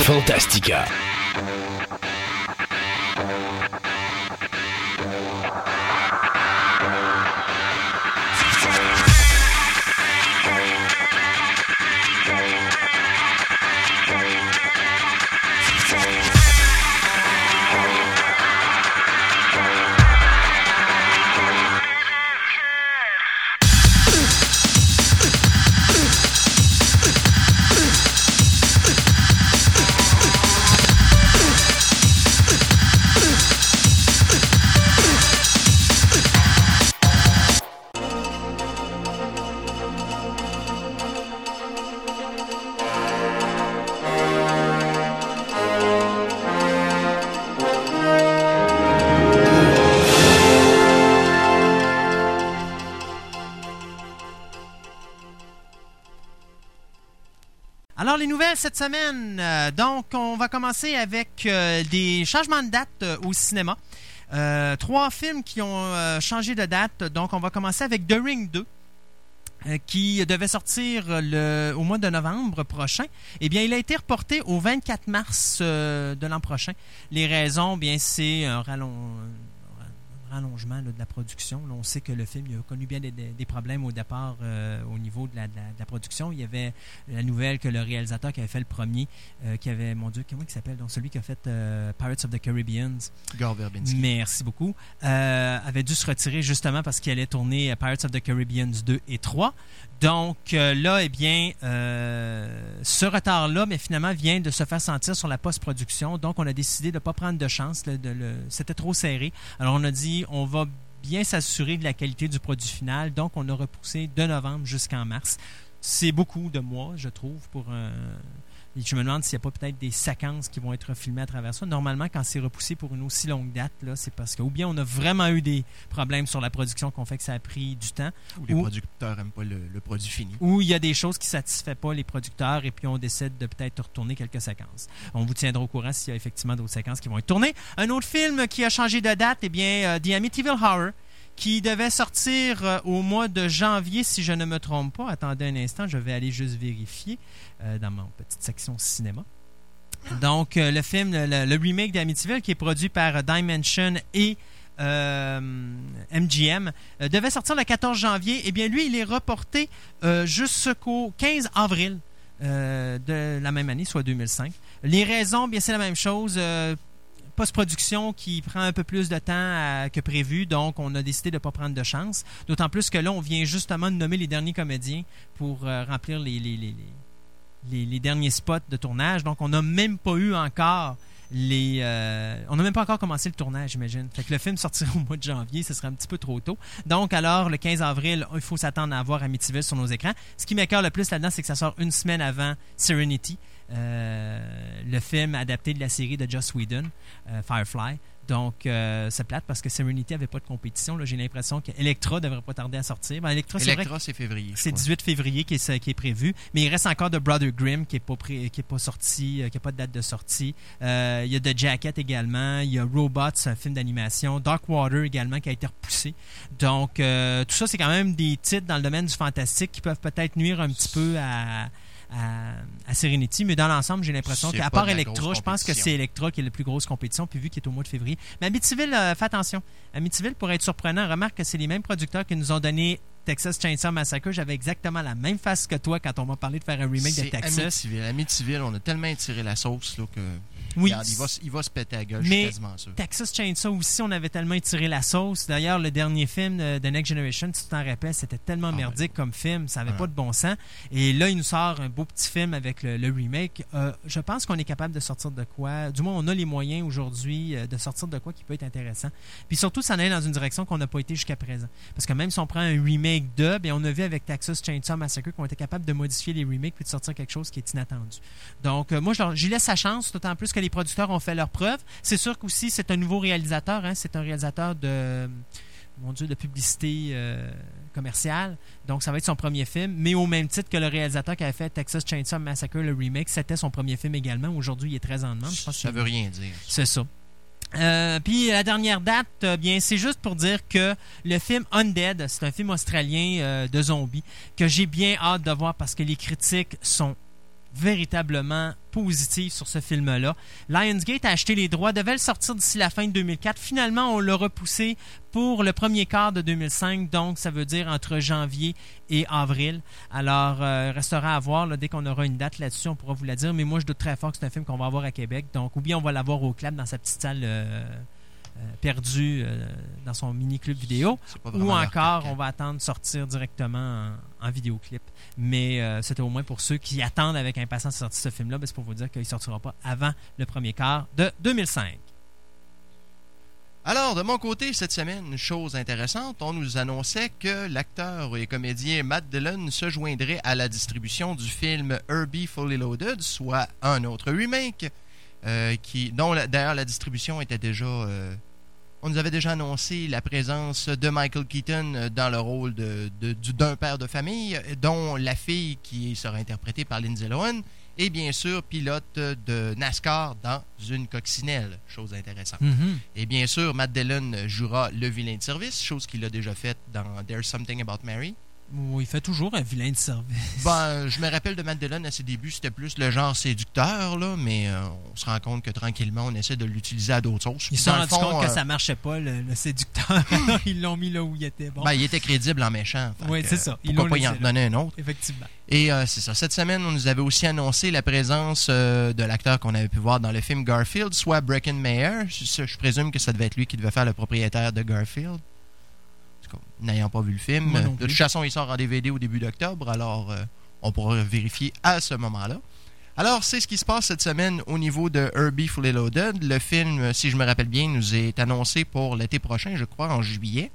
Fantastica. Cette semaine. euh, donc, on va commencer avec euh, des changements de date euh, au cinéma. Trois films qui ont changé de date. Donc, on va commencer avec The Ring 2 euh, qui devait sortir le, au mois de novembre prochain, eh bien, il a été reporté au 24 mars de l'an prochain. Les raisons, bien, c'est un rallon- un rallongement là, de la production. Là, on sait que le film il a connu bien des, problèmes au départ euh, au niveau de la, de la- de la production. Il y avait la nouvelle que le réalisateur qui avait fait le premier, euh, qui avait, mon Dieu, comment il s'appelle Donc, celui qui a fait euh, Pirates of the Caribbean, Gore Verbinski. Merci beaucoup. Avait dû se retirer justement parce qu'il allait tourner Pirates of the Caribbean 2 et 3. Donc euh, là, eh bien, euh, ce retard-là, mais finalement, vient de se faire sentir sur la post-production. Donc, on a décidé de ne pas prendre de chance. C'était trop serré. Alors, on a dit, on va bien s'assurer de la qualité du produit final. Donc, on a repoussé de novembre jusqu'en mars. C'est beaucoup de mois, je trouve, pour un, et je me demande s'il n'y a pas peut-être des séquences qui vont être filmées à travers ça. Normalement, quand c'est repoussé pour une aussi longue date, là, c'est parce que ou bien on a vraiment eu des problèmes sur la production qu'on fait que ça a pris du temps, Ou les ou- producteurs n'aiment pas le, le produit fini. ou il y a des choses qui ne satisfait pas les producteurs et puis on décide de peut-être retourner quelques séquences. On vous tiendra au courant s'il y a effectivement d'autres séquences qui vont être tournées. Un autre film qui a changé de date, eh bien, euh, The Amityville Horror, qui devait sortir euh, au mois de janvier, si je ne me trompe pas. Attendez un instant, je vais aller juste vérifier euh, dans ma petite section cinéma. Donc, euh, le film, le, remake d'Amityville, qui est produit par Dimension et MGM, devait sortir le 14 janvier. Eh bien, lui, il est reporté jusqu'au 15 avril de la même année, soit 2005. Les raisons, bien, c'est la même chose. Euh, post-production qui prend un peu plus de temps à- que prévu, donc on a décidé de ne pas prendre de chance. D'autant plus que là, on vient justement de nommer les derniers comédiens pour euh, remplir les, les, les, derniers spots de tournage. Donc, on n'a même pas eu encore les. euh, on n'a même pas encore commencé le tournage, j'imagine. Fait que le film sortira au mois de janvier, ce serait un petit peu trop tôt. Donc, alors, le 15 avril, il faut s'attendre à voir Amityville sur nos écrans. Ce qui m'écœure le plus là-dedans, c'est que ça sort une semaine avant Serenity, euh, le film adapté de la série de Joss Whedon, euh, Firefly. Donc, euh, c'est plate parce que Serenity avait pas de compétition. là. J'ai l'impression qu'Electra devrait pas tarder à sortir. Ben, Electra, c'est février. c'est crois. 18 février qui est, qui est prévu, mais il reste encore de Brother Grimm qui est pas pré- qui est pas sorti, euh, qui a pas de date de sortie. Euh, il y a The Jacket également, il y a Robots, un film d'animation, Dark Water également qui a été repoussé. Donc euh, tout ça c'est quand même des titres dans le domaine du fantastique qui peuvent peut-être nuire un petit peu à à, à Serenity, mais dans l'ensemble, j'ai l'impression qu'à part Electra, je pense que c'est Electra qui est la plus grosse compétition, puis vu qu'il est au mois de février. Mais Amityville, euh, fais attention. Amityville, pour être surprenant, remarque que c'est les mêmes producteurs qui nous ont donné Texas Chainsaw Massacre. J'avais exactement la même face que toi quand on m'a parlé de faire un remake de Texas. Amityville. Amityville, on a tellement étiré la sauce là, que Oui. regarde, il, va, s- il va se péter la gueule, je Mais- suis quasiment sûr. Texas Chainsaw aussi, on avait tellement étiré la sauce. D'ailleurs, le dernier film de Next Generation, tu t'en rappelles, c'était tellement Ah, merdique comme film, ça avait Ouais. pas de bon sens. Et là, il nous sort un beau petit film avec le, le remake. Euh, je pense qu'on est capable de sortir de quoi? Du moins, on a les moyens aujourd'hui euh, de sortir de quoi qui peut être intéressant. Puis surtout, ça en est dans une direction qu'on n'a pas été jusqu'à présent. Parce que même si on prend un remake de, bien, on a vu avec Texas Chainsaw Massacre qu'on était capable de modifier les remakes puis de sortir quelque chose qui est inattendu. Donc, euh, moi, je leur- j'y laisse sa chance, d'autant plus que les producteurs ont fait leur preuve. C'est sûr qu'aussi, c'est un nouveau réalisateur. hein. C'est un réalisateur de, mon Dieu, de publicité euh, commerciale. Donc, ça va être son premier film. Mais au même titre que le réalisateur qui avait fait Texas Chainsaw Massacre, le remake, c'était son premier film également. Aujourd'hui, il est très en demande. Je pense Ça veut rien dire. c'est ça. Euh, puis la dernière date, euh, bien, c'est juste pour dire que le film Undead, c'est un film australien euh, de zombies que j'ai bien hâte de voir parce que les critiques sont véritablement positives sur ce film-là. Lionsgate a acheté les droits, devait le sortir d'ici la fin de 2004. Finalement, on l'a repoussé pour le premier quart de 2005, donc ça veut dire entre janvier et avril. Alors, euh, restera à voir. dès qu'on aura une date là-dessus, on pourra vous la dire. Mais moi, je doute très fort que c'est un film qu'on va avoir à Québec. Donc, ou bien on va l'avoir au club dans sa petite salle euh, euh, perdue euh, dans son mini-club vidéo. Ou encore, on va attendre de sortir directement en, en vidéoclip. Mais euh, c'était au moins pour ceux qui attendent avec impatience de sortir ce film-là. ben, c'est pour vous dire qu'il ne sortira pas avant le premier quart de 2005. Alors, de mon côté, cette semaine, une chose intéressante, on nous annonçait que l'acteur et comédien Matt Dillon se joindrait à la distribution du film Herbie Fully Loaded, soit un autre remake, euh, qui, dont d'ailleurs la distribution était déjà... euh, on nous avait déjà annoncé la présence de Michael Keaton euh, dans le rôle de- de- d'un père de famille, dont la fille qui sera interprétée par Lindsay Lohan, et bien sûr pilote de NASCAR dans une coccinelle, chose intéressante. Et bien sûr, Matt Dillon jouera le vilain de service, chose qu'il a déjà faite dans There's Something About Mary. Oui, il fait toujours un vilain de service. Ben, je me rappelle de Dillon à ses débuts, c'était plus le genre séducteur, là, mais euh, on se rend compte que tranquillement, on essaie de l'utiliser à d'autres sauces. Ils se sont rendus compte que euh, ça marchait pas, le, le séducteur. Ils l'ont mis là où il était. Bon, ben, il était crédible en méchant. Oui, c'est ça. Ils Pourquoi pas y en redonner un autre? effectivement. Et euh, c'est ça. Cette semaine, on nous avait aussi annoncé la présence euh, de l'acteur qu'on avait pu voir dans le film Garfield, soit Breckin Meyer. Je, je présume que ça devait être lui qui devait faire le propriétaire de Garfield. N'ayant pas vu le film. De toute façon, il sort en DVD au début d'octobre, alors euh, on pourra vérifier à ce moment-là. Alors, c'est ce qui se passe cette semaine au niveau de Herbie Fully Loaded. Le film, euh, si je me rappelle bien, nous est annoncé pour l'été prochain, je crois, en juillet.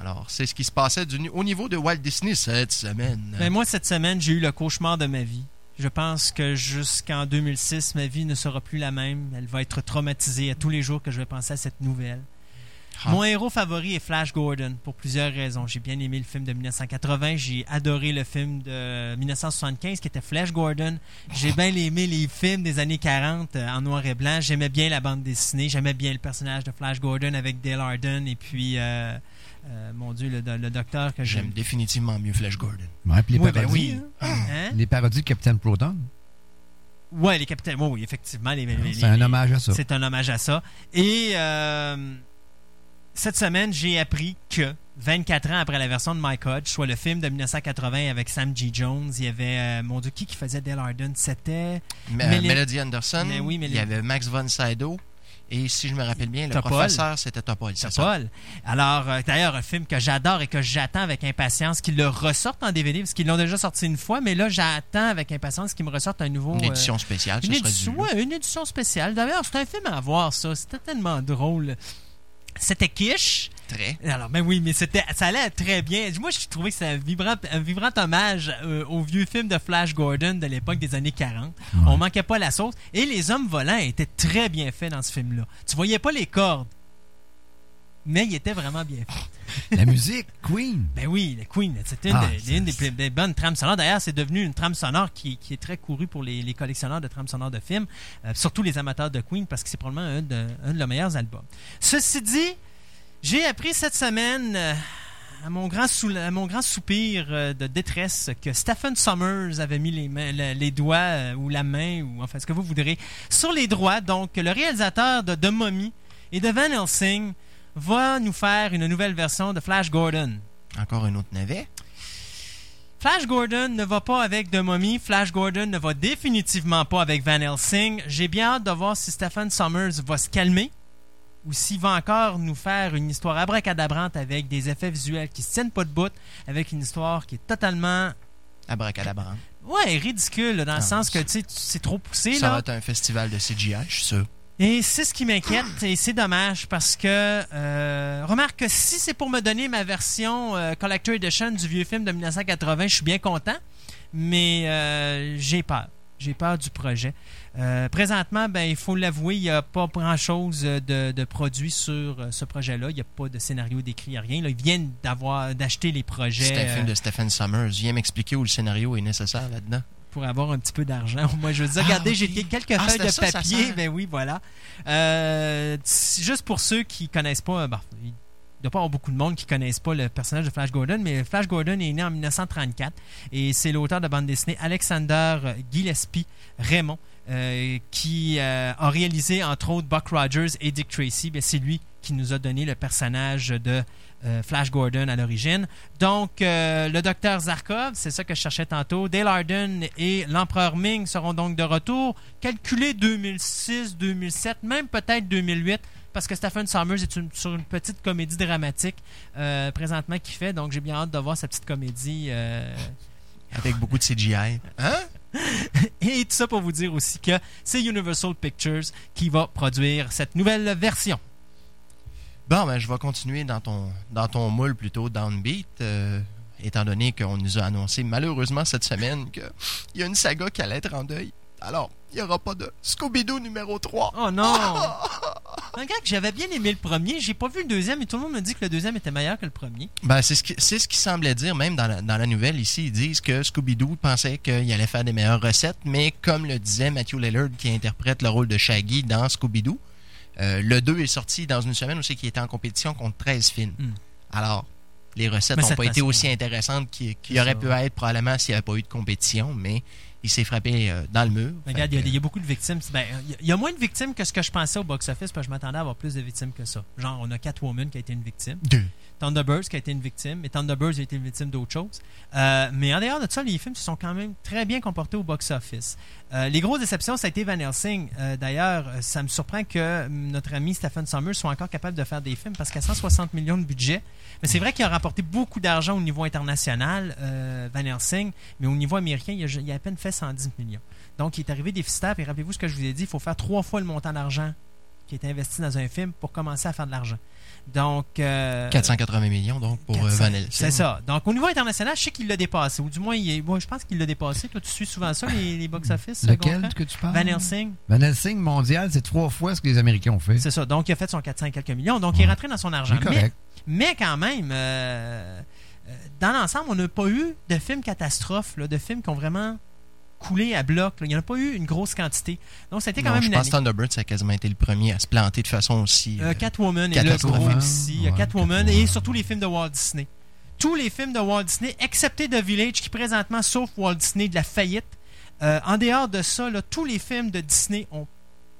Alors, c'est ce qui se passait du- au niveau de Walt Disney cette semaine. Ben, moi, cette semaine, j'ai eu le cauchemar de ma vie. Je pense que jusqu'en 2006, ma vie ne sera plus la même. Elle va être traumatisée à tous les jours que je vais penser à cette nouvelle. Ah. Mon héros favori est Flash Gordon pour plusieurs raisons. J'ai bien aimé le film de 1980. J'ai adoré le film de 1975 qui était Flash Gordon. J'ai bien aimé les films des années 40 euh, en noir et blanc. J'aimais bien la bande dessinée. J'aimais bien le personnage de Flash Gordon avec Dale Arden et puis, euh, euh, mon Dieu, le, le docteur que J'aime j'aime. définitivement mieux Flash Gordon. Ouais, puis les Oui, ben parodies. oui. hein. Hein? Les parodies de Capitaine Proton. Ouais, les capitaines. Oui, effectivement. les- C'est un hommage à ça. C'est un hommage à ça. Et euh, cette semaine, j'ai appris que 24 ans après la version de Mike Hodge, soit le film de 1980 avec Sam G. Jones, il y avait, euh, mon Dieu, qui qui faisait Dale Arden? C'était Mais les- Melody Anderson, Mais oui, il y avait Max von Sydow, et si je me rappelle bien, le Topol. professeur, c'était Topol. c'est ça. Paul. Alors, euh, d'ailleurs, un film que j'adore et que j'attends avec impatience qu'ils le ressortent en DVD, parce qu'ils l'ont déjà sorti une fois, mais là, j'attends avec impatience qu'ils me ressortent un nouveau. Une euh, édition spéciale, Une ce serait édition, ouais, une édition spéciale. D'ailleurs, c'est un film à voir, ça. C'était tellement drôle. C'était Kish. Très. Alors, ben oui, mais c'était, ça allait très bien. Moi, je trouvais que c'était un vibrant, un vibrant hommage euh, au vieux film de Flash Gordon de l'époque des années 40. On manquait pas la sauce. Et les hommes volants étaient très bien faits dans ce film-là. Tu voyais pas les cordes, mais ils étaient vraiment bien faits. La musique, Queen. Ben oui, le Queen, c'était une, Ah, une des bonnes trames sonores. D'ailleurs, c'est devenu une trame sonore qui, qui est très courue pour les, les collectionneurs de trames sonores de films, euh, surtout les amateurs de Queen, parce que c'est probablement un de, un de leurs meilleurs albums. Ceci dit, j'ai appris cette semaine, euh, à, mon grand sou- à mon grand soupir euh, de détresse, que Stephen Summers avait mis les, mains, le- les doigts ou la main, ou enfin ce que vous voudrez, sur les droits. Donc, le réalisateur de The Mummy et de Van Helsing va nous faire une nouvelle version de Flash Gordon. Encore un autre navet. Flash Gordon ne va pas avec The Mummy. Flash Gordon ne va définitivement pas avec Van Helsing. J'ai bien hâte de voir si Stephen Summers va se calmer ou s'il va encore nous faire une histoire abracadabrante avec des effets visuels qui se tiennent pas de bout, avec une histoire qui est totalement Abracadabra. ouais ridicule dans le sens que tu sais, c'est trop poussé Ça là. va être un festival de CGI, je suis sûr. Et c'est ce qui m'inquiète et c'est dommage parce que euh, remarque que si c'est pour me donner ma version euh, Collector Edition du vieux film de 1980, je suis bien content, mais euh, j'ai peur. J'ai peur du projet. Présentement, ben, il faut l'avouer, il n'y a pas grand-chose de, de produit sur ce projet-là. Il n'y a pas de scénario décrit, il n'y a rien. Là, ils viennent d'avoir d'acheter les projets C'est un film de Stephen Summers. Viens m'expliquer où le scénario est nécessaire là-dedans. Pour avoir un petit peu d'argent. Moi, je veux dire, Ah, regardez, j'ai quelques Ah, feuilles de ça, ça papier. sert. ben oui, voilà. Euh, juste pour ceux qui connaissent pas, ben, il doit pas avoir beaucoup de monde qui connaissent pas le personnage de Flash Gordon, mais Flash Gordon est né en 1934 et c'est l'auteur de bande dessinée Alexander Gillespie Raymond euh, qui euh, a réalisé entre autres Buck Rogers et Dick Tracy. Ben, c'est lui qui nous a donné le personnage de euh, Flash Gordon à l'origine. Donc, euh, le docteur Zarkov, c'est ça que je cherchais tantôt. Dale Arden et l'empereur Ming seront donc de retour. Calculé 2006, 2007, même peut-être 2008, parce que Stephen Summers est une- sur une petite comédie dramatique euh, présentement qu'il fait. Donc, j'ai bien hâte de voir sa petite comédie. Avec beaucoup de CGI. Hein? et tout ça pour vous dire aussi que c'est Universal Pictures qui va produire cette nouvelle version. Bon, ben, je vais continuer dans ton, dans ton moule plutôt downbeat, euh, étant donné qu'on nous a annoncé malheureusement cette semaine qu'il y a une saga qui allait être en deuil. Alors, il n'y aura pas de Scooby-Doo numéro 3. Oh non! Regarde que j'avais bien aimé le premier, j'ai pas vu le deuxième et tout le monde me dit que le deuxième était meilleur que le premier. Ben, c'est ce qui, c'est ce qui semblait dire, même dans la, dans la nouvelle ici, ils disent que Scooby-Doo pensait qu'il allait faire des meilleures recettes, mais comme le disait Matthew Lillard, qui interprète le rôle de Shaggy dans Scooby-Doo, euh, le 2 est sorti dans une semaine aussi qui était en compétition contre 13 films. Hmm. Alors, les recettes Mais n'ont pas été aussi intéressantes qu'il qu'il C'est aurait pu être probablement s'il n'y avait pas eu de compétition, mais il s'est frappé euh, dans le mur. Regarde, il y, a- y beaucoup de victimes. Ben, il y a- il y a moins de victimes que ce que je pensais au box-office, parce que je m'attendais à avoir plus de victimes que ça. Genre, on a Catwoman qui a été une victime, Deux. Thunderbirds qui a été une victime, et Thunderbirds a été une victime d'autre chose. Euh, mais en dehors de ça, les films se sont quand même très bien comportés au box-office. Euh, les grosses déceptions, ça a été Van Helsing. Euh, D'ailleurs, euh, ça me surprend que hum, notre ami Stephen Summers soit encore capable de faire des films parce qu'à 160 millions de budget, mais c'est vrai qu'il a rapporté beaucoup d'argent au niveau international, Van Helsing, mais au niveau américain, il a, il a à peine fait 110 millions. Donc, il est arrivé déficitaire. Et rappelez-vous ce que je vous ai dit, il faut faire trois fois le montant d'argent qui est investi dans un film pour commencer à faire de l'argent. Donc, euh, 480 millions, donc, pour euh, 400. Van Helsing. C'est ça. Donc, au niveau international, je sais qu'il l'a dépassé. Ou du moins, il est- moi, je pense qu'il l'a dépassé. Toi, tu suis souvent ça, les, les box-office? euh, Lequel que tu parles? Van Helsing. Van Helsing mondial, c'est trois fois ce que les Américains ont fait. C'est ça. Donc, il a fait son 400 et quelques millions. Donc, il est rentré dans son argent. C'est Mais, correct. mais quand même, euh, euh, dans l'ensemble, on n'a pas eu de films catastrophes, là, de films qui ont vraiment coulé à bloc. là. Il n'y en a pas eu une grosse quantité. Donc, ça a été quand Non, même je une pense année. que Thunderbird, ça a quasiment été le premier à se planter de façon aussi. Euh, euh, Catwoman est le gros aussi. Ouais, Catwoman Catwoman. et surtout les films de Walt Disney. Tous les films de Walt Disney, excepté The Village, qui présentement, sauf Walt Disney, de la faillite. Euh, en dehors de ça, là, tous les films de Disney ont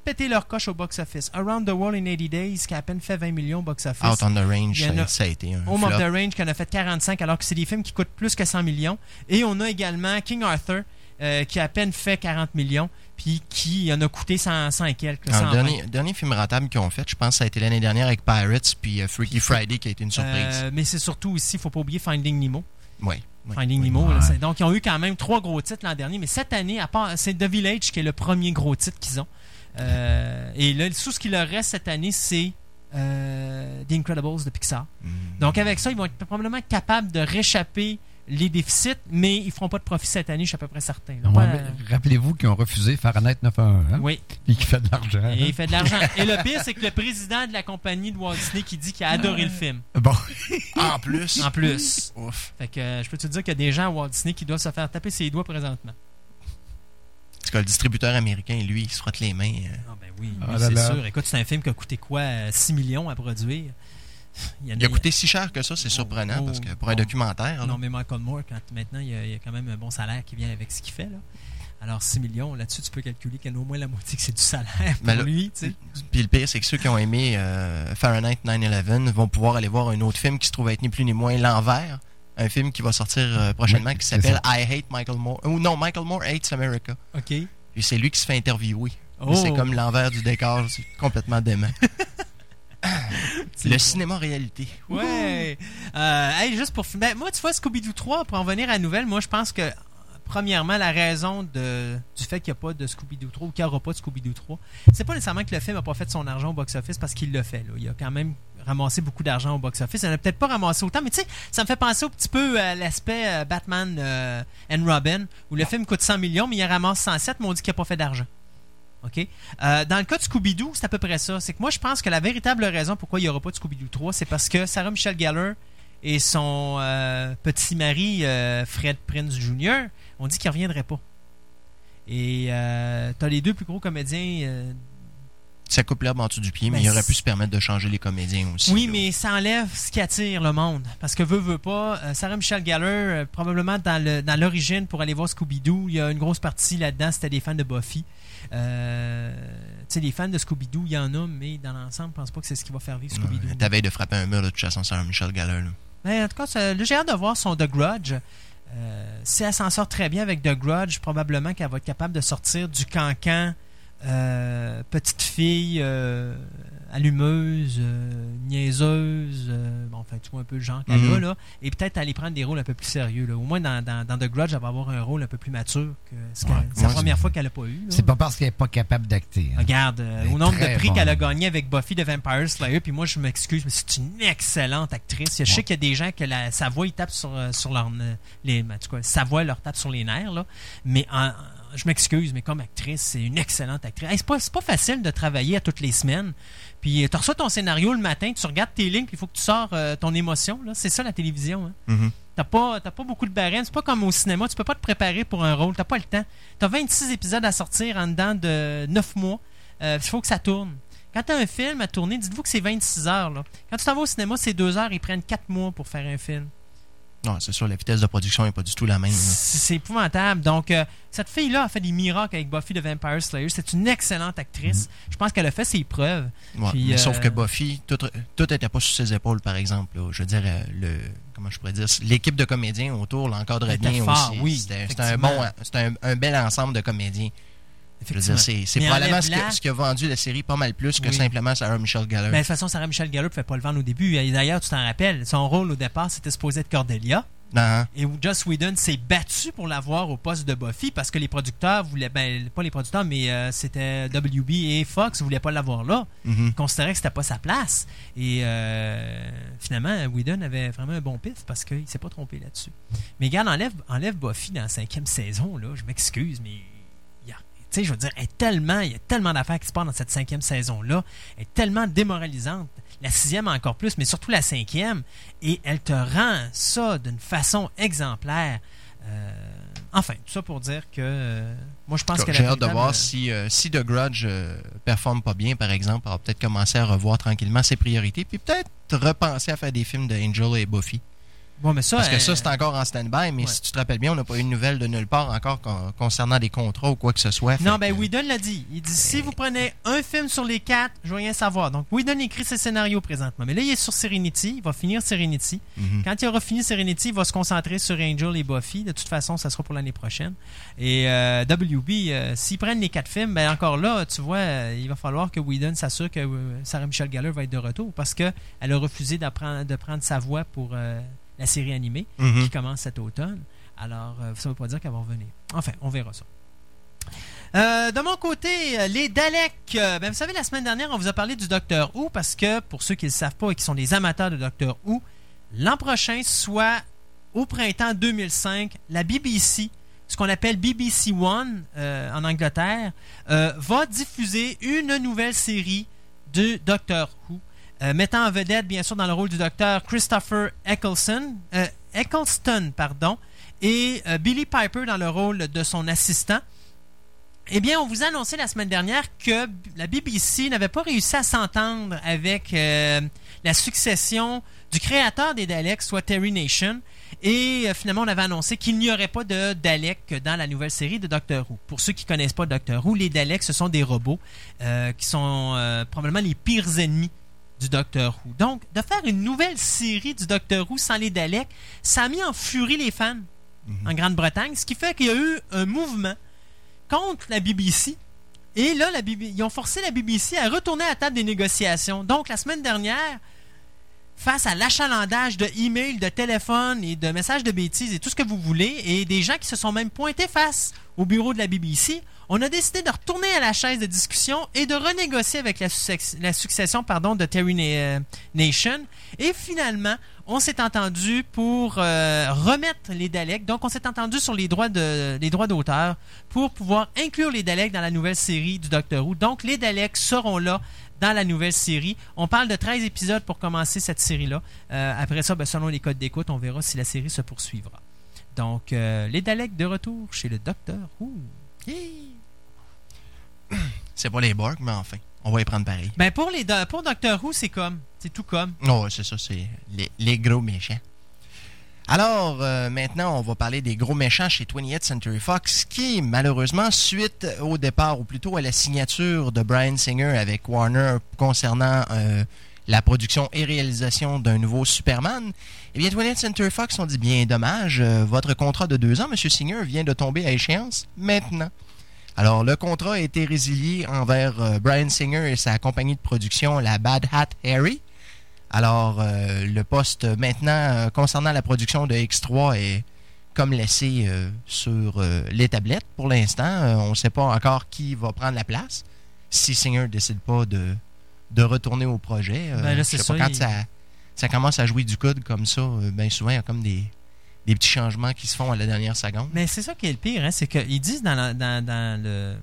pété leur coche au box-office. Around the World in 80 Days, qui a à peine fait 20 millions au box-office. Out on the Range, ça, a- ça a été un Home of flop. the Range qui en a fait 45 alors que c'est des films qui coûtent plus que 100 millions. Et on a également King Arthur euh, qui a à peine fait 40 millions puis qui en a coûté 100, 100 et quelques. Alors, 120. le dernier, dernier film rentable qu'ils ont fait, je pense que ça a été l'année dernière avec Pirates, puis euh, Freaky Friday qui a été une surprise. Euh, mais c'est surtout ici, il faut pas oublier Finding Nemo. Ouais, ouais. Finding. Nemo. Ouais. là, c'est- donc, ils ont eu quand même trois gros titres l'an dernier, mais cette année, à part, c'est The Village qui est le premier gros titre qu'ils ont. Euh, et là, tout ce qui leur reste cette année, c'est euh, The Incredibles de Pixar. Mm. Donc, avec ça, ils vont être probablement capables de réchapper les déficits, mais ils feront pas de profit cette année, je suis à peu près certain. Ouais, Rappelez-vous qu'ils ont refusé Fahrenheit 911, hein? oui, Puis qui fait de l'argent. et hein? il fait de l'argent. Et le pire, c'est que le président de la compagnie de Walt Disney qui dit qu'il a adoré le film. Bon, En plus, En plus. ouf. Fait que euh, je peux te dire qu'il y a des gens à Walt Disney qui doivent se faire taper ses doigts présentement. Parce que le distributeur américain, lui, il se frotte les mains. euh. Ah ben oui, Ah oui, là c'est sûr. Écoute, c'est un film qui a coûté quoi? euh, 6 millions à produire? Il, a coûté si cher que ça, c'est Oh, surprenant, oh, parce que pour un oh. documentaire, là, Non, mais Michael Moore, quand, maintenant, il y, a, il y a quand même un bon salaire qui vient avec ce qu'il fait. Là. Alors, 6 millions, là-dessus, tu peux calculer qu'il y en a au moins la moitié que c'est du salaire pour Mais là- lui. tu sais. Puis le pire, c'est que ceux qui ont aimé euh, Fahrenheit 9/11 vont pouvoir aller voir un autre film qui se trouve être ni plus ni moins l'envers. Un film qui va sortir euh, prochainement Oui, qui s'appelle I Hate Michael Moore. Ou non, Michael Moore Hates America. OK. Et c'est lui qui se fait interviewer. Oh. C'est comme l'envers du décor. C'est complètement dément. C'est le cinéma réalité. Ouais. Euh, hey, juste pour finir. Ben, moi, tu vois, Scooby-Doo 3, pour en venir à la nouvelle, moi, je pense que, premièrement, la raison de, du fait qu'il n'y a pas de Scooby-Doo 3 ou qu'il n'y aura pas de Scooby-Doo 3, c'est pas nécessairement que le film n'a pas fait son argent au box-office parce qu'il l'a fait. là. Il a quand même ramassé beaucoup d'argent au box-office. Elle n'a peut-être pas ramassé autant, mais tu sais, ça me fait penser un petit peu à l'aspect euh, Batman euh, and Robin, où le film coûte 100 millions, mais il ramasse 107, mais on dit qu'il n'a pas fait d'argent. OK? Euh, dans le cas de Scooby-Doo, c'est à peu près ça. C'est que moi, je pense que la véritable raison pourquoi il n'y aura pas de Scooby-Doo 3, c'est parce que Sarah Michelle Gellar et son euh, petit mari, euh, Fred Prince Jr., ont dit qu'ils ne reviendraient pas. Et euh, tu as les deux plus gros comédiens. Ça coupe l'herbe en dessous du pied, mais Ben, il aurait pu se permettre de changer les comédiens aussi. oui, là. mais ça enlève ce qui attire le monde. Parce que veut, veut pas. euh, Sarah Michelle Gellar, euh, probablement dans le- dans l'origine pour aller voir Scooby-Doo, il y a une grosse partie là-dedans, c'était des fans de Buffy. Euh, tu sais, les fans de Scooby-Doo, il y en a, mais dans l'ensemble, je pense pas que c'est ce qui va faire vivre Scooby-Doo. Ouais, Ta veille de frapper un mur, de toute façon, Sarah Michel là. Mais en tout cas, j'ai hâte de voir son The Grudge. Euh, si elle s'en sort très bien avec The Grudge, probablement qu'elle va être capable de sortir du cancan euh, petite fille euh, allumeuse, euh, niaiseuse, euh, bon, enfin, tu vois un peu le genre qu'elle Mhm. a, là, et peut-être aller prendre des rôles un peu plus sérieux. Là. Au moins, dans, dans, dans The Grudge, elle va avoir un rôle un peu plus mature que ce que- Ouais. c'est la première fois qu'elle n'a pas eu. C'est pas parce qu'elle n'est pas capable d'acter. hein. Regarde, euh, au nombre de prix qu'elle a gagné avec Buffy de Vampire Slayer, puis moi je m'excuse, mais c'est une excellente actrice. Je sais Ouais. qu'il y a des gens que la, sa voix, ils tapent sur, sur leur, les, en tout cas, sa voix leur tape sur les nerfs, là. Mais en- je m'excuse, mais comme actrice, c'est une excellente actrice. Hey, c'est pas, c'est pas facile de travailler à toutes les semaines. Puis tu reçois ton scénario le matin, tu regardes tes lignes, puis il faut que tu sors euh, ton émotion. Là. C'est ça la télévision. Hein. Mhm. T'as pas, beaucoup de barèmes. C'est pas comme au cinéma. Tu peux pas te préparer pour un rôle. T'as pas le temps. T'as 26 épisodes à sortir en dedans de 9 mois. Euh, Il faut que ça tourne. Quand t'as un film à tourner, dites-vous que c'est 26 heures. Là. Quand tu t'en vas au cinéma, c'est 2 heures. Ils prennent 4 mois pour faire un film. Non, c'est sûr, la vitesse de production n'est pas du tout la même. C'est épouvantable. Donc, euh, cette fille-là a fait des miracles avec Buffy de Vampire Slayer. C'est une excellente actrice. Je pense qu'elle a fait ses preuves. Ouais, Puis, mais euh, Sauf que Buffy, tout tout était pas sur ses épaules, par exemple. là. Je veux dire, euh, le, comment je pourrais dire, l'équipe de comédiens autour l'encadrait bien fort, aussi. oui, C'était un bon, un bel ensemble de comédiens. C'est probablement ce, que- ce qui a vendu la série pas mal plus que Oui. simplement Sarah Michelle Gellar. Ben, de toute façon, Sarah Michelle Gellar ne pouvait pas le vendre au début. Et D'ailleurs, tu t'en rappelles, son rôle au départ, c'était supposé être Cordelia. Non, Et Joss Whedon s'est battu pour l'avoir au poste de Buffy parce que les producteurs voulaient, ben, pas les producteurs, mais euh, c'était WB et Fox voulaient pas l'avoir là. mhm. Ils considéraient que c'était pas sa place. Et euh, finalement, Whedon avait vraiment un bon pif parce qu'il s'est pas trompé là-dessus. Mais regarde, enlève, enlève Buffy dans la cinquième saison, là, je m'excuse, mais tu sais, je veux dire, elle est tellement, il y a tellement d'affaires qui se passent dans cette cinquième saison-là. Elle est tellement démoralisante. La sixième encore plus, mais surtout la cinquième. Et elle te rend ça d'une façon exemplaire. Euh, enfin, tout ça pour dire que euh, moi, je pense que J'ai hâte de voir si, euh, si The Grudge performe pas bien, par exemple. On va peut-être commencer à revoir tranquillement ses priorités, puis peut-être repenser à faire des films de Angel et Buffy. Bon, mais ça, Parce que euh, ça, c'est encore en stand-by, mais ouais. si tu te rappelles bien, on n'a pas eu de nouvelles de nulle part encore con- concernant des contrats ou quoi que ce soit. Non, ben que- Whedon l'a dit. Il dit si vous prenez un film sur les quatre, je veux rien savoir. Donc Whedon écrit ses scénarios présentement. Mais là, il est sur Serenity. Il va finir Serenity. Mhm. Quand il aura fini Serenity, il va se concentrer sur Angel et Buffy. De toute façon, ça sera pour l'année prochaine. Et euh, WB, euh, s'ils prennent les quatre films, ben encore là, tu vois, euh, il va falloir que Whedon s'assure que euh, Sarah Michelle Gellar va être de retour parce que elle a refusé de prendre sa voix pour euh, la série animée Mhm. qui commence cet automne. Alors, euh, ça ne veut pas dire qu'elle va revenir. Enfin, on verra ça. Euh, de mon côté, euh, les Daleks. euh, ben, vous savez, la semaine dernière, on vous a parlé du Docteur Who parce que, pour ceux qui ne le savent pas et qui sont des amateurs de Docteur Who, l'an prochain, soit au printemps 2005, la BBC, ce qu'on appelle BBC One euh, en Angleterre, va diffuser une nouvelle série de Docteur Who, euh, mettant en vedette, bien sûr, dans le rôle du docteur Christopher Eccleston, euh, Eccleston pardon, et euh, Billy Piper dans le rôle de son assistant. Eh bien, on vous a annoncé la semaine dernière que la BBC n'avait pas réussi à s'entendre avec la succession du créateur des Daleks, soit Terry Nation. Et finalement, on avait annoncé qu'il n'y aurait pas de Daleks dans la nouvelle série de Doctor Who. Pour ceux qui ne connaissent pas Doctor Who, les Daleks, ce sont des robots qui sont probablement les pires ennemis du Doctor Who. Donc, de faire une nouvelle série du Doctor Who sans les Daleks, ça a mis en furie les fans en Grande-Bretagne, ce qui fait qu'il y a eu un mouvement contre la BBC. Et là, la BB ils ont forcé la BBC à retourner à la table des négociations. Donc, la semaine dernière, face à l'achalandage de emails, de téléphones et de messages de bêtises et tout ce que vous voulez, et des gens qui se sont même pointés face au bureau de la BBC, on a décidé de retourner à la chaise de discussion et de renégocier avec la, succession de Terry euh, Nation. Et finalement, on s'est entendu pour euh, remettre les Daleks. Donc, on s'est entendu sur les droits d'auteur pour pouvoir inclure les Daleks dans la nouvelle série du Docteur Who. Donc, les Daleks seront là dans la nouvelle série. On parle de 13 épisodes pour commencer cette série-là. Euh, après ça, ben, selon les codes d'écoute, on verra si la série se poursuivra. Donc, les Daleks de retour chez le Docteur Who. C'est pas les Borg, mais enfin, on va y prendre pareil. Ben pour, les pour Doctor Who, c'est comme. C'est tout comme. Oh, c'est ça, c'est les, les, gros méchants. Alors, euh, maintenant, on va parler des gros méchants chez 28th Century Fox, qui, malheureusement, suite au départ, ou plutôt à la signature de Brian Singer avec Warner concernant euh, la production et réalisation d'un nouveau Superman, eh bien, 20th Century Fox ont dit bien dommage, euh, votre contrat de deux ans, M. Singer, vient de tomber à échéance maintenant. Alors, le contrat a été résilié envers euh, Brian Singer et sa compagnie de production, la Bad Hat Harry. Alors, euh, le poste maintenant concernant la production de X3 est comme laissé sur les tablettes pour l'instant. on ne sait pas encore qui va prendre la place si Singer décide pas de de retourner au projet. Euh, ben ça, quand ça, commence à jouer du code comme ça, euh, bien souvent, il y a comme des, petits changements qui se font à la dernière seconde. Mais c'est ça qui est le pire, hein, c'est qu'ils disent dans, dans, le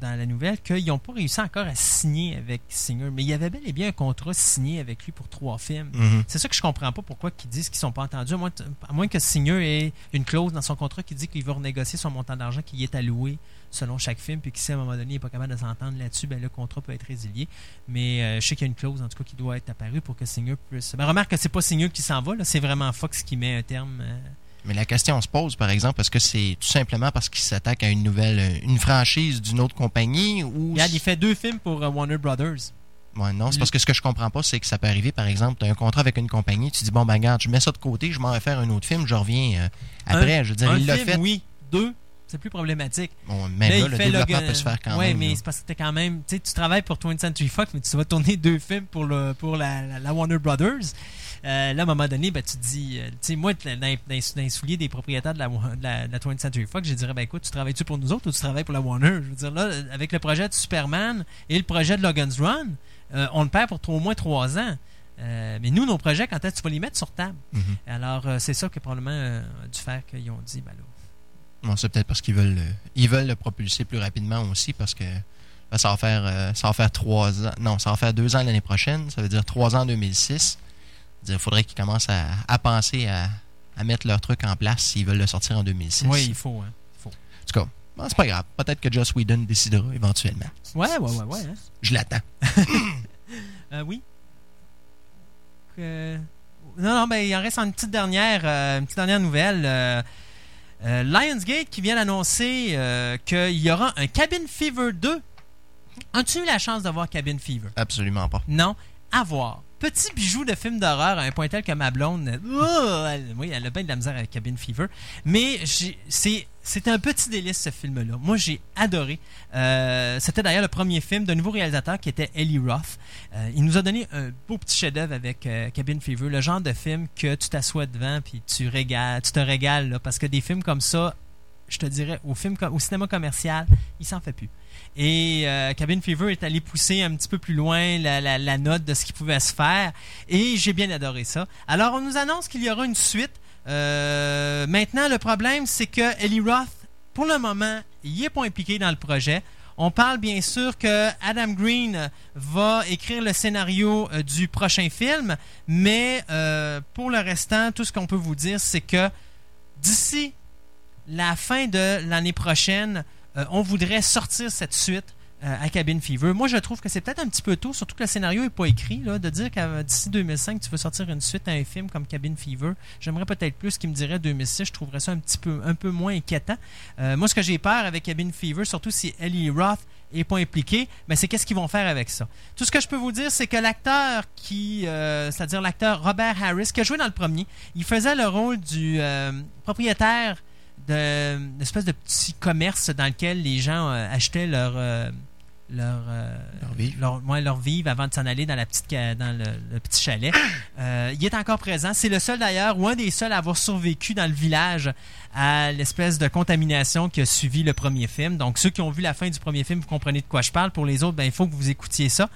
dans la nouvelle qu'ils n'ont pas réussi encore à signer avec Singer, mais il y avait bel et bien un contrat signé avec lui pour trois films. Mm-hmm. C'est ça que je comprends pas pourquoi ils disent qu'ils sont pas entendus, à moins, à moins que Singer ait une clause dans son contrat qui dit qu'il va renégocier son montant d'argent qui est alloué selon chaque film, puis qui si à un moment donné il n'est pas capable de s'entendre là-dessus, ben, le contrat peut être résilié. Mais euh, je sais qu'il y a une clause, en tout cas, qui doit être apparue pour que Singer puisse. Ben, remarque que c'est pas Singer qui s'en va, c'est vraiment Fox qui met un terme. Euh, mais la question se pose, par exemple, est-ce que c'est tout simplement parce qu'il s'attaque à une nouvelle, une franchise d'une autre compagnie ou. Regarde, il fait deux films pour euh, Warner Brothers. Ouais, non, c'est parce que ce que je comprends pas, c'est que ça peut arriver, par exemple, tu as un contrat avec une compagnie, tu dis, bon, ben, regarde, je mets ça de côté, je m'en vais faire un autre film, je reviens après. je veux dire, il l'a fait. Oui, deux, c'est plus problématique. Bon, mais là, le développement peut se faire quand ouais, même. Oui, mais c'est parce que quand même. Tu travailles pour 20th Century Fox, mais tu vas tourner deux films pour, le, pour la, la, Warner Brothers. Euh, là, à un moment donné, ben, tu te dis, euh, tu sais, moi, dans, les souliers des propriétaires de la, de la, 20th Century Fox, je dirais, ben écoute, tu travailles-tu pour nous autres ou tu travailles pour la Warner? Je veux dire, là, avec le projet de Superman et le projet de Logan's Run, euh, on le perd pour au moins trois ans. mais nous, nos projets, quand est-ce que tu vas les mettre sur table? Mm-hmm. Alors, c'est ça que probablement dû faire qu'ils ont dit, ben là, c'est peut-être parce qu'ils veulent, ils veulent le propulser plus rapidement aussi parce que ben, ça va faire euh, ça va faire trois ans. Non, ça va faire deux ans l'année prochaine. Ça veut dire trois ans en 2006. Il faudrait qu'ils commencent à, penser à, mettre leur truc en place s'ils veulent le sortir en 2006. Oui, il faut. Hein. En tout cas, c'est pas grave. Peut-être que Joss Whedon décidera éventuellement. Ouais, ouais, ouais, ouais. Hein. Je l'attends. euh, oui. Non, non, ben, il en reste une petite dernière, euh, une petite dernière nouvelle. Euh, Lionsgate qui vient d'annoncer euh, qu'il y aura un Cabin Fever 2. As-tu eu la chance de voir Cabin Fever? Absolument pas. Non. À voir. Petit bijou de film d'horreur à un point tel que ma blonde, oh, elle, oui, elle a bien de la misère avec Cabin Fever. Mais c'est c'est un petit délice ce film-là. Moi, j'ai adoré. Euh, c'était d'ailleurs le premier film d'un nouveau réalisateur qui était Ellie Roth. Euh, il nous a donné un beau petit chef-d'œuvre avec euh, Cabin Fever, le genre de film que tu t'assois devant puis tu tu te régales parce que des films comme ça, je te dirais, au au cinéma commercial, il s'en fait plus. Et Cabin Fever est allé pousser un petit peu plus loin la, note de ce qui pouvait se faire. Et j'ai bien adoré ça. Alors, on nous annonce qu'il y aura une suite. Euh, maintenant, le problème, c'est que Ellie Roth, pour le moment, il n'est pas impliqué dans le projet. On parle bien sûr que Adam Green va écrire le scénario euh, du prochain film, mais euh, pour le restant, tout ce qu'on peut vous dire, c'est que d'ici la fin de l'année prochaine, on voudrait sortir cette suite euh, à Cabin Fever. Moi, je trouve que c'est peut-être un petit peu tôt, surtout que le scénario n'est pas écrit, de dire qu'à d'ici 2005, tu veux sortir une suite à un film comme Cabin Fever. J'aimerais peut-être plus qu'il me dirait 2006. Je trouverais ça un petit peu, moins inquiétant. Euh, moi, ce que j'ai peur avec Cabin Fever, surtout si Ellie Roth n'est pas impliqué, mais c'est qu'est-ce qu'ils vont faire avec ça. Tout ce que je peux vous dire, c'est que l'acteur qui, euh, c'est-à-dire l'acteur Robert Harris, qui a joué dans le premier, il faisait le rôle du propriétaire d'une espèce de petit commerce dans lequel les gens achetaient leur leur, euh, Leur vivre. leur, ouais, leur vivre avant de s'en aller dans, la petite, dans le, le petit chalet. Euh, il est encore présent. C'est le seul d'ailleurs, ou un des seuls à avoir survécu dans le village à l'espèce de contamination qui a suivi le premier film. Donc, ceux qui ont vu la fin du premier film, vous comprenez de quoi je parle. Pour les autres, ben, il faut que vous écoutiez ça.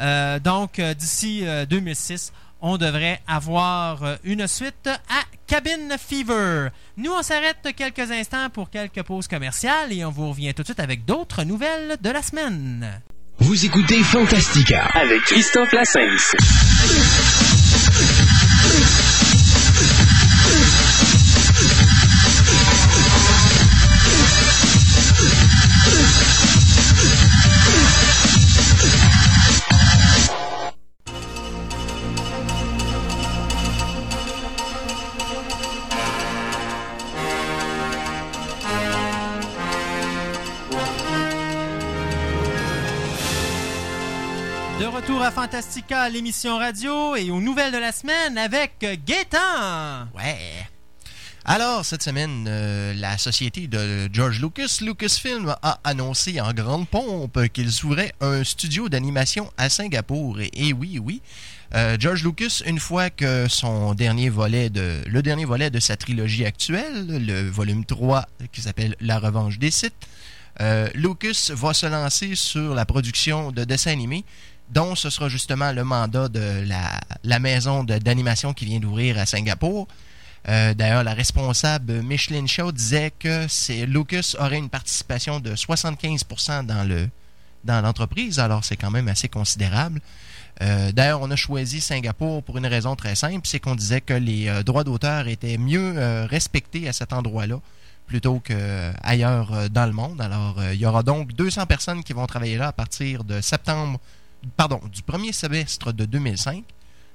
Euh, donc, euh, d'ici euh, 2006, on devrait avoir euh, une suite à Cabin Fever. Nous, on s'arrête quelques instants pour quelques pauses commerciales et on vous revient tout de suite avec d'autres nouvelles de la semaine. Vous écoutez Fantastica avec Christophe Lassens. Retour à Fantastica, l'émission radio et aux nouvelles de la semaine avec Gaétan. Ouais. Alors, cette semaine, euh, la société de George Lucas, Lucasfilm, a annoncé en grande pompe qu'ils ouvraient un studio d'animation à Singapour. Et, oui, oui, euh, George Lucas, une fois que son dernier volet de, le dernier volet de sa trilogie actuelle, le volume 3, qui s'appelle La Revanche des Sith, euh, Lucas va se lancer sur la production de dessins animés dont ce sera justement le mandat de la, maison d'animation qui vient d'ouvrir à Singapour. Euh, D'ailleurs, la responsable Micheline Shaw disait que Lucas aurait une participation de 75% dans le dans l'entreprise, alors c'est quand même assez considérable. Euh, D'ailleurs, on a choisi Singapour pour une raison très simple, c'est qu'on disait que les euh, droits d'auteur étaient mieux respectés à cet endroit-là plutôt qu'ailleurs dans le monde. Alors, il y aura donc 200 personnes qui vont travailler là à partir de septembre, pardon, du premier semestre de 2005.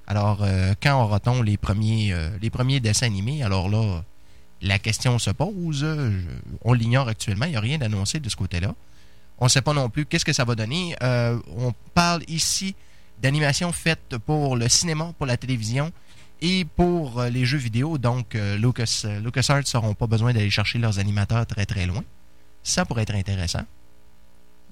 Alors, euh, quand aura-t-on les premiers, euh, les premiers dessins animés? Alors là, la question se pose. On l'ignore actuellement. Il n'y a rien d'annoncé de ce côté-là. On ne sait pas non plus qu'est-ce que ça va donner. Euh, on parle ici d'animation faite pour le cinéma, pour la télévision et pour les jeux vidéo. Donc, Lucas, LucasArts n'auront pas besoin d'aller chercher leurs animateurs très très loin. Ça pourrait être intéressant.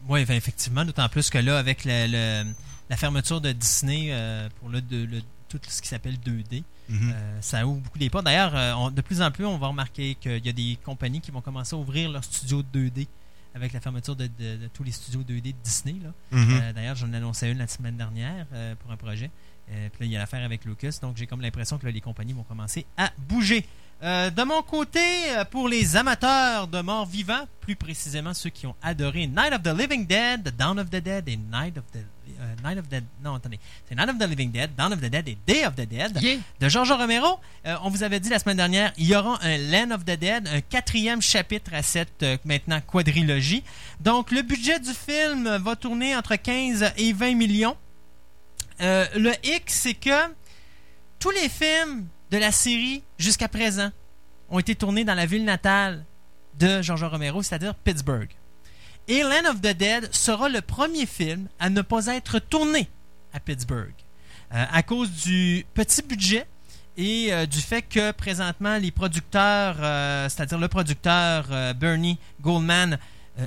Oui, ben, effectivement, d'autant plus que là, avec la fermeture de Disney euh, pour le, de- le- tout ce qui s'appelle 2D, Mhm. euh, ça ouvre beaucoup des portes. D'ailleurs, euh, on- de plus en plus, on va remarquer qu'il y a des compagnies qui vont commencer à ouvrir leurs studios 2D avec la fermeture de, de- de tous les studios 2D de Disney. Mhm. D'ailleurs, j'en annonçais une la semaine dernière pour un projet. Puis là, il y a l'affaire avec Lucas. Donc, j'ai comme l'impression que là, les compagnies vont commencer à bouger. Euh, de mon côté, euh, pour les amateurs de morts vivants, plus précisément ceux qui ont adoré Night of the Living Dead, The Dawn of the Dead et Night of the euh, Night of the non attendez, c'est Night of the Living Dead, Dawn of the Dead et Day of the Dead Yeah. de George Romero. Euh, on vous avait dit la semaine dernière, il y aura un Land of the Dead, un quatrième chapitre à cette euh, maintenant quadrilogie. Donc le budget du film va tourner entre 15 et 20 millions. Le hic, c'est que tous les films de la série jusqu'à présent ont été tournés dans la ville natale de George Romero, c'est-à-dire Pittsburgh. Et Land of the Dead sera le premier film à ne pas être tourné à Pittsburgh. Euh, à cause du petit budget et euh, du fait que présentement les producteurs, euh, c'est-à-dire le producteur Bernie Goldman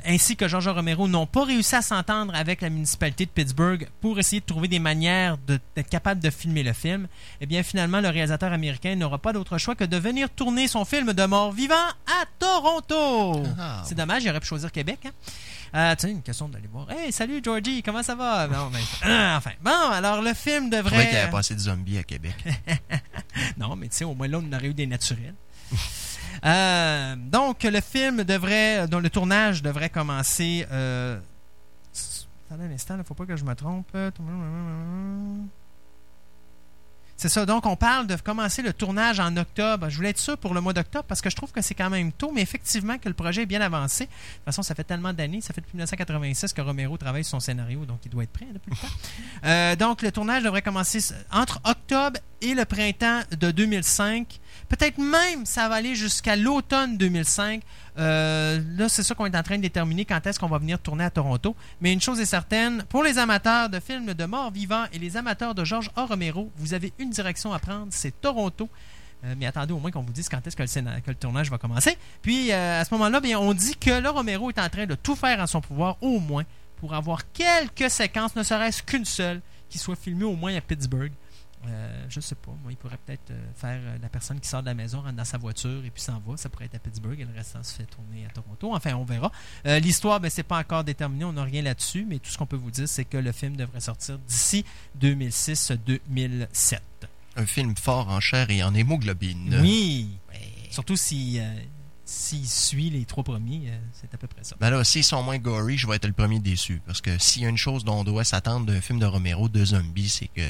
ainsi que George Romero n'ont pas réussi à s'entendre avec la municipalité de Pittsburgh pour essayer de trouver des manières de- d'être capable de filmer le film, eh bien finalement le réalisateur américain n'aura pas d'autre choix que de venir tourner son film de mort vivant à Toronto. Ah, C'est dommage, il aurait pu choisir Québec. Hein? Euh, tu sais, une question d'aller voir. Hey, salut Georgie, comment ça va? Non, mais- Ah, enfin, bon, alors le film Je trouvais qu'il y devrait. avait passé de zombies à Québec. Non, mais tu sais, au moins là, on aurait eu des naturels. Euh, donc, le film devrait, le tournage devrait commencer. Euh, attendez un instant, il ne faut pas que je me trompe. C'est ça, donc on parle de commencer le tournage en octobre. Je voulais être sûr pour le mois d'octobre parce que je trouve que c'est quand même tôt, mais effectivement que le projet est bien avancé. De toute façon, ça fait tellement d'années, ça fait depuis 1986 que Romero travaille son scénario, donc il doit être prêt depuis le temps. Donc le tournage devrait commencer entre octobre et le printemps de 2005. Peut-être même ça va aller jusqu'à l'automne 2005. Euh, là, c'est ça qu'on est en train de déterminer quand est-ce qu'on va venir tourner à Toronto. Mais une chose est certaine, pour les amateurs de films de morts vivants et les amateurs de George A. Romero, vous avez une direction à prendre, c'est Toronto. Euh, mais attendez au moins qu'on vous dise quand est-ce que le, scénar- que le tournage va commencer. Puis euh, à ce moment-là, bien, on dit que le Romero est en train de tout faire en son pouvoir, au moins, pour avoir quelques séquences, ne serait-ce qu'une seule, qui soit filmée au moins à Pittsburgh. Euh, je sais pas. Moi, il pourrait peut-être euh, faire euh, la personne qui sort de la maison, rentre dans sa voiture et puis s'en va. Ça pourrait être à Pittsburgh et le restant se fait tourner à Toronto. Enfin, on verra. Euh, L'histoire, ben, c'est pas encore déterminé. On n'a rien là-dessus. Mais tout ce qu'on peut vous dire, c'est que le film devrait sortir d'ici 2006-2007. Un film fort en chair et en hémoglobine. Oui. Surtout si. euh, S'il suit les trois premiers, euh, c'est à peu près ça. Ben là, s'ils sont moins gory, je vais être le premier déçu. Parce que s'il y a une chose dont on doit s'attendre d'un film de Romero de zombies, c'est que,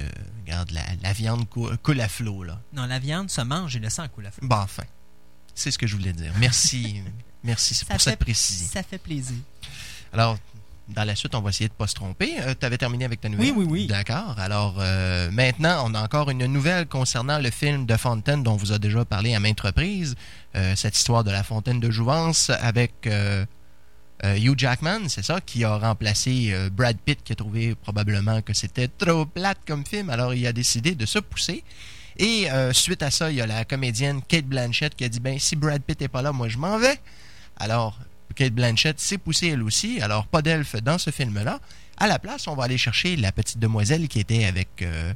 regarde, la, la viande cou- coule à flot, là. Non, la viande se mange et le sang coule à feu. Bon, enfin. C'est ce que je voulais dire. Merci. Merci Ça pour fait- cette précision. Ça fait plaisir. Alors, dans la suite, on va essayer de ne pas se tromper. tu avais terminé avec ta nouvelle? Oui, oui, oui. D'accord. Alors, euh, maintenant, on a encore une nouvelle concernant le film de Fontaine dont on vous a déjà parlé à maintes reprises. Euh, cette histoire de la fontaine de Jouvence avec euh, euh, Hugh Jackman, c'est ça, qui a remplacé euh, Brad Pitt, qui a trouvé probablement que c'était trop plate comme film. Alors, il a décidé de se pousser. Et euh, suite à ça, il y a la comédienne Kate Blanchett qui a dit ben si Brad Pitt n'est pas là, moi je m'en vais. Alors, Kate Blanchett s'est poussée elle aussi. Alors, pas d'elfe dans ce film-là. À la place, on va aller chercher la petite demoiselle qui était avec. euh,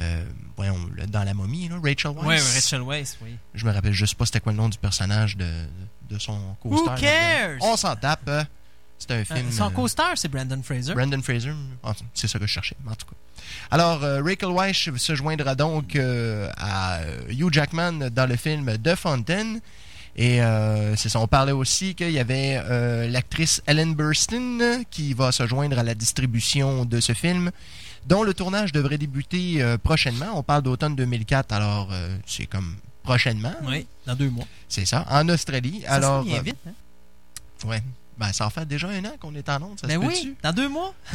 euh, voyons, dans la momie, là, Rachel Weisz. Oui, Rachel Weisz, oui. Je me rappelle juste pas c'était quoi le nom du personnage de, de son co-star. Who cares? On s'en tape. euh, C'est un Euh, film. son co-star, c'est Brandon Fraser. Brandon Fraser, c'est ça que je cherchais, en tout cas. Alors, euh, Rachel Weisz se joindra donc euh, à Hugh Jackman dans le film The Fountain. Et euh, c'est ça, on parlait aussi qu'il y avait euh, l'actrice Ellen Burstyn qui va se joindre à la distribution de ce film, dont le tournage devrait débuter euh, prochainement. On parle d'automne 2004, alors c'est comme prochainement. Oui, dans deux mois. C'est ça, en Australie. Ça alors, vite, hein? ouais, ben, ça en fait déjà un an qu'on est en onde, ça Ben se oui, dans deux mois.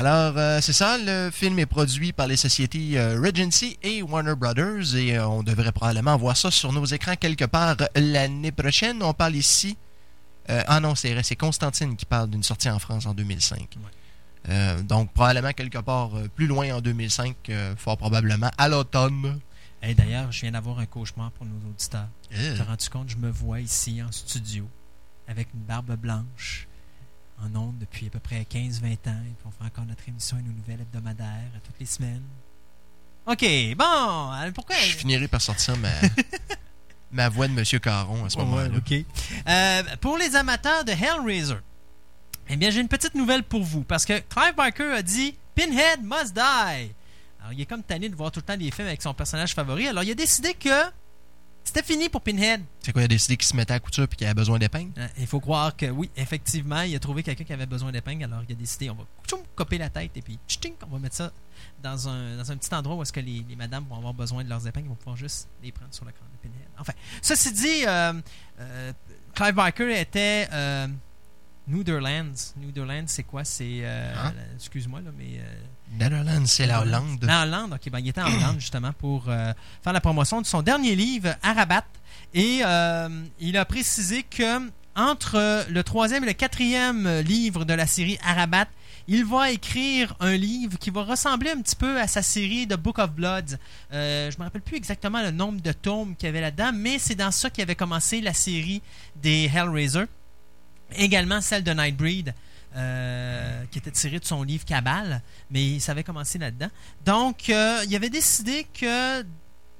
Alors, euh, c'est ça, le film est produit par les sociétés euh, Regency et Warner Brothers et euh, on devrait probablement voir ça sur nos écrans quelque part l'année prochaine. On parle ici. ah non, c'est c'est Constantine qui parle d'une sortie en France en 2005. Euh, donc, probablement quelque part plus loin en 2005, euh, fort probablement à l'automne. Hey, D'ailleurs, je viens d'avoir un cauchemar pour nos auditeurs. Tu t'es rendu compte, je me vois ici en studio avec une barbe blanche en ondes depuis à peu près 15-20 ans. Et puis on fait encore notre émission et nos nouvelles hebdomadaires à toutes les semaines. OK, bon, euh, pourquoi... Je finirai par sortir ma, ma voix de Monsieur Caron à ce moment-là. OK. Euh, pour les amateurs de Hellraiser, eh bien, j'ai une petite nouvelle pour vous. Parce que Clive Barker a dit Pinhead must die. Alors, il est comme tanné de voir tout le temps des films avec son personnage favori. Alors, il a décidé que c'était fini pour Pinhead. C'est quoi, il a décidé qu'il se mettait à la couture et qu'il avait besoin d'épingles? Euh, Il faut croire que oui, effectivement, il a trouvé quelqu'un qui avait besoin d'épingle. Alors, il a décidé on va tchoum, copier la tête et puis tching, on va mettre ça dans un, dans un petit endroit où est-ce que les, les madames vont avoir besoin de leurs épingles. Ils vont pouvoir juste les prendre sur le crâne de Pinhead. Enfin, ceci dit, euh, euh, Clive Barker était. Netherlands. Netherlands, c'est quoi? C'est. euh, Hein? Excuse-moi, là, mais. euh, Netherlands, c'est la Hollande. La Hollande, ok. Ben, il était en Hollande justement pour euh, faire la promotion de son dernier livre, Arabat. Et euh, il a précisé que entre le troisième et le quatrième livre de la série Arabat, il va écrire un livre qui va ressembler un petit peu à sa série The Book of Blood. Euh, je me rappelle plus exactement le nombre de tomes qu'il y avait là-dedans, mais c'est dans ça qu'il avait commencé la série des Hellraiser. Également celle de Nightbreed, euh, qui était tirée de son livre Cabal, mais ça avait commencé là-dedans. Donc, euh, il avait décidé que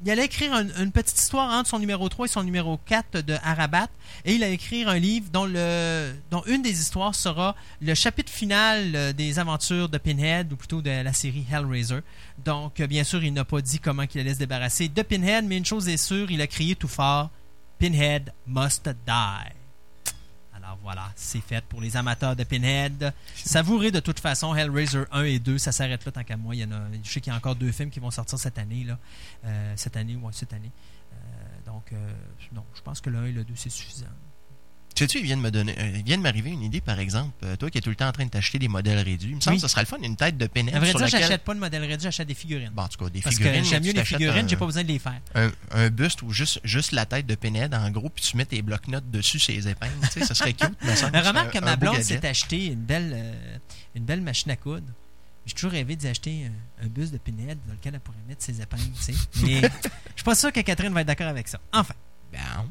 il allait écrire un- une petite histoire entre son numéro 3 et son numéro 4 de Arabat, et il allait écrire un livre dont, dont une des histoires sera le chapitre final euh, des aventures de Pinhead, ou plutôt de la série Hellraiser. Donc, bien sûr, il n'a pas dit comment il allait se débarrasser de Pinhead, mais une chose est sûre, il a crié tout fort Pinhead must die. Alors voilà, c'est fait pour les amateurs de Pinhead. Savourez de toute façon Hellraiser 1 et 2, ça s'arrête là tant qu'à moi. Il y en a, je sais qu'il y a encore deux films qui vont sortir cette année. Là. Euh, cette année, ouais, cette année. Euh, donc, euh, non, je pense que le 1 et le 2, c'est suffisant. Tu sais-tu, il vient de me donner, euh, il vient de m'arriver une idée, par exemple. Euh, toi qui es tout le temps en train de t'acheter des modèles réduits, il me semble Oui. que ce serait le fun, une tête de Pinhead À vrai sur dire, laquelle... j'achète pas de modèle réduit, j'achète des figurines. Bon, en tout cas, des Parce figurines. j'aime mieux les figurines, j'ai pas besoin de les faire. un, un buste ou juste, juste la tête de Pinhead, en gros, puis tu mets tes blocs-notes dessus, ses épingles. tu sais, ça serait cute, me semble. Ce remarque que un ma blonde s'est acheté une belle, euh, une belle machine à coudre. J'ai toujours rêvé d'y acheter un, un bus de Pinhead dans lequel elle pourrait mettre ses épingles, tu sais. Mais je suis pas sûr que Catherine va être d'accord avec ça. Enfin. Bon.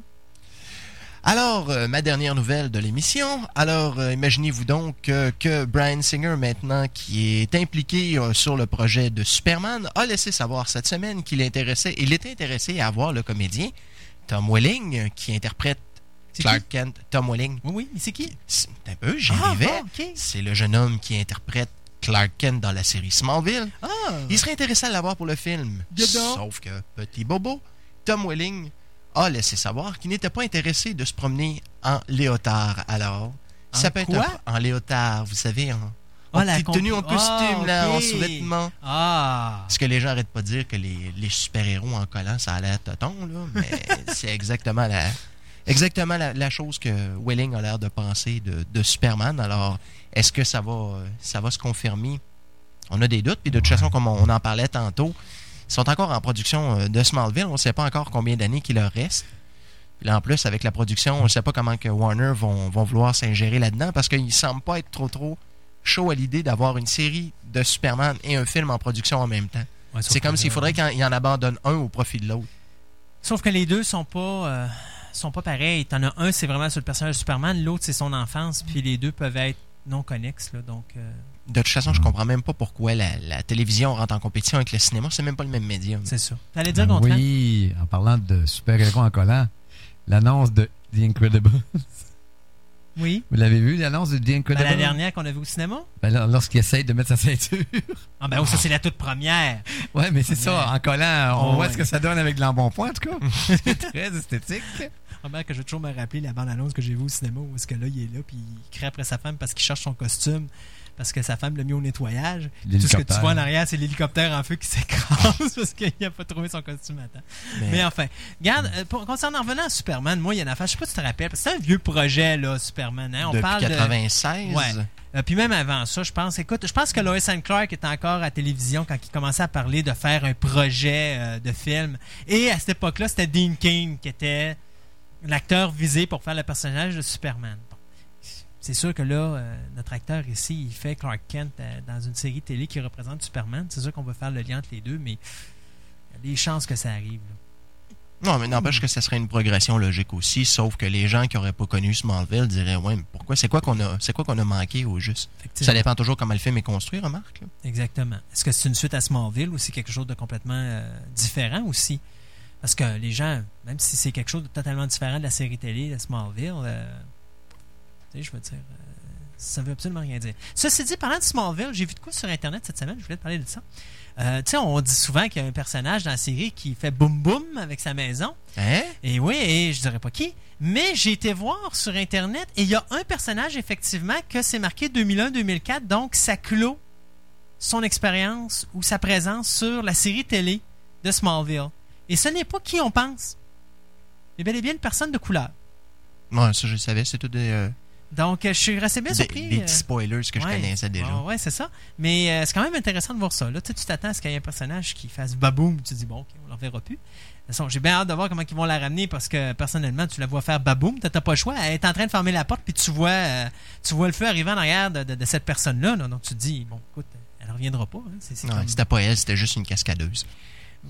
Alors, euh, ma dernière nouvelle de l'émission. Alors, euh, imaginez-vous donc que, que Brian Singer, maintenant, qui est impliqué euh, sur le projet de Superman, a laissé savoir cette semaine qu'il intéressait, il était intéressé à voir le comédien Tom Welling, qui interprète Clark Kent. Tom Welling. Oui, oui, c'est qui? C'est un peu, j'y Ah, ah. C'est le jeune homme qui interprète Clark Kent dans la série Smallville. Ah! Il serait intéressé à l'avoir pour le film. Sauf que, petit bobo, Tom Welling a laissé savoir qu'il n'était pas intéressé de se promener en léotard. Alors, En ça peut être quoi? en léotard, vous savez, en, Ah, en petite tenue en costume, Ah, là, en ok. sous-vêtements. Ah! Parce que les gens n'arrêtent pas de dire que les, les super-héros en collant, ça a l'air toton, là, mais c'est exactement la, exactement la, la chose que Welling a l'air de penser de, de Superman. Alors, est-ce que ça va, ça va se confirmer? On a des doutes, puis de toute façon, comme on en parlait tantôt, sont encore en production euh, de Smallville. On ne sait pas encore combien d'années qu'il leur reste. Puis là, en plus, avec la production, on ne sait pas comment que Warner vont, vont vouloir s'ingérer là-dedans parce qu'ils ne semblent pas être trop trop chaud à l'idée d'avoir une série de Superman et un film en production en même temps. Ouais, C'est comme s'il faudrait qu'il en abandonne un au profit de l'autre. Sauf que les deux sont pas euh, sont pas pareils. T'en as un, c'est vraiment sur le personnage de Superman, l'autre, c'est son enfance, puis les deux peuvent être non connexes. Là, donc, euh, De toute façon, je comprends même pas pourquoi la, la télévision rentre en compétition avec le cinéma. C'est même pas le même médium. c'est ça. T'allais dire, Ben oui, en parlant de super-héros en collant, l'annonce de The Incredible. Oui. Vous l'avez vu, l'annonce de The Ben, Incredible? la dernière qu'on a vue au cinéma? Ben, là, Lorsqu'il essaye de mettre sa ceinture. Ah ben oui, ça c'est la toute première. ouais, mais c'est ça, en collant, on Oh, voit ouais. ce que ça donne avec de l'embonpoint, en tout cas. c'est très esthétique. Ah ben, que je vais toujours me rappeler la bande-annonce que j'ai vue au cinéma où est-ce que là, il est là, puis il crie après sa femme parce qu'il cherche son costume, parce que sa femme l'a mis au nettoyage. Tout ce que tu vois en arrière, c'est l'hélicoptère en feu qui s'écrase parce qu'il n'a pas trouvé son costume à temps. Mais- Mais enfin, regarde, euh, pour, concernant en revenant à Superman, moi, il y a une affaire, je sais pas si tu te rappelles, parce que c'est un vieux projet, là, Superman. Hein? On Depuis parle de- 96. Ouais. Euh, puis même avant ça, je pense, écoute, je pense que Lois and Clark était encore à la télévision quand il commençait à parler de faire un projet euh, de film. Et à cette époque-là, c'était Dean King qui était l'acteur visé pour faire le personnage de Superman. C'est sûr que là, euh, notre acteur ici, il fait Clark Kent euh, dans une série télé qui représente Superman. C'est sûr qu'on va faire le lien entre les deux, mais il y a des chances que ça arrive. là. Non, mais n'empêche que ça serait une progression logique aussi, sauf que les gens qui auraient pas connu Smallville diraient Ouais, mais pourquoi c'est quoi qu'on a c'est quoi qu'on a manqué au juste? Ça dépend toujours comment le film est construit, remarque. là. Exactement. Est-ce que c'est une suite à Smallville ou c'est quelque chose de complètement euh, différent aussi? Parce que les gens, même si c'est quelque chose de totalement différent de la série télé de Smallville, euh, tu sais, je veux dire, euh, ça veut absolument rien dire. Ceci dit, parlant de Smallville, j'ai vu de quoi sur Internet cette semaine, je voulais te parler de ça. Euh, tu sais, on dit souvent qu'il y a un personnage dans la série qui fait boum boum avec sa maison. Hein? Et oui, et je dirais pas qui, mais j'ai été voir sur Internet et il y a un personnage, effectivement, que c'est marqué 2001-2004, donc ça clôt son expérience ou sa présence sur la série télé de Smallville. Et ce n'est pas qui on pense. Mais bel et bien une personne de couleur. Ouais, ça je le savais, c'est tout des, euh, Donc, euh, je suis assez bien des, surpris. des euh, petits spoilers que je ouais. connaissais déjà. Ah ouais, c'est ça. Mais euh, c'est quand même intéressant de voir ça. Là, tu t'attends à ce qu'il y ait un personnage qui fasse baboum. Tu dis, bon, on ne le reverra plus. De toute façon, J'ai bien hâte de voir comment ils vont la ramener parce que personnellement, tu la vois faire baboum. Tu n'as pas le choix. Elle est en train de fermer la porte, puis tu vois, euh, tu vois le feu arriver en arrière de, de- de cette personne-là. là. Donc tu te dis, bon, écoute, elle ne reviendra pas. hein. C'est, comme- c'était pas elle, c'était juste une cascadeuse.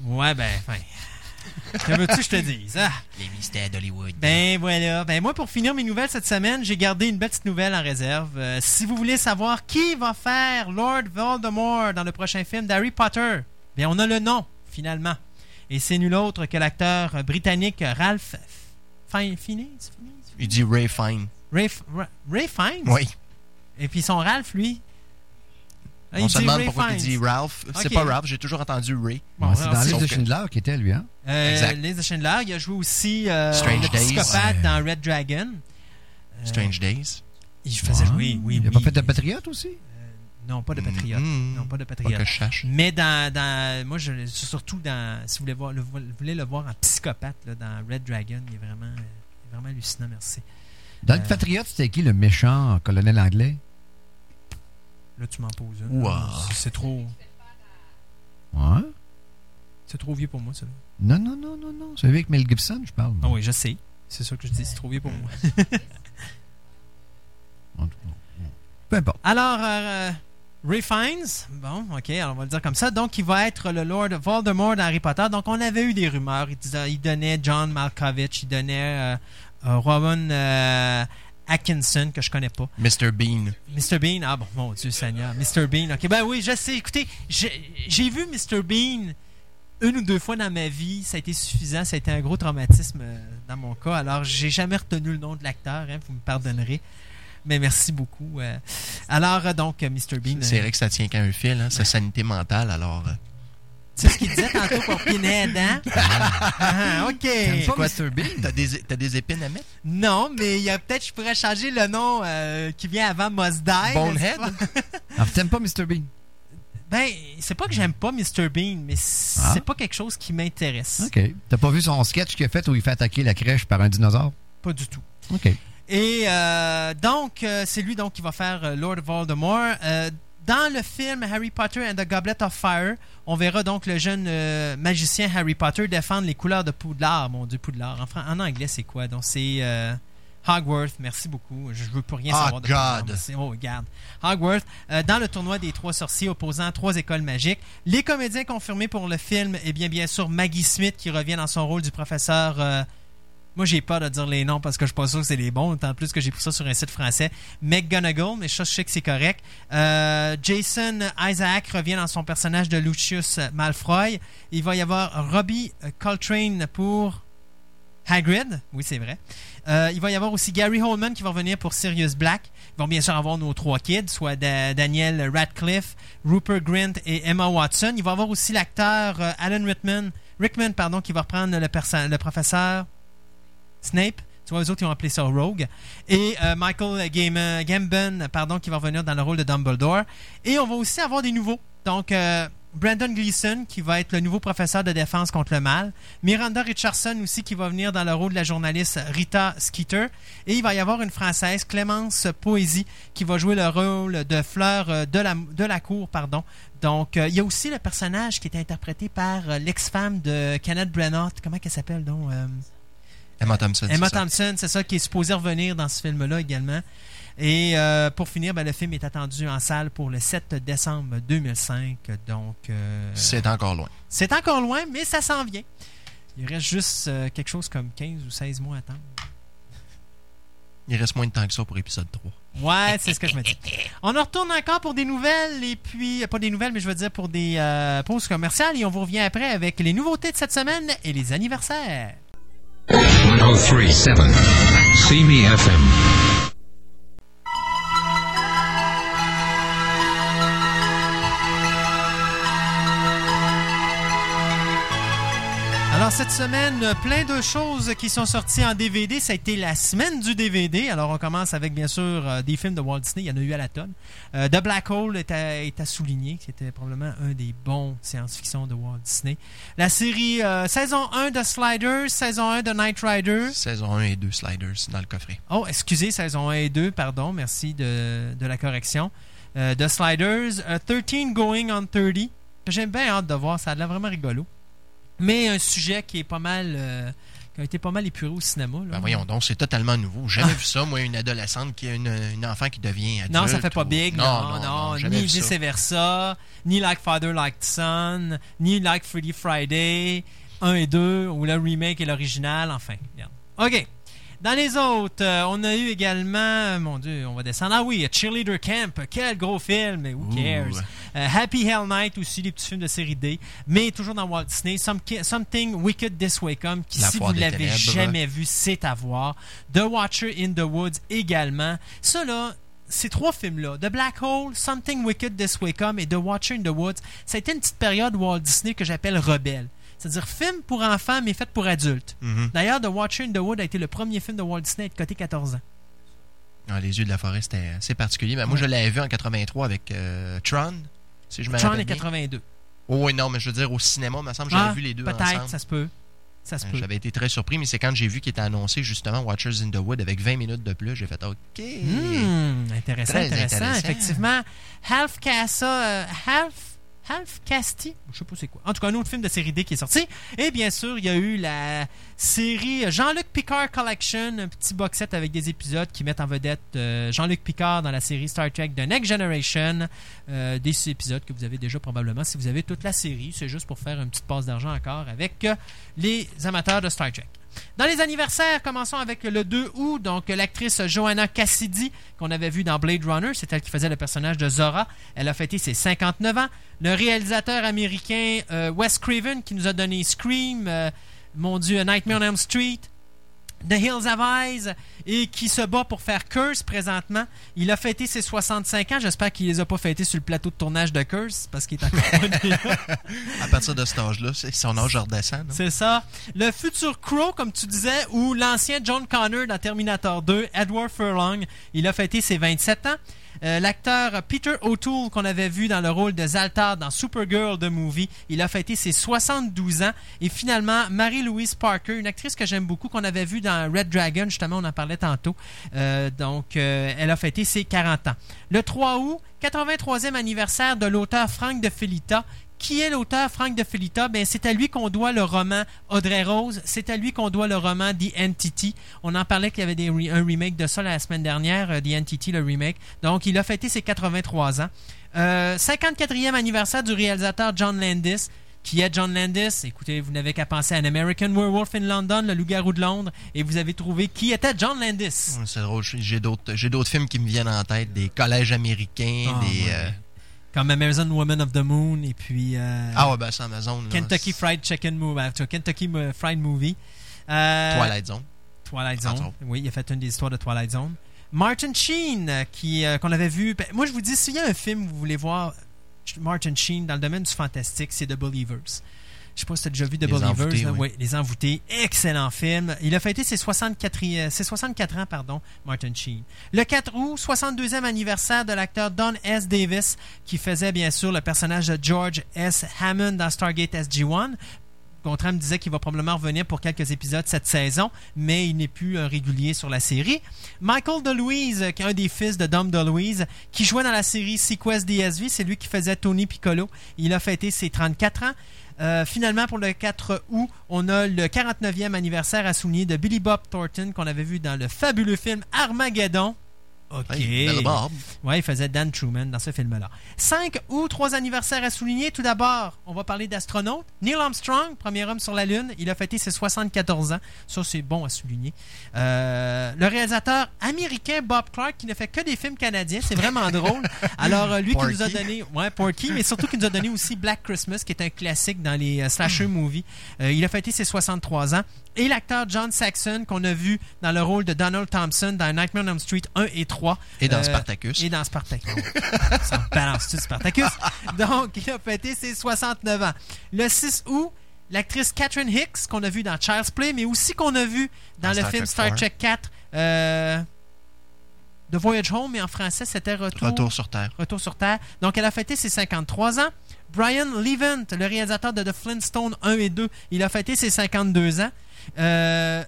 Ouais, ben, enfin. Que veux-tu que je te dise? Ah. Les mystères d'Hollywood. Ben voilà. Ben moi, pour finir mes nouvelles cette semaine, j'ai gardé une petite nouvelle en réserve. Euh, si vous voulez savoir qui va faire Lord Voldemort dans le prochain film d'Harry Potter, bien on a le nom finalement. Et c'est nul autre que l'acteur britannique Ralph Fiennes. Fiennes? Il dit Ray Fine. Ray, Ra- Ray Fiennes? Oui. Et puis son Ralph, lui? Ah, On il se demande pourquoi il Fiennes. dit Ralph. C'est pas Ralph, j'ai toujours entendu Ray. Bon, c'est dans l'île de Schindler qui était, lui, hein? Euh, Exact. Liz de Schindler, il a joué aussi euh, Strange le Days. psychopathe Ouais. dans Red Dragon. Euh, Strange Days? Il faisait Ouais. jouer, oui, Il n'a oui. pas fait de Patriote aussi? Euh, non, pas de Patriote. Mm. Non, pas de Pas Patriote. que je sache. Mais dans, dans moi, je, surtout dans, si vous voulez, voir, le, vous voulez le voir en psychopathe, là, dans Red Dragon, il est vraiment, euh, vraiment hallucinant, merci. Dans le Patriote, c'était qui le méchant colonel anglais? Là, tu m'en poses une. Wow. C'est- C'est trop, Ouais? c'est trop vieux pour moi, ça. Non, non, non, non, non. Celui avec Mel Gibson, je parle. Ah oui, je sais. C'est ça que je dis, c'est trop vieux pour moi. En tout cas, Peu importe. Alors, euh, Ray Fiennes, bon, ok, alors on va le dire comme ça. Donc, il va être le Lord Voldemort dans Harry Potter. Donc, on avait eu des rumeurs. Il, disait- il donnait John Malkovich, il donnait euh, euh, Rowan euh, Atkinson, que je connais pas. Mr. Bean. Mr. Bean, ah bon, mon Dieu Seigneur. Mr. Bean, ok, ben oui, je sais. Écoutez, j'ai vu Mr. Bean une ou deux fois dans ma vie. Ça a été suffisant. Ça a été un gros traumatisme euh, dans mon cas. Alors, j'ai jamais retenu le nom de l'acteur, hein, vous me pardonnerez. Mais merci beaucoup. euh. Alors, euh, donc, Mr. Bean. C'est vrai que ça tient qu'à un fil, hein, sa sanité mentale, alors... C'est ce qu'il disait tantôt pour Pinhead, hein? Ah, ok. T'aimes pas quoi? Mr. Bean? T'as des, t'as des épines à mettre? Non, mais il y a peut-être, je pourrais changer le nom euh, qui vient avant Must Die. Bonehead? Ah, T'aimes pas Mr. Bean? Ben, c'est pas que j'aime pas Mr. Bean, mais c'est Ah. pas quelque chose qui m'intéresse. OK. T'as pas vu son sketch qu'il a fait où il fait attaquer la crèche par un dinosaure? Pas du tout. OK. Et euh, donc, euh, c'est lui donc qui va faire euh, Lord Voldemort. Euh, dans le film Harry Potter and the Goblet of Fire, on verra donc le jeune euh, magicien Harry Potter défendre les couleurs de Poudlard. Mon Dieu, Poudlard. En, en anglais, c'est quoi? Donc, c'est euh, Hogwarts. Merci beaucoup. Je veux plus rien Ah, savoir de God. Oh, regarde. Hogwarts. euh, dans le tournoi des trois sorciers opposant trois écoles magiques. Les comédiens confirmés pour le film, eh bien, bien sûr, Maggie Smith qui revient dans son rôle du professeur... moi, j'ai peur de dire les noms parce que je suis pas sûr que c'est les bons, tant plus que j'ai pris ça sur un site français. McGonagall, mais je sais que c'est correct. Euh, Jason Isaac revient dans son personnage de Lucius Malfoy. Il va y avoir Robbie Coltrane pour Hagrid. Oui, c'est vrai. Euh, il va y avoir aussi Gary Oldman qui va revenir pour Sirius Black. Ils vont bien sûr avoir nos trois kids, soit Da- Daniel Radcliffe, Rupert Grint et Emma Watson. Il va y avoir aussi l'acteur euh, Alan Rickman, Rickman pardon, qui va reprendre le, le professeur Snape. Tu vois, eux autres, ils ont appelé ça Rogue. Et euh, Michael Gam- Gambon, pardon, qui va revenir dans le rôle de Dumbledore. Et on va aussi avoir des nouveaux. Donc, euh, Brandon Gleeson, qui va être le nouveau professeur de défense contre le mal. Miranda Richardson aussi, qui va venir dans le rôle de la journaliste Rita Skeeter. Et il va y avoir une Française, Clémence Poésie, qui va jouer le rôle de Fleur euh, de la, de la cour. pardon. Donc, il y a aussi le personnage qui est interprété par l'ex-femme de Kenneth Branagh. Comment elle s'appelle, donc? Emma Thompson. Emma. Thompson, c'est ça qui est supposé revenir dans ce film-là également. Et euh, pour finir, ben, le film est attendu en salle pour le 7 décembre 2005. Donc, euh, C'est encore loin. c'est encore loin, mais ça s'en vient. Il reste juste euh, quelque chose comme 15 ou 16 mois à attendre. Il reste moins de temps que ça pour épisode 3. Ouais, c'est ce que je me dis. On en retourne encore pour des nouvelles, et puis, pas des nouvelles, mais je veux dire pour des pauses commerciales, et on vous revient après avec les nouveautés de cette semaine et les anniversaires. 1037 See Me FM. Alors cette semaine, euh, plein de choses qui sont sorties en DVD. Ça a été la semaine du DVD. Alors on commence avec bien sûr euh, des films de Walt Disney. Il y en a eu à la tonne. Euh, The Black Hole est à, est à souligner. C'était probablement un des bons science-fiction de Walt Disney. La série euh, saison 1 de Sliders, saison 1 de Knight Rider. Saison 1 et 2 Sliders dans le coffret. Oh, excusez, saison 1 et 2, pardon. Merci de, de la correction. Euh, The Sliders, euh, 13 Going on 30. que J'ai bien hâte de voir. Ça a l'air vraiment rigolo. Mais un sujet qui est pas mal. euh, qui a été pas mal épuré au cinéma. là. Ben voyons donc, c'est totalement nouveau. J'ai jamais vu ça, moi, une adolescente qui a une, une enfant qui devient adulte. Non, ça fait pas ou- big, non, non, jamais ni vu ça. vice versa, ni Like Father, Like Son, ni Like Freddie Friday, 1 et 2, ou le remake et l'original, enfin. regarde. OK. Dans les autres, euh, on a eu également, mon Dieu, on va descendre. Ah oui, Cheerleader Camp, quel gros film, mais who cares? Euh, Happy Hell Night aussi, des petits films de série D, mais toujours dans Walt Disney. Some- Something Wicked This Way Come, qui La si vous des l'avez jamais vu, c'est à voir. The Watcher in the Woods également. Ça là, ces trois films-là, The Black Hole, Something Wicked This Way Come et The Watcher in the Woods, ça a été une petite période Walt Disney que j'appelle rebelle. C'est-à-dire film pour enfants, mais fait pour adultes. Mhm. D'ailleurs, The Watcher in the Wood a été le premier film de Walt Disney à être coté 14 ans. Ah, les yeux de la forêt, c'était assez particulier. Ben, moi, je l'avais vu en 83 avec euh, Tron, si je me Tron est bien. 82. Oh, oui, non, mais je veux dire, au cinéma, il me semble que j'avais Ah, vu les deux Peut-être, ça se peut. Ça se Euh, peut. J'avais été très surpris, mais c'est quand j'ai vu qu'il était annoncé justement Watchers in the Wood avec 20 minutes de plus, j'ai fait OK. Hmm, intéressant, intéressant, intéressant. Effectivement, Half Casa, euh, Half, Half Casti, je sais pas c'est quoi. En tout cas, un autre film de série D qui est sorti. Et bien sûr, il y a eu la série Jean-Luc Picard Collection, un petit box set avec des épisodes qui mettent en vedette euh, Jean-Luc Picard dans la série Star Trek The Next Generation. Euh, des épisodes que vous avez déjà probablement si vous avez toute la série. C'est juste pour faire une petite passe d'argent encore avec les amateurs de Star Trek. Dans les anniversaires, commençons avec le 2 août. Donc, l'actrice Joanna Cassidy, qu'on avait vue dans Blade Runner, c'est elle qui faisait le personnage de Zora. Elle a fêté ses 59 ans. Le réalisateur américain euh, Wes Craven, qui nous a donné Scream, euh, mon Dieu, Nightmare on Elm Street, The Hills Have Eyes et qui se bat pour faire Curse présentement. Il a fêté ses 65 ans. J'espère qu'il les a pas fêtés sur le plateau de tournage de Curse parce qu'il est encore. À partir de cet âge-là, c'est son âge redescend. C'est ça. Le futur Crow, comme tu disais, ou l'ancien John Connor dans Terminator 2, Edward Furlong, il a fêté ses 27 ans. Euh, L'acteur Peter O'Toole, qu'on avait vu dans le rôle de Zaltar dans Supergirl The Movie, il a fêté ses 72 ans. Et finalement, Mary-Louise Parker, une actrice que j'aime beaucoup, qu'on avait vue dans Red Dragon, justement, on en parlait tantôt. Euh, donc, euh, elle a fêté ses 40 ans. Le 3 août, 83e anniversaire de l'auteur Frank de Felita, qui est l'auteur Frank de Felita? Ben, c'est à lui qu'on doit le roman Audrey Rose. C'est à lui qu'on doit le roman The Entity. On en parlait qu'il y avait des re- un remake de ça la semaine dernière, euh, The Entity, le remake. Donc, il a fêté ses 83 ans. Euh, 54e anniversaire du réalisateur John Landis. Qui est John Landis? Écoutez, vous n'avez qu'à penser à An American Werewolf in London, Le Loup-garou de Londres, et vous avez trouvé qui était John Landis. C'est drôle, j'ai d'autres films qui me viennent en tête, des collèges américains, Ah, des... ouais. euh, Comme Amazon Woman of the Moon, et puis... euh, Ah ouais, ben c'est Amazon. là. Kentucky Fried Chicken Movie, euh, Kentucky Fried Movie. Euh, Twilight Zone. Twilight Entre Zone. Oui, il a fait une des histoires de Twilight Zone. Martin Sheen, euh, qui qu'on avait vu. ben, moi, je vous dis, s'il y a un film que vous voulez voir Martin Sheen dans le domaine du fantastique, c'est The Believers. Je sais pas si tu as déjà vu The Believers. Oui. Les Envoûtés. Excellent film. Il a fêté ses 64, euh, ses 64 ans, pardon, Martin Sheen. Le 4 août, 62e anniversaire de l'acteur Don S. Davis, qui faisait bien sûr le personnage de George S. Hammond dans Stargate SG-1. Gontran me disait qu'il va probablement revenir pour quelques épisodes cette saison, mais il n'est plus un régulier sur la série. Michael DeLuise, qui est un des fils de Dom DeLuise, qui jouait dans la série Sequest DSV, c'est lui qui faisait Tony Piccolo. Il a fêté ses 34 ans. Euh, finalement, pour le 4 août, on a le 49e anniversaire à souligner de Billy Bob Thornton qu'on avait vu dans le fabuleux film Armageddon. OK. Hey. Ouais, il faisait Dan Truman dans ce film-là. 5 août, trois anniversaires à souligner. Tout d'abord, on va parler d'astronautes. Neil Armstrong, premier homme sur la Lune, il a fêté ses 74 ans. Ça, c'est bon à souligner. Euh, le réalisateur américain Bob Clark, qui ne fait que des films canadiens, c'est vraiment drôle. Alors, euh, lui qui nous a donné, ouais, Porky, mais surtout qui nous a donné aussi Black Christmas, qui est un classique dans les euh, slasher movies. Euh, il a fêté ses 63 ans. Et l'acteur John Saxon, qu'on a vu dans le rôle de Donald Thompson dans Nightmare on Elm Street 1 et 3. Et dans Euh, Spartacus. Et dans Spartacus. Ça me balance-tu Spartacus? Donc, il a fêté ses 69 ans. Le 6 août, l'actrice Catherine Hicks, qu'on a vu dans Child's Play, mais aussi qu'on a vu dans Dans le Star film Trek Star 4. Trek 4, euh, The Voyage Home, mais en français, c'était Retour, Retour sur Terre. Retour sur Terre. Donc, elle a fêté ses 53 ans. Brian Levant, le réalisateur de The Flintstone 1 et 2, il a fêté ses 52 ans. Euh,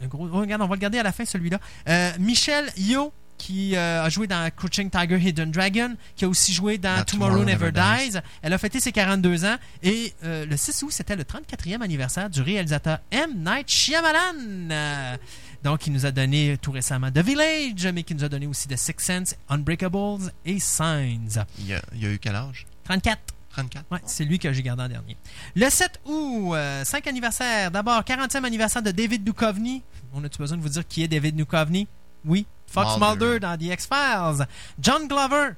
un gros, oh, regarde, on va le garder à la fin, celui-là. Euh, Michelle Yeoh, qui euh, a joué dans Crouching Tiger, Hidden Dragon, qui a aussi joué dans, Tomorrow, Never Never Dies. Elle a fêté ses 42 ans. Et euh, le 6 août, c'était le 34e anniversaire du réalisateur M. Night Shyamalan. Euh, donc, il nous a donné tout récemment The Village, mais qui nous a donné aussi The Sixth Sense, Unbreakables et Signs. Il y a, il y a eu quel âge? 34. 34 Ouais, c'est lui que j'ai gardé en dernier. Le 7 août, 5 anniversaires. D'abord, 40e anniversaire de David Duchovny. On a-tu besoin de vous dire qui est David Duchovny? Oui. Fox Mulder. Mulder dans The X-Files. John Glover,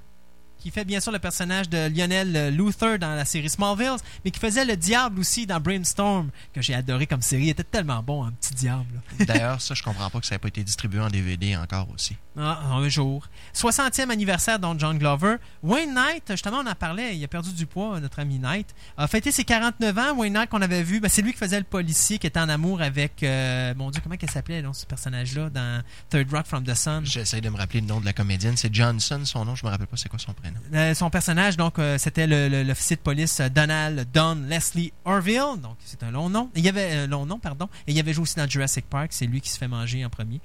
qui fait bien sûr le personnage de Lionel Luther dans la série Smallville, mais qui faisait le diable aussi dans Brainstorm, que j'ai adoré comme série. Il était tellement bon, un petit diable. D'ailleurs, ça, je comprends pas que ça n'ait pas été distribué en DVD encore aussi. Ah, un jour. 60e anniversaire de John Glover. Wayne Knight, justement, on en parlait, il a perdu du poids, notre ami Knight. A fêté ses 49 ans. Wayne Knight qu'on avait vu, ben, c'est lui qui faisait le policier qui était en amour avec, euh, mon Dieu, comment qu'elle s'appelait, ce personnage-là, dans Third Rock from the Sun? J'essaie de me rappeler le nom de la comédienne. C'est Johnson, son nom. Je me rappelle pas c'est quoi son prénom. Euh, son personnage, donc, euh, c'était l'officier de police euh, Donald Don Leslie Orville. Donc, c'est un long nom. Il y avait un long nom, pardon. Et il y avait joué aussi dans Jurassic Park. C'est lui qui se fait manger en premier.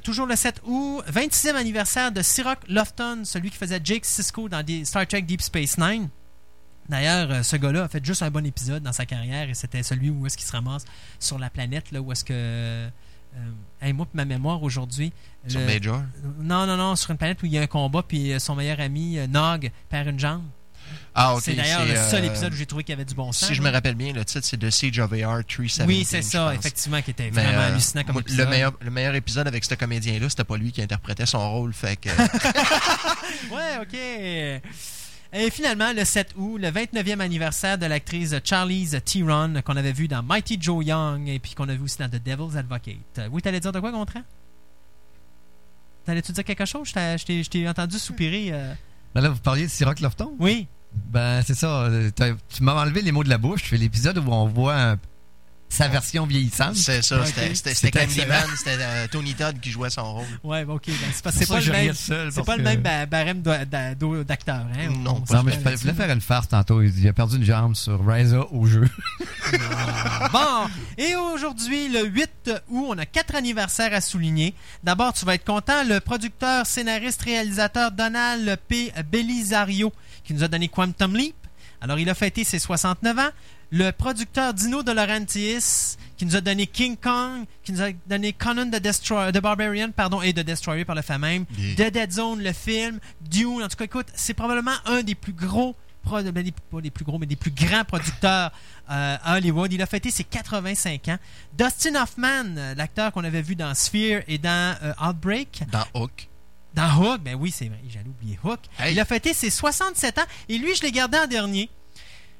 Toujours le 7 août, 26e anniversaire de Siroc Lofton, celui qui faisait Jake Sisko dans Star Trek Deep Space Nine. D'ailleurs, ce gars-là a fait juste un bon épisode dans sa carrière et c'était celui où est-ce qu'il se ramasse sur la planète, là, où est-ce que... Euh, hey, moi, ma mémoire aujourd'hui... Sur le- Major? non, non, non, sur une planète où il y a un combat, puis euh, son meilleur ami, euh, Nog, perd une jambe. Ah, ok. c'est d'ailleurs le seul épisode où j'ai trouvé qu'il y avait du bon sens. Si je me rappelle bien, le titre, c'est The Siege of AR 317. Oui, c'est ça, effectivement, qui était Mais, vraiment euh, hallucinant comme moi, épisode. le, meilleur, le meilleur épisode avec ce comédien-là, c'était pas lui qui interprétait son rôle. Fait que. Ouais, ok. Et finalement, le 7 août, le 29e anniversaire de l'actrice Charlize Theron qu'on avait vu dans Mighty Joe Young et puis qu'on a vu aussi dans The Devil's Advocate. Oui, t'allais dire de quoi, Gontran? T'allais-tu dire quelque chose? Je t'ai- je t'ai- je t'ai entendu soupirer. euh. Ben là, vous parliez de Siroc Lofton? Oui. Ben, c'est ça. euh, Tu m'as enlevé les mots de la bouche. Je fais l'épisode où on voit un- sa version vieillissante. c'est ça, Ok. c'était-. Candyman, c'était euh, Tony Todd qui jouait son rôle. Ouais, ok. ben, c'est pas, C'est le même. seul, C'est pas le même ba- barème d'a- d'a- d'au- d'acteur, hein? Non, Non, mais je voulais faire une farce tantôt. Il a perdu une jambe sur Ryza au jeu. Bon, et aujourd'hui, le 8 août, on a quatre anniversaires à souligner. D'abord, tu vas être content, le producteur, scénariste, réalisateur Donald P. Belisario, qui nous a donné Quantum Leap. Alors, il a fêté ses 69 ans. Le producteur Dino De Laurentiis, qui nous a donné King Kong, qui nous a donné Conan the, Destroyer, the Barbarian, pardon, et The Destroyer par le fait même. Yeah. The Dead Zone, le film, Dune. En tout cas, écoute, c'est probablement un des plus gros, ben, pas des plus gros, mais des plus grands producteurs euh, à Hollywood. Il a fêté ses 85 ans. Dustin Hoffman, l'acteur qu'on avait vu dans Sphere et dans euh, Outbreak, Dans Hook. dans Hook, ben oui, c'est vrai, j'allais oublier Hook. Hey. Il a fêté ses 67 ans et lui, je l'ai gardé en dernier.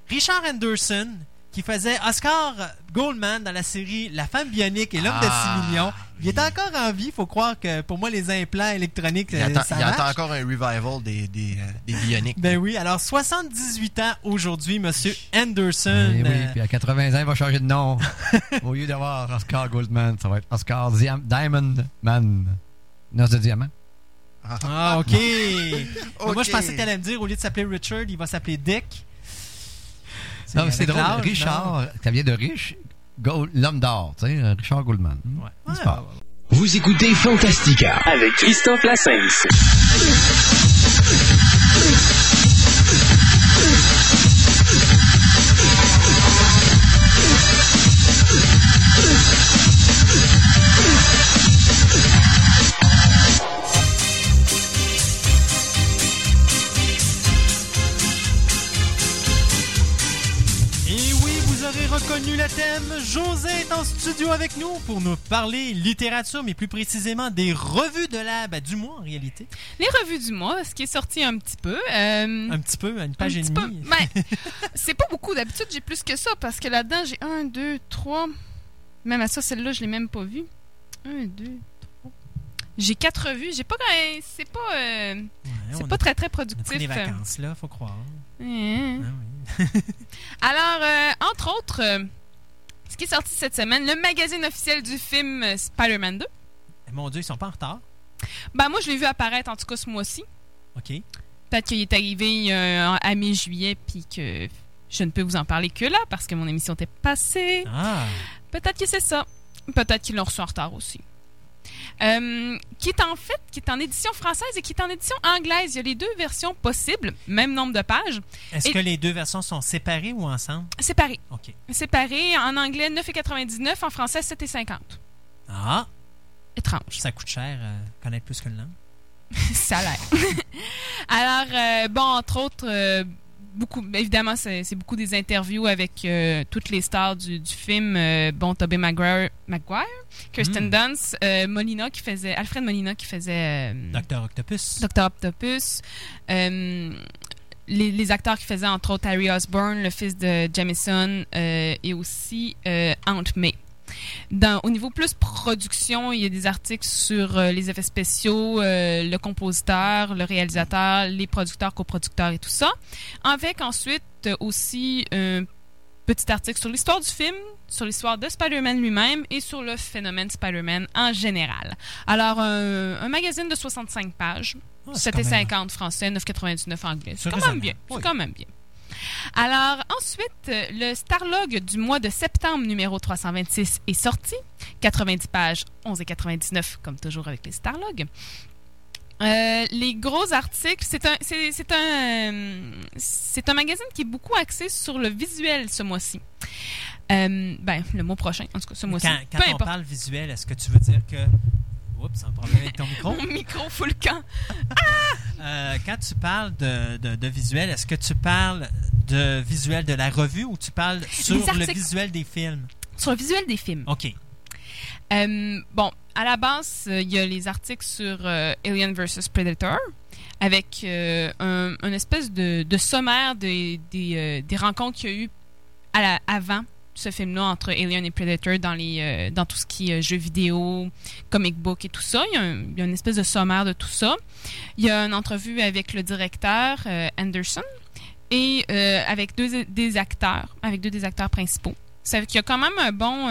Richard Anderson, qui faisait Oscar Goldman dans la série La femme bionique et l'homme Ah, de 6 millions. Il est encore en vie. faut croire que pour moi, les implants électroniques, Il euh, attend, ça il attend encore un revival des, des, euh, des Bionics. Ben oui, alors 78 ans aujourd'hui, monsieur Anderson. Eh oui, Euh, puis à 80 ans, il va changer de nom. Au lieu d'avoir Oscar Goldman, ça va être Oscar Diam- Diamond Man. Noce de diamant. Ah, ok. Mais Moi, je pensais que tu allais me dire, au lieu de s'appeler Richard, il va s'appeler Dick. Non, mais c'est drôle. non? Richard, ça vient de Gold- l'homme d'or, tu sais, Richard Goldman. Ouais, ouais. Vous écoutez Fantastica. Avec Christophe Lassens. Reconnu le thème. José est en studio avec nous pour nous parler littérature, mais plus précisément des revues de la, ben, du mois en réalité. Les revues du mois, ce qui est sorti un petit peu. euh, Un petit peu, une page un et demie. Ben, c'est pas beaucoup. D'habitude, j'ai plus que ça parce que là-dedans, j'ai un, deux, trois. Même à ça, celle-là, je l'ai même pas vue. Un, deux, trois. J'ai quatre revues. J'ai pas. euh, C'est pas. euh, Ouais, c'est pas a- très très on a pris productif. des vacances, là, faut croire. Hein. Ah oui. Alors, euh, entre autres, euh, ce qui est sorti cette semaine, le magazine officiel du film Spider-Man 2. Eh, Mon Dieu, ils sont pas en retard. Ben, moi, je l'ai vu apparaître en tout cas ce mois-ci. OK. Peut-être qu'il est arrivé euh, à mi-juillet, puis que je ne peux vous en parler que là, parce que mon émission était passée. Ah, Peut-être que c'est ça. Peut-être qu'ils l'ont reçu en retard aussi. Euh, qui est en fait, qui est en édition française et qui est en édition anglaise. Il y a les deux versions possibles, même nombre de pages, est-ce Et- que les deux versions sont séparées ou ensemble? séparées. OK. Séparées, en anglais 9,99, en français 7,50. Ah, Étrange. ça coûte cher, euh, connaître plus que le nom. Ça a l'air. Alors, euh, bon, entre autres, euh, beaucoup, ben, évidemment, c'est beaucoup des interviews avec euh, toutes les stars du, du film. euh, bon, Tobey Maguire, Maguire Kirsten Mm. Dunst, euh, Molina qui faisait, Alfred Molina qui faisait Docteur Octopus. Dr. Octopus. les, les acteurs qui faisaient entre autres Harry Osborn, le fils de Jameson, et aussi Aunt May. Dans, au niveau plus production, il y a des articles sur euh, les effets spéciaux, euh, le compositeur, le réalisateur, les producteurs, coproducteurs et tout ça. Avec ensuite euh, aussi un petit article sur l'histoire du film, sur l'histoire de Spider-Man lui-même et sur le phénomène Spider-Man en général. Alors, un, un magazine de 65 pages. Ah, quand même- 7,50 français, 9,99 anglais. C'est quand même bien. Oui. C'est quand même bien. Alors, ensuite, le Starlog du mois de septembre, numéro 326, est sorti. 90 pages, 11,99, comme toujours avec les Starlogs. Euh, les gros articles, c'est un, c'est, c'est un, c'est un magazine qui est beaucoup axé sur le visuel ce mois-ci. Euh, ben, le mois prochain, en tout cas, ce mois-ci. Quand, on importe. parle visuel, est-ce que tu veux dire que. Oups, un problème avec ton micro. Mon micro full camp. Euh, quand tu parles de, de, de visuel, est-ce que tu parles de visuel de la revue ou tu parles sur le visuel des films? Sur le visuel des films. OK. Euh, bon, à la base, euh, il y a les articles sur Alien vs Predator avec un, une espèce de, de sommaire des, des, des rencontres qu'il y a eu à la- avant ce film-là entre Alien et Predator dans, les, euh, dans tout ce qui est euh, jeux vidéo, comic book et tout ça. Il y, a un- il y a une espèce de sommaire de tout ça. Il y a une entrevue avec le directeur euh, Anderson et euh, avec deux des acteurs, avec deux des acteurs principaux. Ça fait qu'il y a quand même un bon,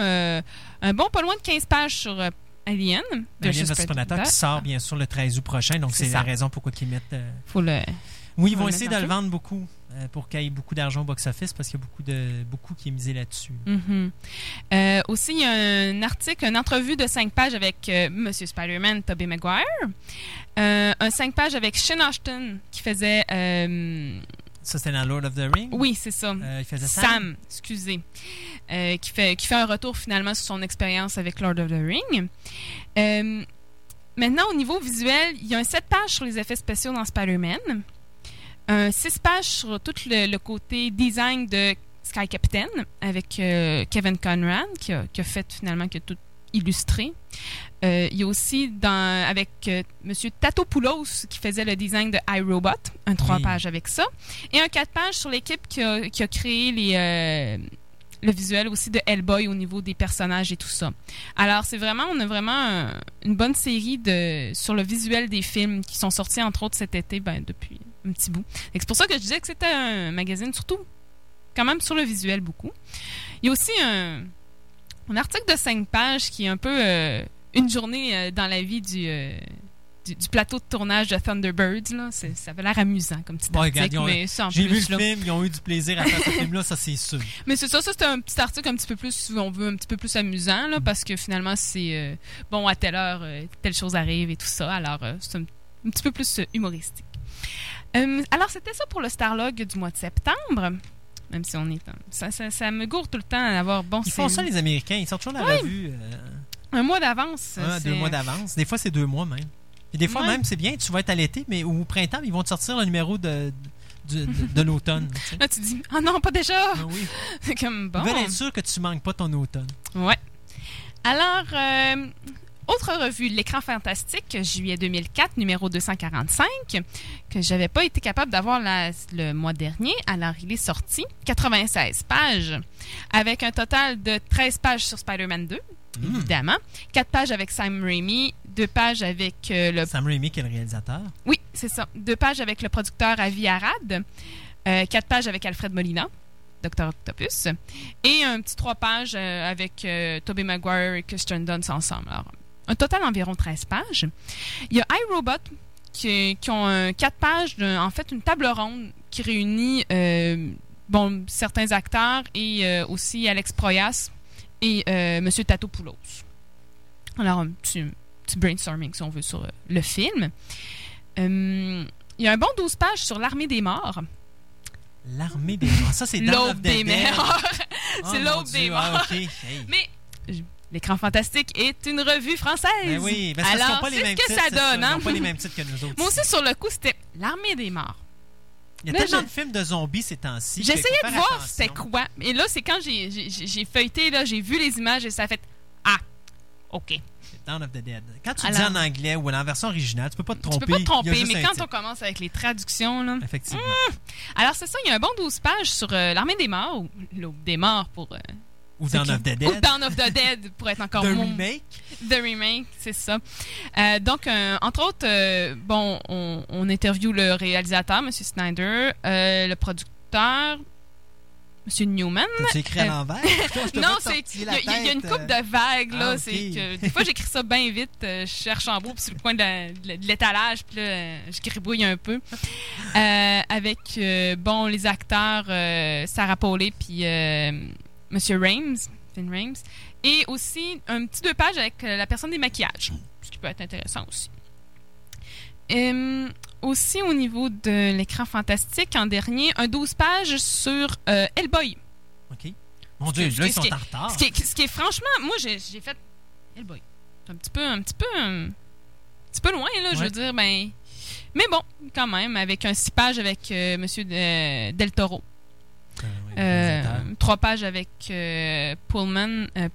un bon pas loin de 15 pages sur Alien. Alien versus vs Predator qui sort bien sûr le 13 août prochain, donc C'est la raison pourquoi ils mettent. Faut le... Oui, ils vont essayer de le en vendre beaucoup euh, pour qu'il y ait beaucoup d'argent au box-office parce qu'il y a beaucoup, de, beaucoup qui est misé là-dessus. Mhm. Euh, aussi, il y a un article, une entrevue de 5 pages avec euh, Monsieur Spider-Man, Tobey Maguire. Euh, un 5 pages avec Shane Ashton qui faisait... Ça, c'était dans Lord of the Rings? oui, c'est ça. Il faisait Sam, Sam. excusez, qui, fait, qui fait un retour finalement sur son expérience avec Lord of the Ring. Euh, maintenant, au niveau visuel, il y a un 7 pages sur les effets spéciaux dans Spider-Man, un 6 pages sur tout le, le côté design de Sky Captain avec euh, Kevin Conrad qui a, qui a fait finalement, qui a tout illustré. Euh, il y a aussi dans, avec euh, M. Tatopoulos qui faisait le design de iRobot, un 3 Oui. pages avec ça, et un 4 pages sur l'équipe qui a, qui a créé les, euh, le visuel aussi de Hellboy au niveau des personnages et tout ça. Alors, c'est vraiment, on a vraiment un- une bonne série de, sur le visuel des films qui sont sortis entre autres cet été, ben, depuis un petit bout. C'est pour ça que je disais que c'était un magazine surtout quand même sur le visuel beaucoup. Il y a aussi un, un article de 5 pages qui est un peu euh, une journée euh, dans la vie du, euh, du, du plateau de tournage de Thunderbirds. Là. C'est- Ça avait l'air amusant comme petit Bon, article, regarde, ils ont- mais ça en J'ai vu le là. film, ils ont eu du plaisir à faire ce film-là, ça c'est sûr. Mais c'est ça, ça c'était un petit article un petit peu plus, on veut, un petit peu plus amusant, là, parce que finalement, c'est bon, à telle heure, telle chose arrive et tout ça. Alors, c'est un, un petit peu plus humoristique. Euh, alors, c'était ça pour le Starlog du mois de septembre. Même si on est. Ça, ça, ça me gourde tout le temps d'avoir bon. Ils font ça, les Américains. Ils sortent toujours la Oui. revue euh, Un mois d'avance. un, c'est- deux mois d'avance. Des fois, c'est deux mois même. Et des fois, Ouais. même, c'est bien, tu vas être à l'été, mais au printemps, ils vont te sortir le numéro de, de, de- de l'automne. tu sais. Là, tu dis, ah non, pas déjà! Ah oui. C'est comme bon. Ils veulent être sûrs que tu manques pas ton automne. Ouais. Alors, euh, autre revue, L'écran fantastique, juillet 2004, numéro 245, que j'avais pas été capable d'avoir le mois dernier. Alors, il est sorti, 96 pages, avec un total de 13 pages sur Spider-Man 2, Hmm. évidemment, 4 pages avec Sam Raimi, 2 pages avec euh, le Sam Raimi, qui est le réalisateur. oui, c'est ça. Deux pages avec le producteur Avi Arad, euh, quatre pages avec Alfred Molina, Dr. Octopus, et un petit trois pages euh, avec euh, Tobey Maguire et Kirsten Dunst ensemble. Alors, un total d'environ 13 pages. Il y a iRobot qui, qui ont un quatre pages, de- en fait, une table ronde qui réunit euh, bon, certains acteurs et euh, aussi Alex Proyas et euh, M. Tatopoulos. Alors, un petit, petit brainstorming, si on veut, sur euh, le film. Euh, il y a un bon 12 pages sur l'armée des morts. L'armée des morts. Ça, c'est L'aube des morts. Oh, c'est mon l'aube des Ah, morts. Hey. Mais l'écran fantastique est une revue française. Ben oui, parce qu'ils Alors, ont pas les c'est mêmes ce que titres, ça donne. Ils hein? pas les mêmes titres que nous autres. Moi aussi, sur le coup, c'était l'armée des morts. Il y a Là, tellement je- de films de zombies ces temps-ci. J'essayais de voir c'était quoi. Et là, c'est quand j'ai- feuilleté, là, j'ai vu les images et ça a fait Ah, OK. Dawn of the Dead. Quand tu Alors- dis en anglais ou en version originale, tu peux pas te Tu tromper. peux pas te tromper, mais quand titre. on commence avec les traductions, là. Effectivement. Alors, c'est ça, il y a un bon 12 pages sur euh, l'armée des morts, ou l'aube des morts pour. euh, Ou qui- of the Ou Dead. Dawn of the Dead pour être encore The mon- remake. The Remake, c'est ça. Euh, donc, euh, entre autres, euh, bon, on, on interviewe le réalisateur, M. Snyder, le producteur, M. Newman. T'as-tu écrit à l'envers? Non, c'est il y, a- y une coupe de vagues là. Ah. C'est que des fois j'écris ça bien vite, je cherche en puis sur le coin de, la- de de l'étalage puis là je gribouille un peu avec bon les acteurs Sarah Paulet puis Monsieur Rames, Finn Rames, et aussi un petit deux pages avec euh, la personne des maquillages, ce qui peut être intéressant aussi. Euh, aussi au niveau de l'écran fantastique, en dernier, un 12 pages sur euh, Hellboy. OK. Mon Dieu, là, ils sont en retard. Ce qui, est, ce qui est franchement, moi j'ai fait Hellboy. C'est un petit peu, un petit peu, un petit peu loin là. Je veux dire, ben, Mais bon, quand même, avec un six pages avec euh, Monsieur de- Del Toro. Euh, Euh, trois pages avec euh, Pullman, euh,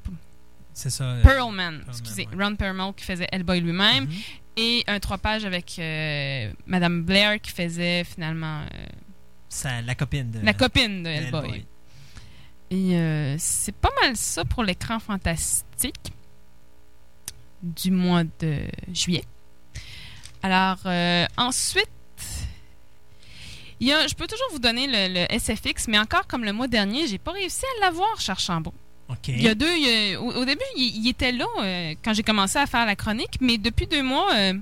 C'est ça. euh, Perlman, excusez, ouais. Ron Perlman qui faisait Hellboy lui-même, mhm. et un trois pages avec Madame Blair qui faisait finalement Ça- la copine de la copine de Hellboy. Hellboy. Et c'est pas mal ça pour l'écran fantastique du mois de juillet. Alors, ensuite, il y a, je peux toujours vous donner le, le SFX, mais encore comme le mois dernier, j'ai pas réussi à l'avoir, Charchambault. OK. Il y a deux. il y a- au, au début, il, il était là euh, quand j'ai commencé à faire la chronique, mais depuis deux mois, euh,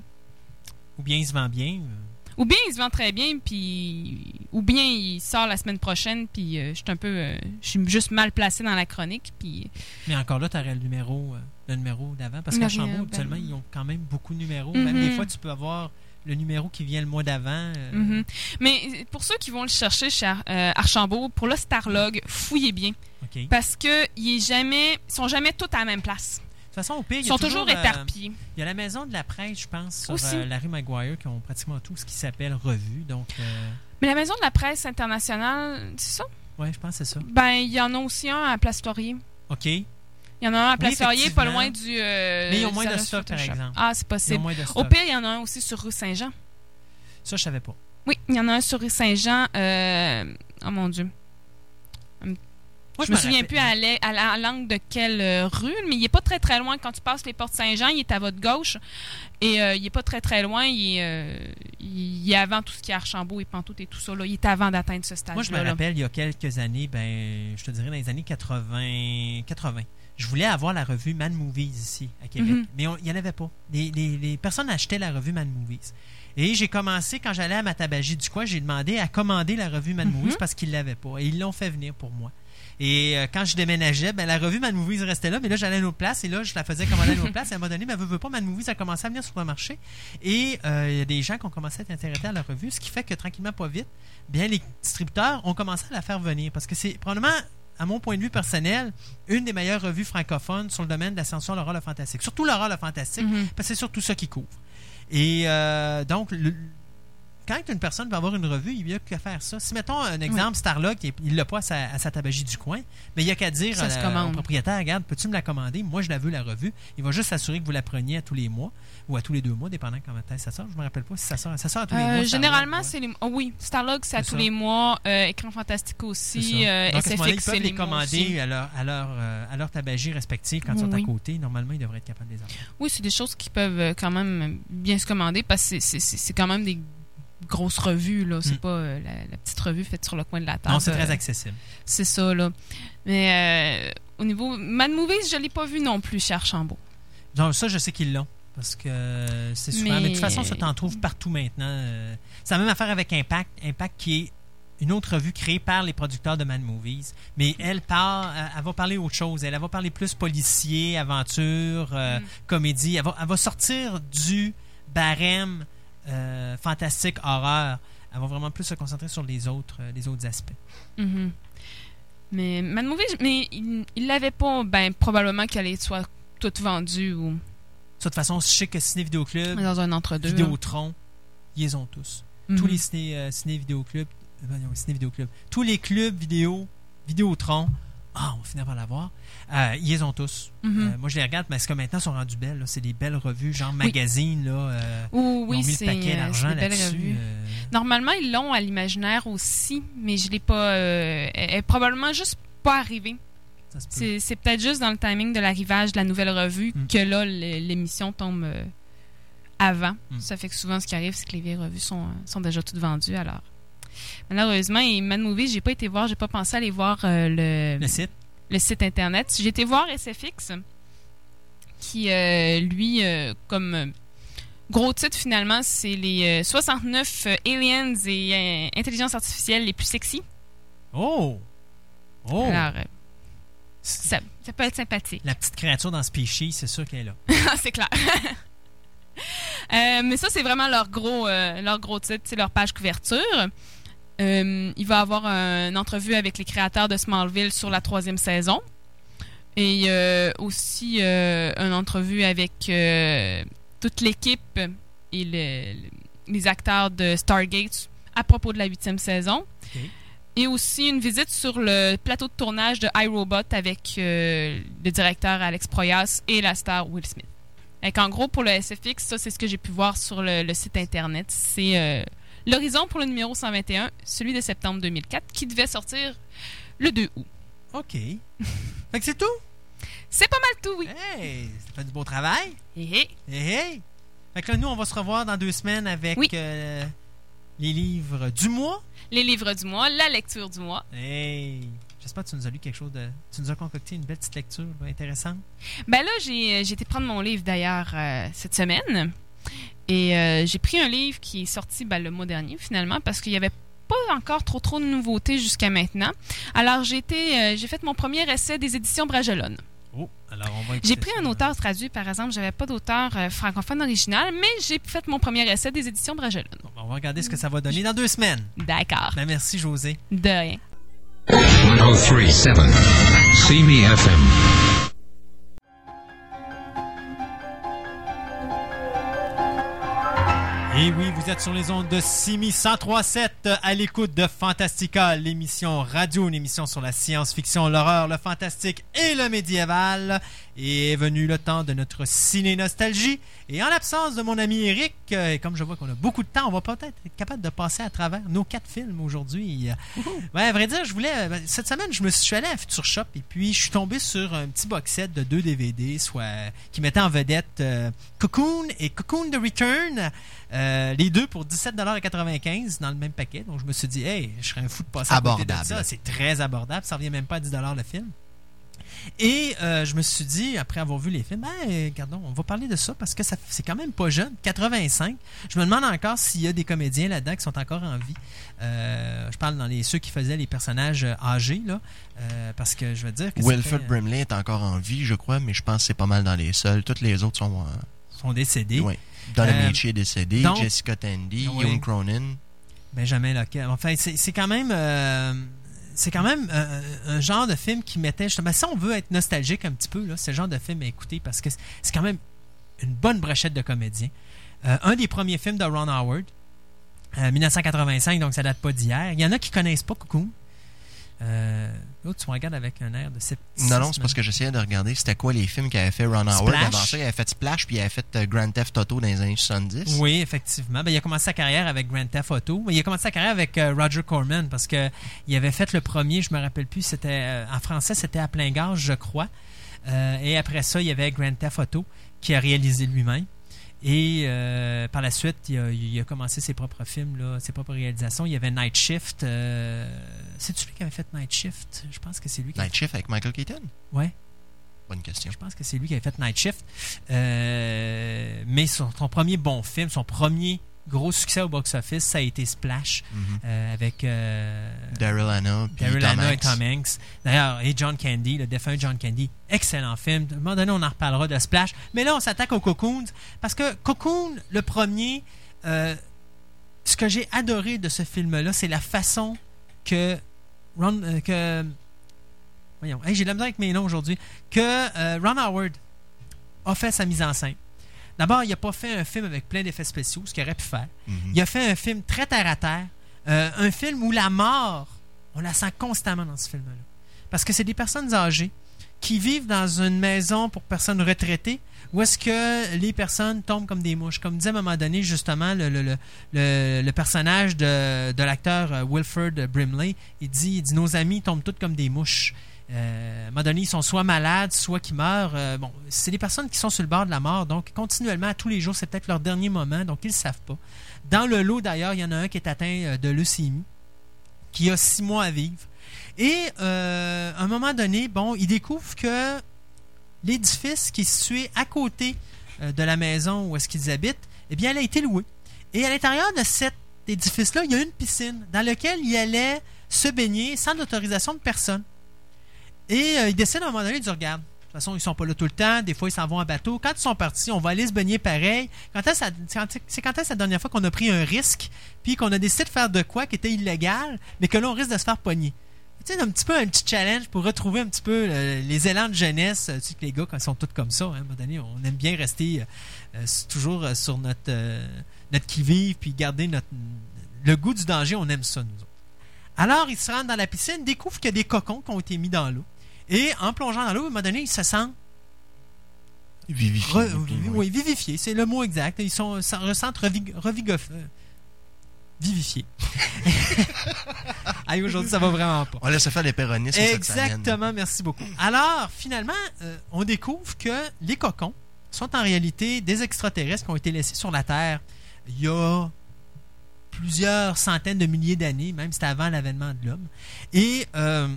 Ou bien il se vend bien. euh, ou bien il se vend très bien, puis ou bien il sort la semaine prochaine, puis je suis un peu, je suis juste mal placé dans la chronique, puis Mais encore là, tu aurais le numéro, le numéro d'avant. Parce qu'à rien, Chambault, ben- habituellement, ils ont quand même beaucoup de numéros. Même des fois, tu peux avoir le numéro qui vient le mois d'avant. euh, Mhm. Mais pour ceux qui vont le chercher chez Ar- euh, Archambault, pour le Starlog, fouillez bien. De Parce que il est jamais, ils sont jamais tous à la même place. toute façon, au pire, il Ils sont toujours euh, éparpillés. Il y a la maison de la presse, je pense, sur Aussi. euh, Larry Maguire, qui ont pratiquement tout ce qui s'appelle revue. Donc, euh, Mais la Maison de la presse internationale, c'est ça? ouais, je pense que c'est ça. Ben, il y en a aussi un à Place Laurier. OK. Il y en a un à Place Laurier, pas loin du. euh, Mais ils ont moins de stock, par exemple. Ah, c'est possible. Au pire, il y en a un aussi sur rue Saint-Jean. Ça, je savais pas. Oui, il y en a un sur rue Saint-Jean. euh, Oh mon Dieu. Moi, je me souviens plus à l'e- à la- à l'angle de quelle euh, rue, mais il est pas très très loin. Quand tu passes les portes Saint-Jean, il est à votre gauche. Et euh, il est pas très très loin. Il est, euh, il est avant tout ce qui est Archambault et Pantoute et tout ça. Là. Il est avant d'atteindre ce stade Moi, je me rappelle, il y a quelques années, ben, je te dirais dans les années 80, 80 je voulais avoir la revue Man Movies ici, à Québec. Mhm. Mais il n'y en avait pas. Les, les- les personnes achetaient la revue Man Movies. Et j'ai commencé, quand j'allais à ma tabagie du coin, j'ai demandé à commander la revue Man Mhm. Movies parce qu'ils ne l'avaient pas. Et ils l'ont fait venir pour moi. Et euh, quand je déménageais, ben, la revue Man Movies restait là, mais là, j'allais à une autre place et là, je la faisais commander à une autre place. Et à un moment donné, ben, veut pas, Man Movies a commencé à venir sur le marché. Et euh, il y a des gens qui ont commencé à être intéressés à la revue, ce qui fait que tranquillement, pas vite, bien, les distributeurs ont commencé à la faire venir parce que c'est probablement, à mon point de vue personnel, une des meilleures revues francophones sur le domaine de la l'horreur, le fantastique. Surtout l'horreur, le fantastique, Mhm. parce que c'est surtout ça qui couvre. Et euh, donc, le- quand une personne va avoir une revue, il n'y a qu'à faire ça. Si, mettons, un exemple, Starlog, il ne l'a pas à sa, à sa tabagie du coin, mais il n'y a qu'à dire Ça à se la- commande. au propriétaire, regarde, peux-tu me la commander? Moi, je la veux, la revue. Il va juste s'assurer que vous la preniez à tous les mois ou à tous les deux mois, dépendant comment ça sort. Je me rappelle pas si ça sort. Ça sort à tous les Euh, mois. Généralement, c'est les. oh oui, Starlog, c'est à tous ça. les mois. euh, Écran Fantastique aussi. euh, Donc, à ce moment-là, ils SFX, peuvent les aussi. commander à leur, à, leur, euh, à leur tabagie respective quand ils sont à Oui. côté. Normalement, ils devraient être capables de les avoir. Oui, c'est des choses qui peuvent quand même bien se commander parce que c'est quand même des grosses revues. là. C'est Mm. pas euh, la, la petite revue faite sur le coin de la table. Non, c'est très Euh, accessible. C'est ça, là. Mais euh, au niveau. Mad Movies, je l'ai pas vu non plus chez Archambault. Donc, ça, je sais qu'ils l'ont. Parce que c'est souvent. Mais... Mais- de toute façon, ça t'en trouve partout maintenant. C'est la même affaire avec Impact. Impact qui est une autre revue créée par les producteurs de Mad Movies. Mais elle part, elle, elle va parler autre chose. Elle, elle va parler plus policier, aventure, euh, Mm. comédie. Elle va, elle va sortir du barème euh, fantastique, horreur. Elle va vraiment plus se concentrer sur les autres, euh, les autres aspects. Mhm. Mais Mad mais il l'avait pas, ben, probablement qu'elle allait soit toute vendue ou De toute façon, je sais que Ciné Vidéo Club, dans un entre-deux. Vidéotron, ils les ont tous. Mhm. tous les ciné, euh, ciné euh, non, ciné vidéo club, tous les clubs vidéo, Vidéotron, ah, on va finir par l'avoir. Euh, ils les ont tous. Mhm. Euh, moi, je les regarde, mais est-ce que maintenant, elles sont rendues belles? C'est des belles revues, genre magazine. Là, euh, ils oui, ont mis le c'est paquet d'argent c'est des belles là-dessus. revues. euh, Normalement, ils l'ont à l'imaginaire aussi, mais je l'ai pas. elle est probablement juste pas arrivée. peut. C'est peut-être juste dans le timing de l'arrivage de la nouvelle revue Mm. que là, l'émission tombe avant. Mm. Ça fait que souvent, ce qui arrive, c'est que les vieilles revues sont, sont déjà toutes vendues. Alors, malheureusement, et Mad Movies, j'ai pas été voir, j'ai pas pensé aller voir euh, le, Le site. le site internet. J'ai été voir SFX, qui, euh, lui, euh, comme gros titre finalement, c'est les euh, 69 euh, aliens et intelligence artificielle les plus sexy. Oh! Oh! Alors, ça, ça peut être sympathique. La petite créature dans Species, c'est sûr qu'elle est là. Ah, c'est clair. Euh, mais ça, c'est vraiment leur gros, euh, leur gros titre, c'est leur page couverture. Euh, il va y avoir un- une entrevue avec les créateurs de Smallville sur la troisième saison. Et euh, aussi euh, une entrevue avec toute l'équipe et le, le- les acteurs de Stargate à propos de la huitième saison. Et aussi une visite sur le plateau de tournage de iRobot avec le directeur Alex Proyas et la star Will Smith. Donc, en gros, pour le SFX, ça, c'est ce que j'ai pu voir sur le, le site Internet. C'est l'horizon pour le numéro 121, celui de septembre 2004, qui devait sortir le 2 août. OK. fait que c'est tout? C'est pas mal tout, oui. Hey, ça fait du beau travail. Hé, hé. Hey, hey. Fait que là, nous, on va se revoir dans deux semaines avec Oui. euh, les livres du mois. Les livres du mois, la lecture du mois. Hey! J'espère que tu nous as lu quelque chose de. Tu nous as concocté une belle petite lecture intéressante. Ben là, j'ai j'ai été prendre mon livre d'ailleurs euh, cette semaine. Et euh, j'ai pris un livre qui est sorti ben, le mois dernier finalement parce qu'il n'y avait pas encore trop trop de nouveautés jusqu'à maintenant. Alors j'ai été, euh, j'ai fait mon premier essai des éditions Bragelonne. Oh, alors on va écouter J'ai pris ça. un auteur traduit par exemple, j'avais pas d'auteur euh, francophone original, mais j'ai fait mon premier essai des éditions Bragelonne. Bon, ben, on va regarder ce que ça va donner dans deux semaines. D'accord. Ben, merci, José. De rien. 1037 See Et oui, vous êtes sur les ondes de Simi 1037 à l'écoute de Fantastica, l'émission radio, une émission sur la science-fiction, l'horreur, le fantastique et le médiéval. Et est venu le temps de notre ciné-nostalgie. Et en l'absence de mon ami Eric, euh, et comme je vois qu'on a beaucoup de temps, on va peut-être être capable de passer à travers nos quatre films aujourd'hui. Euh, Ouais, à vrai dire, je voulais. euh, Cette semaine, je me suis je suis allé à Future Shop et puis je suis tombé sur un petit box set de deux DVD, soit qui mettait en vedette euh, Cocoon et Cocoon The Return. Euh, les deux pour 17,95$ dans le même paquet. Donc je me suis dit, hey, je serais un fou de passer à côté de Abordable. ça. C'est très abordable. Ça revient même pas à 10$ le film. Et euh, je me suis dit, après avoir vu les films, ben, pardon, on va parler de ça parce que ça, c'est quand même pas jeune, 85. Je me demande encore s'il y a des comédiens là-dedans qui sont encore en vie. Euh, je parle dans les ceux qui faisaient les personnages âgés, là, euh, parce que je veux dire que Wilford c'était- Brimley est encore en vie, je crois, mais je pense que c'est pas mal dans les seuls. Toutes les autres sont. sont décédés. ouais. Don Euh, Amici est décédé, donc- Jessica Tandy, Oui. Young Cronin. Benjamin Locke. Enfin, c'est c'est quand même. euh, c'est quand même euh, un genre de film qui mettait justement. Si on veut être nostalgique un petit peu, là, c'est le genre de film à écouter parce que c'est- c'est quand même une bonne brochette de comédiens. Euh, un des premiers films de Ron Howard, euh, 1985, donc ça date pas d'hier. Il y en a qui connaissent pas Cocoon. Euh, L'autre, tu me regardes avec un air de scepticisme. Non, non, c'est parce que j'essayais de regarder c'était quoi les films qu'avait fait Ron Howard. Avant ça, il avait fait Splash, puis il avait fait euh, Grand Theft Auto dans les années 70. Oui, effectivement. Ben, il a commencé sa carrière avec Grand Theft Auto. Mais il a commencé sa carrière avec euh, Roger Corman parce que il avait fait le premier, je me rappelle plus, c'était euh, en français, c'était à plein gaz, je crois. Et après ça, il y avait Grand Theft Auto qui a réalisé lui-même. Et euh, par la suite, il a, il a commencé ses propres films, là, ses propres réalisations. Il y avait Night Shift. euh, c'est lui qui avait fait Night Shift? Je pense que c'est lui qui. Night Shift avec Michael Keaton? Ouais. Bonne question. Je pense que c'est lui qui avait fait Night Shift. Euh, mais son, son premier bon film, son premier gros succès au box-office, ça a été Splash Mhm. euh, avec euh, Daryl puis Daryl Tom et. Tom Hanks. D'ailleurs, et John Candy, le défunt John Candy. Excellent film. À un moment donné, on en reparlera de Splash. Mais là, on s'attaque aux Cocoons. Parce que Cocoon, le premier, euh, ce que j'ai adoré de ce film-là, c'est la façon que Ron, que voyons, hey, j'ai de la misère avec mes noms aujourd'hui, que Ron Howard a fait sa mise en scène. D'abord, il n'a pas fait un film avec plein d'effets spéciaux, ce qu'il aurait pu faire. Mhm. Il a fait un film très terre à terre, euh, un film où la mort, on la sent constamment dans ce film-là. Parce que c'est des personnes âgées qui vivent dans une maison pour personnes retraitées où est-ce que les personnes tombent comme des mouches. Comme disait à un moment donné, justement, le, le, le, le- le personnage de, de l'acteur euh, Wilford Brimley, il dit, il dit Nos amis tombent tous comme des mouches. Euh, à un moment donné, ils sont soit malades, soit qui meurent. Euh, bon, c'est des personnes qui sont sur le bord de la mort, donc continuellement, à tous les jours, c'est peut-être leur dernier moment, donc ils ne savent pas. Dans le lot, d'ailleurs, il y en a un qui est atteint euh, de leucémie, qui a six mois à vivre. Et euh, à un moment donné, bon, il découvre que l'édifice qui est situé à côté euh, de la maison où est-ce qu'ils habitent, eh bien, elle a été louée. Et à l'intérieur de cet édifice-là, il y a une piscine dans laquelle il allait se baigner sans autorisation de personne. Et euh, il décide à un moment donné de dire Regarde, de toute façon, ils sont pas là tout le temps. Des fois, ils s'en vont en bateau. Quand ils sont partis, on va aller se baigner pareil. Quand c'est quand est-ce la dernière fois qu'on a pris un risque, puis qu'on a décidé de faire de quoi qui était illégal, mais que là, on risque de se faire pogner? Un petit peu un petit challenge pour retrouver un petit peu euh, les élans de jeunesse. Tu sais que les gars, quand ils sont tous comme ça, hein, à un moment donné, on aime bien rester euh, toujours sur notre, notre qui-vive, puis garder notre, le goût du danger, on aime ça, nous autres. Alors, il se rend dans la piscine, découvre qu'il y a des cocons qui ont été mis dans l'eau. Et en plongeant dans l'eau, à un moment donné, il se sent Vivifié. Re- oui, vivifié, c'est le mot exact. Ils sont, ça ressentent revig, revigof- euh, vivifié. Aïe, aujourd'hui, ça va vraiment pas. On laisse faire les semaine. Exactement, merci beaucoup. Alors, finalement, euh, on découvre que les cocons sont en réalité des extraterrestres qui ont été laissés sur la Terre il y a plusieurs centaines de milliers d'années, même c'était avant l'avènement de l'homme. Et euh,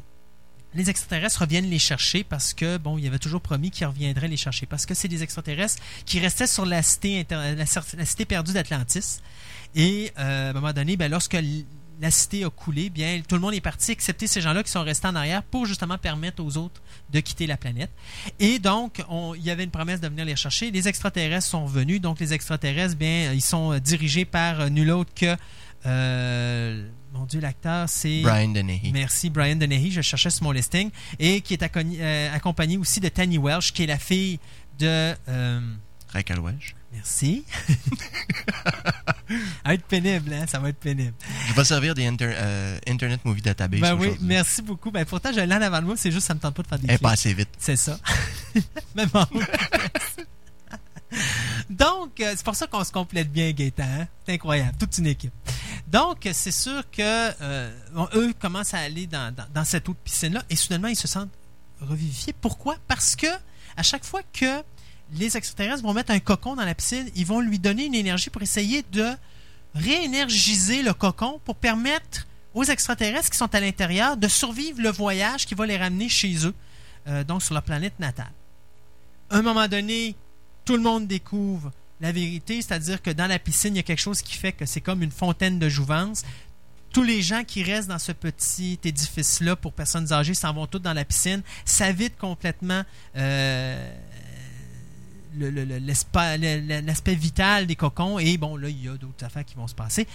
les extraterrestres reviennent les chercher parce que, bon, il avait toujours promis qu'ils reviendraient les chercher. Parce que c'est des extraterrestres qui restaient sur la cité, inter- la, cité perdue d'Atlantis. Et euh, à un moment donné, ben, lorsque la cité a coulé, bien, tout le monde est parti, excepté ces gens-là qui sont restés en arrière pour justement permettre aux autres de quitter la planète. Et donc, on- il y avait une promesse de venir les chercher. Les extraterrestres sont venus. Donc, les extraterrestres, bien, ils sont dirigés par euh, nul autre que. euh, mon Dieu, l'acteur, c'est. Brian Dennehy. Merci, Brian Dennehy. Je cherchais sur mon listing. Et qui est euh, accompagné aussi de Tanny Welsh, qui est la fille de. euh, Raquel Welch. merci. ça va être pénible, hein? Ça va être pénible. Je vais servir des inter- euh, Internet Movie Database Ben oui, merci beaucoup. Ben pourtant, j'ai l'an avant de moi, c'est juste ça me tente pas de faire des Elle pas assez vite. C'est ça. Même en haut. Donc, euh, c'est pour ça qu'on se complète bien, Gaëtan. hein? C'est incroyable, toute une équipe. Donc, euh, c'est sûr que euh, eux commencent à aller dans, dans, cette de piscine-là et soudainement, ils se sentent revivifiés. Pourquoi? Parce que à chaque fois que les extraterrestres vont mettre un cocon dans la piscine, ils vont lui donner une énergie pour essayer de réénergiser le cocon pour permettre aux extraterrestres qui sont à l'intérieur de survivre le voyage qui va les ramener chez eux, donc sur leur planète natale. À un moment donné, tout le monde découvre la vérité, c'est-à-dire que dans la piscine, il y a quelque chose qui fait que c'est comme une fontaine de jouvence. Tous les gens qui restent dans ce petit édifice-là pour personnes âgées s'en vont tous dans la piscine. Ça vide complètement euh, l'aspect vital des cocons. Et bon, là, il y a d'autres affaires qui vont se passer.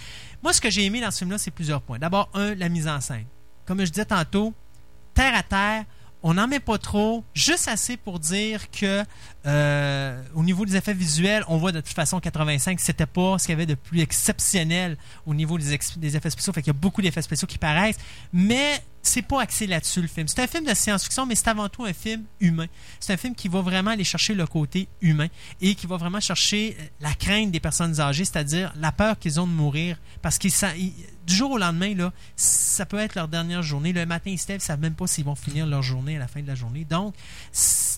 Moi, ce que j'ai aimé dans ce film-là, c'est plusieurs points. D'abord, un, la mise en scène. Comme je disais tantôt, terre à terre, on n'en met pas trop, juste assez pour dire que euh, au niveau des effets visuels, on voit de toute façon 85, c'était pas ce qu'il y avait de plus exceptionnel au niveau des, effets spéciaux. Fait qu'il y a beaucoup d'effets spéciaux qui paraissent, mais c'est pas axé là-dessus le film. C'est un film de science-fiction, mais c'est avant tout un film humain. C'est un film qui va vraiment aller chercher le côté humain et qui va vraiment chercher euh, la crainte des personnes âgées, c'est-à-dire la peur qu'ils ont de mourir, parce qu'ils du jour au lendemain là, ça peut être leur dernière journée. Le matin ils ils savent même pas s'ils vont finir leur journée à la fin de la journée. Donc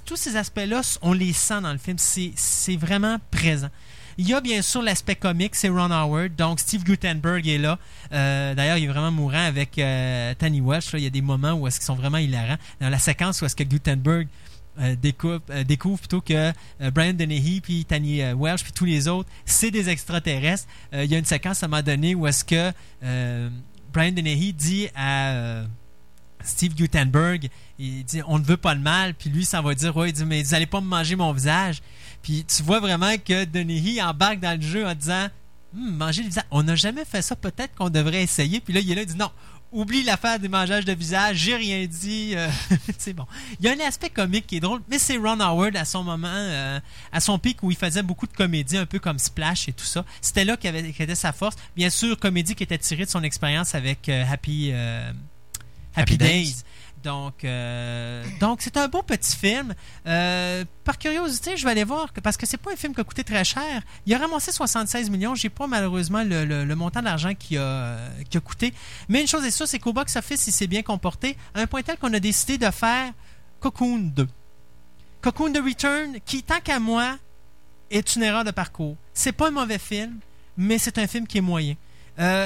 tous ces aspects-là, on les sent dans le film. C'est vraiment présent. Il y a bien sûr l'aspect comique, c'est Ron Howard. Donc Steve Gutenberg est là. Euh, D'ailleurs, il est vraiment mourant avec euh, Tanny Welsh. Il y a des moments où est-ce qu'ils sont vraiment hilarants. Dans la séquence où est-ce que Gutenberg euh, euh, découvre plutôt que Brian Dennehy puis Tanny Welsh puis tous les autres, c'est des extraterrestres. Il y a une séquence à un moment donné où est-ce que Brian Dennehy dit à Steve Gutenberg, il dit on ne veut pas le mal, puis lui ça va dire ouais, il dit mais vous allez pas me manger mon visage. Puis tu vois vraiment que Dennehy embarque dans le jeu en disant Hum, manger le visage. On n'a jamais fait ça, peut-être qu'on devrait essayer. Puis là, il est là, il dit non, oublie l'affaire des mangeages de visage, j'ai rien dit. euh, c'est bon. Il y a un aspect comique qui est drôle, mais c'est Ron Howard à son moment, euh, à son pic où il faisait beaucoup de comédie, un peu comme Splash et tout ça. C'était là qu'il avait, sa force. Bien sûr, comédie qui était tirée de son expérience avec euh, Happy, Happy, Happy Days. Days. Donc, euh, donc c'est un beau petit film. Euh, par curiosité, je vais aller voir parce que c'est pas un film qui a coûté très cher. Il a ramassé 76 millions. J'ai pas malheureusement le, le- montant d'argent qui a, euh, qui a coûté. Mais une chose est sûre, c'est qu'au box office, il s'est bien comporté à un point tel qu'on a décidé de faire Cocoon 2. Cocoon The Return, qui tant qu'à moi est une erreur de parcours. C'est pas un mauvais film, mais c'est un film qui est moyen.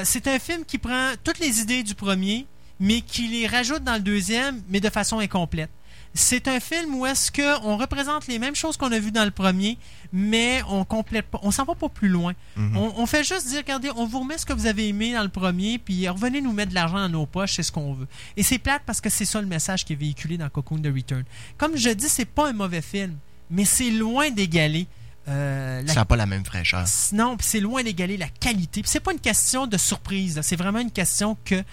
C'est un film qui prend toutes les idées du premier, mais qui les rajoute dans le deuxième, mais de façon incomplète. C'est un film où est-ce que on représente les mêmes choses qu'on a vues dans le premier, mais on complète pas, on s'en va pas plus loin. Mhm. on, on fait juste dire, regardez, on vous remet ce que vous avez aimé dans le premier, puis revenez nous mettre de l'argent dans nos poches, c'est ce qu'on veut. Et c'est plate parce que c'est ça le message qui est véhiculé dans Cocoon The Return. Comme je dis, c'est pas un mauvais film, mais c'est loin d'égaler euh, la Ça n'a pas la même fraîcheur. non, c'est loin d'égaler la qualité. C'est pas une question de surprise. C'est vraiment une question que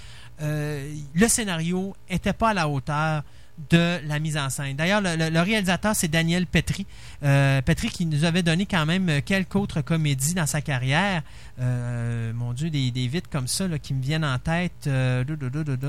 euh, le scénario était pas à la hauteur de la mise en scène. D'ailleurs, le, le- le réalisateur, c'est Daniel Petri. Euh, Petri qui nous avait donné quand même quelques autres comédies dans sa carrière. Euh, mon Dieu, des, des vites comme ça là, qui me viennent en tête. Euh.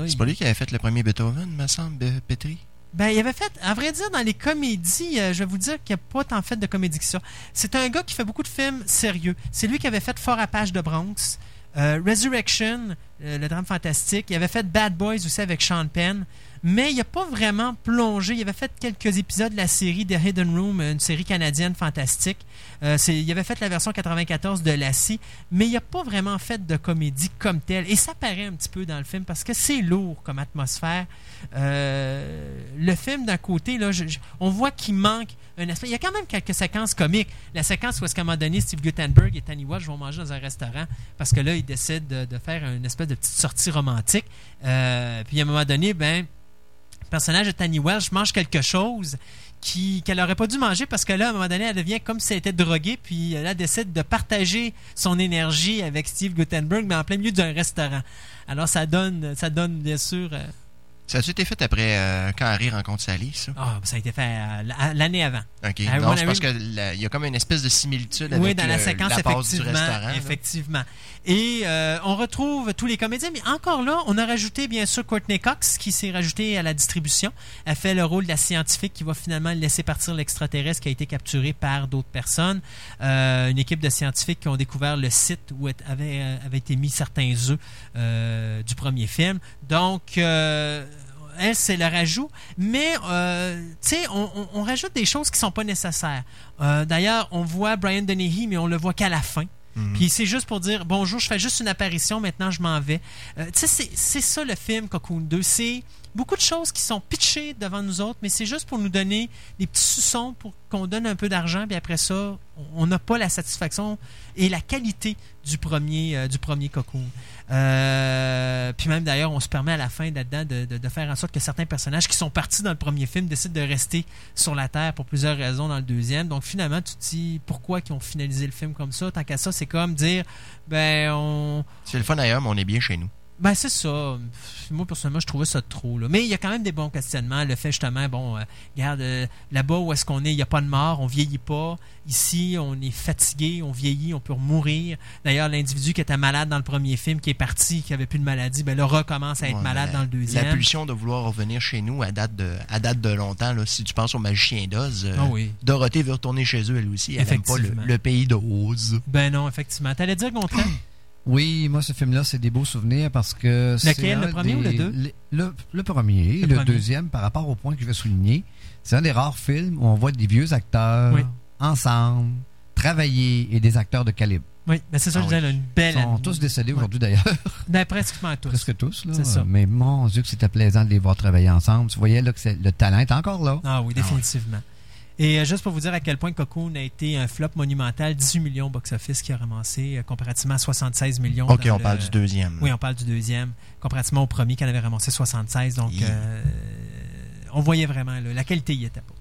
C'est pas lui qui avait fait le premier Beethoven, me semble, Petri? Ben, il avait fait, à vrai dire, dans les comédies, euh, je vais vous dire qu'il n'y a pas tant fait de comédies que ça. C'est un gars qui fait beaucoup de films sérieux. C'est lui qui avait fait Fort Apache de Bronx, euh, Resurrection, euh, le drame fantastique. Il avait fait Bad Boys aussi avec Sean Penn. Mais il n'a pas vraiment plongé. Il avait fait quelques épisodes de la série The Hidden Room, une série canadienne fantastique. Euh, il avait fait la version 94 de Lassie, mais il n'a pas vraiment fait de comédie comme telle. Et ça paraît un petit peu dans le film parce que c'est lourd comme atmosphère. Le film, d'un côté, là, on voit qu'il manque Il y a quand même quelques séquences comiques. La séquence où, qu'à un moment donné, Steve Guttenberg et Tanny Walsh vont manger dans un restaurant parce que là, ils décident de, faire une espèce de petite sortie romantique. Euh, puis à un moment donné, ben, le personnage de Tanny Welsh mange quelque chose qu'elle n'aurait pas dû manger parce que là, à un moment donné, elle devient comme si elle était droguée, puis elle décide de partager son énergie avec Steve Guttenberg, mais en plein milieu d'un restaurant. Alors, ça donne, ça donne bien sûr. Euh, Ça a-tu été fait après euh, quand Harry rencontre Sally, ça? Ah, ça a été fait euh, l'année avant. OK. Ah, non, One c'est parce Harry- que la- il y a comme une espèce de similitude avec Oui, dans la le- séquence, la passe du effectivement. restaurant. là. effectivement. Et euh, on retrouve tous les comédiens, mais encore là, on a rajouté bien sûr Courtney Cox qui s'est rajouté à la distribution. Elle fait le rôle de la scientifique qui va finalement laisser partir l'extraterrestre qui a été capturé par d'autres personnes. Euh, une équipe de scientifiques qui ont découvert le site où avait, euh, avait été mis certains œufs euh, du premier film. Donc, euh, elle, c'est le rajout. Mais, euh, tu sais, on, on- on rajoute des choses qui sont pas nécessaires. Euh, D'ailleurs, on voit Brian Dennehy, mais on le voit qu'à la fin. Mhm. Puis c'est juste pour dire bonjour, je fais juste une apparition, maintenant je m'en vais. Euh, tu sais, c'est- c'est ça le film Cocoon 2. C'est beaucoup de choses qui sont pitchées devant nous autres, mais c'est juste pour nous donner des petits suçons pour qu'on donne un peu d'argent, puis après ça, on n'a pas la satisfaction et la qualité du premier, euh, du premier Cocoon. Euh, puis même d'ailleurs, on se permet à la fin là-dedans de, faire en sorte que certains personnages qui sont partis dans le premier film décident de rester sur la Terre pour plusieurs raisons dans le deuxième. Donc finalement, tu te dis pourquoi ils ont finalisé le film comme ça? Tant qu'à ça, c'est comme dire ben on. C'est le fun ailleurs, mais on est bien chez nous. Ben c'est ça. Moi personnellement, je trouvais ça trop. Là. Mais il y a quand même des bons questionnements. Le fait justement, bon, euh, regarde, euh, là-bas où est-ce qu'on est, il n'y a pas de mort, on vieillit pas. Ici, on est fatigué, on vieillit, on peut mourir. D'ailleurs, l'individu qui était malade dans le premier film, qui est parti, qui avait plus de maladie, ben là recommence à être Ouais, malade la- dans le deuxième. La pulsion de vouloir revenir chez nous à date de, à date de longtemps, là, si tu penses au magicien d'Oz, euh, Ah oui. Dorothée veut retourner chez eux, elle aussi. Elle n'aime pas le pays d'Oz. Ben non, effectivement. T'allais dire Gontran? Oui, moi, ce film-là, c'est des beaux souvenirs parce que. c'est Lequel, le premier ou le des- deux? le, le- le premier. Le Le, premier. deuxième, par rapport au point que je vais souligner, c'est un des rares films où on voit des vieux acteurs Oui. ensemble, travailler et des acteurs de calibre. Oui, ben c'est ça, Ah je disais, oui. une Ils belle. sont tous décédés aujourd'hui, d'ailleurs. Ben, pratiquement tous. Presque tous. Là. C'est ça. Mais mon Dieu, que c'était plaisant de les voir travailler ensemble. Tu voyais là, que le talent est encore là. Ah oui, définitivement. Et euh, juste pour vous dire à quel point Cocoon a été un flop monumental, 18 millions box-office qui a ramassé, euh, comparativement à 76 millions. Ok, on le- parle du deuxième. Oui, on parle du deuxième, comparativement au premier qui en avait ramassé 76. Donc, Yeah. euh, on voyait vraiment, là, la qualité y était pas.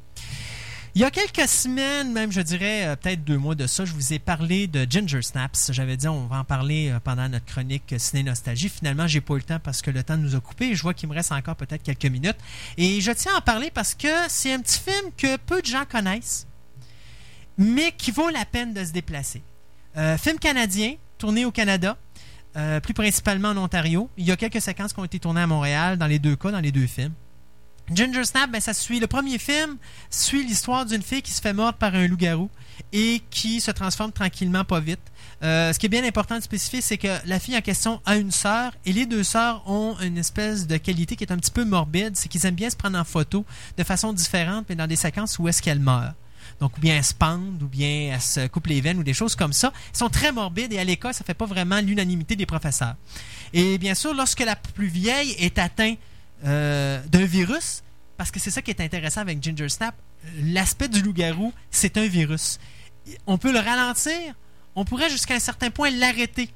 Il y a quelques semaines, même je dirais euh, peut-être deux mois de ça, je vous ai parlé de Ginger Snaps. J'avais dit on va en parler euh, pendant notre chronique euh, Ciné Nostalgie. Finalement, j'ai pas eu le temps parce que le temps nous a coupé. Je vois qu'il me reste encore peut-être quelques minutes. Et je tiens à en parler parce que c'est un petit film que peu de gens connaissent, mais qui vaut la peine de se déplacer. Film canadien, tourné au Canada, plus principalement en Ontario. Il y a quelques séquences qui ont été tournées à Montréal, dans les deux cas, dans les deux films. Ginger Snap, ben, ça suit. Le premier film suit l'histoire d'une fille qui se fait mordre par un loup-garou et qui se transforme tranquillement, pas vite. Euh, ce qui est bien important de spécifier, c'est que la fille en question a une sœur et les deux sœurs ont une espèce de qualité qui est un petit peu morbide. C'est qu'ils aiment bien se prendre en photo de façon différente, mais dans des séquences où est-ce qu'elle meurt. Donc, ou bien elle se pende, ou bien elle se coupe les veines, ou des choses comme ça. Ils sont très morbides et à l'école, ça fait pas vraiment l'unanimité des professeurs. Et bien sûr, lorsque la plus vieille est atteinte euh, d'un virus, parce que c'est ça qui est intéressant avec Ginger Snap, l'aspect du loup-garou, c'est un virus. On peut le ralentir, on pourrait jusqu'à un certain point l'arrêter.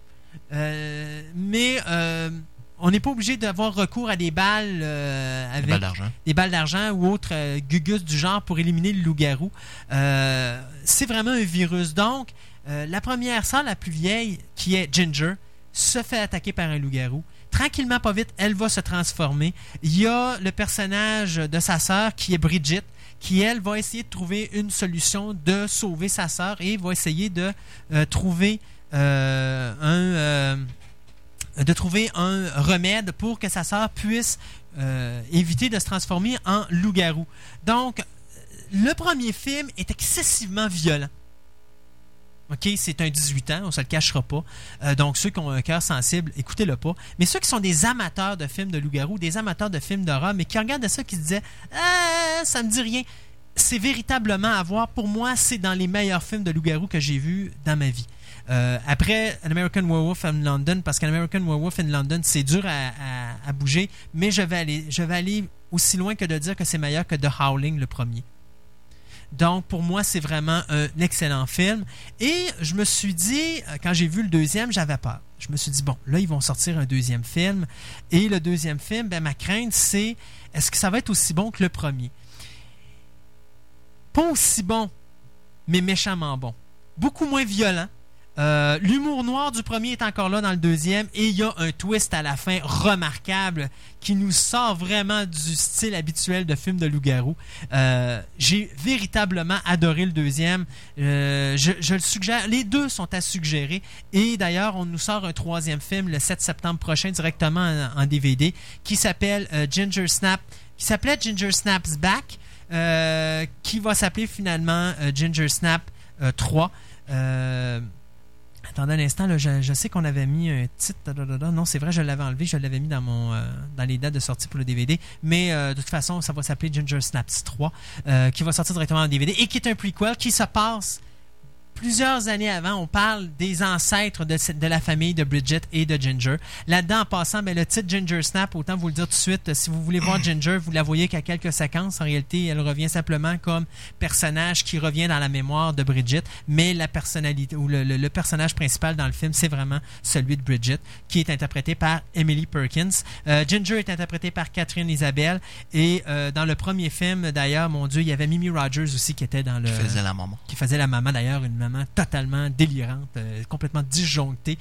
Euh, mais euh, on n'est pas obligé d'avoir recours à des balles euh, Des avec balles d'argent. des balles d'argent ou autres euh, gugus du genre pour éliminer le loup-garou. Euh, c'est vraiment un virus. Donc, la première sœur, la plus vieille, qui est Ginger, se fait attaquer par un loup-garou. Tranquillement, pas vite, elle va se transformer. Il y a le personnage de sa sœur qui est Bridget, qui, elle, va essayer de trouver une solution de sauver sa sœur et va essayer de euh, trouver euh, un... euh, de trouver un remède pour que sa sœur puisse éviter de se transformer en loup-garou. Donc, le premier film est excessivement violent. OK, c'est un 18 ans, on se le cachera pas. Euh, donc, ceux qui ont un cœur sensible, écoutez-le pas. Mais ceux qui sont des amateurs de films de loup-garou, des amateurs de films d'horreur, mais qui regardent ça, qui se disaient Ah, ça me dit rien. C'est véritablement à voir. Pour moi, c'est dans les meilleurs films de loup-garou que j'ai vus dans ma vie. Euh, après An American Werewolf in London, parce qu'An American Werewolf in London, c'est dur à bouger, mais je vais, aller, je vais aller aussi loin que de dire que c'est meilleur que The Howling, le premier. Donc, pour moi, c'est vraiment un excellent film. Et je me suis dit, euh, quand j'ai vu le deuxième, j'avais peur. Je me suis dit, bon, là, ils vont sortir un deuxième film. Et le deuxième film, ben, ma crainte, c'est est-ce que ça va être aussi bon que le premier? Pas aussi bon, mais méchamment bon. Beaucoup moins violent. Euh, L'humour noir du premier est encore là dans le deuxième et il y a un twist à la fin remarquable qui nous sort vraiment du style habituel de film de loup-garou. Euh, J'ai véritablement adoré le deuxième. Euh, je, le suggère. Les deux sont à suggérer. Et d'ailleurs, on nous sort un troisième film le 7 septembre prochain directement en, DVD qui s'appelle Ginger Snap, qui s'appelait Ginger Snaps Back, qui va s'appeler finalement Ginger Snap euh, 3. Euh, Attendez un instant, je, sais qu'on avait mis un titre. Non, c'est vrai, je l'avais enlevé, je l'avais mis dans mon euh, dans les dates de sortie pour le DVD. Mais euh, de toute façon, ça va s'appeler Ginger Snaps 3, euh, qui va sortir directement en DVD et qui est un prequel qui se passe plusieurs années avant. On parle des ancêtres de, cette- de la famille de Bridget et de Ginger. Là-dedans, en passant, ben, le titre Ginger Snap, autant vous le dire tout de suite, si vous voulez voir Ginger, vous la voyez qu'à quelques séquences. En réalité, elle revient simplement comme personnage qui revient dans la mémoire de Bridget, mais la personnalité ou le, le- le personnage principal dans le film, c'est vraiment celui de Bridget, qui est interprété par Emily Perkins. Euh, Ginger est interprétée par Catherine Isabelle, et euh, dans le premier film, d'ailleurs, mon Dieu, il y avait Mimi Rogers aussi qui était dans le Qui faisait la maman. qui faisait la maman d'ailleurs, une totalement délirante, euh, complètement disjonctée.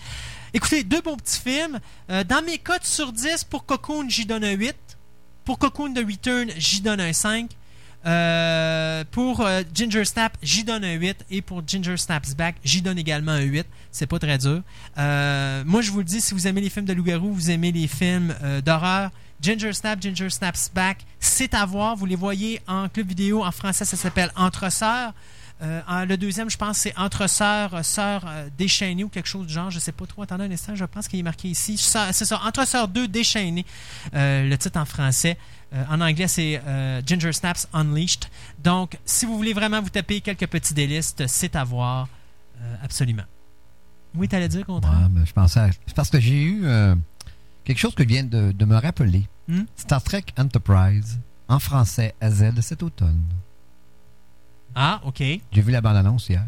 Écoutez, deux bons petits films. Euh, dans mes cotes sur 10, pour Cocoon, j'y donne un 8. Pour Cocoon The Return, j'y donne un 5. Euh, pour Ginger Snap, j'y donne un 8. Et pour Ginger Snaps Back, j'y donne également un 8. C'est pas très dur. Moi, je vous le dis, si vous aimez les films de loup-garou, vous aimez les films d'horreur, Ginger Snap, Ginger Snaps Back, c'est à voir. Vous les voyez en club vidéo. En français, ça s'appelle Entre Sœurs. Euh, le deuxième, je pense, c'est Entre sœurs, euh, sœurs euh, déchaînées ou quelque chose du genre. Je sais pas trop. Attendez un instant, je pense qu'il est marqué ici. C'est ça, Entre sœurs 2 déchaînées. Euh, le titre en français. Euh, en anglais, c'est Ginger Snaps Unleashed. Donc, si vous voulez vraiment vous taper quelques petits délices, c'est à voir. absolument. Oui, t'allais dire, contraire? Ouais, ben, je pensais à- parce que j'ai eu quelque chose que je viens de, de me rappeler. Hmm? Star Trek Enterprise, en français, à Z, cet automne. Ah, OK. J'ai vu la bande-annonce hier.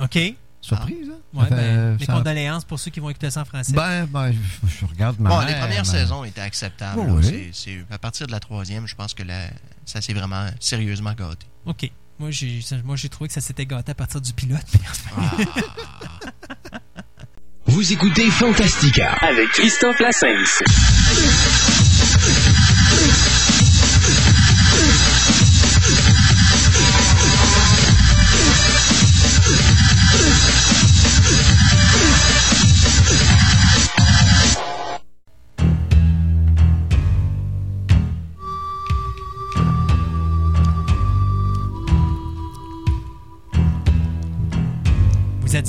OK. Surprise, hein? Ouais, Ça fait- ben, mes ça- condoléances pour ceux qui vont écouter ça en français. Ben, ben, je, je regarde ma Bon, mère, les premières ben, saisons étaient acceptables. Oui. C'est- à partir de la troisième, je pense que la- ça s'est vraiment sérieusement gâté. OK. Moi, j'ai moi, j'ai trouvé que ça s'était gâté à partir du pilote. moment- Vous écoutez Fantastica. Avec Christophe Lassens.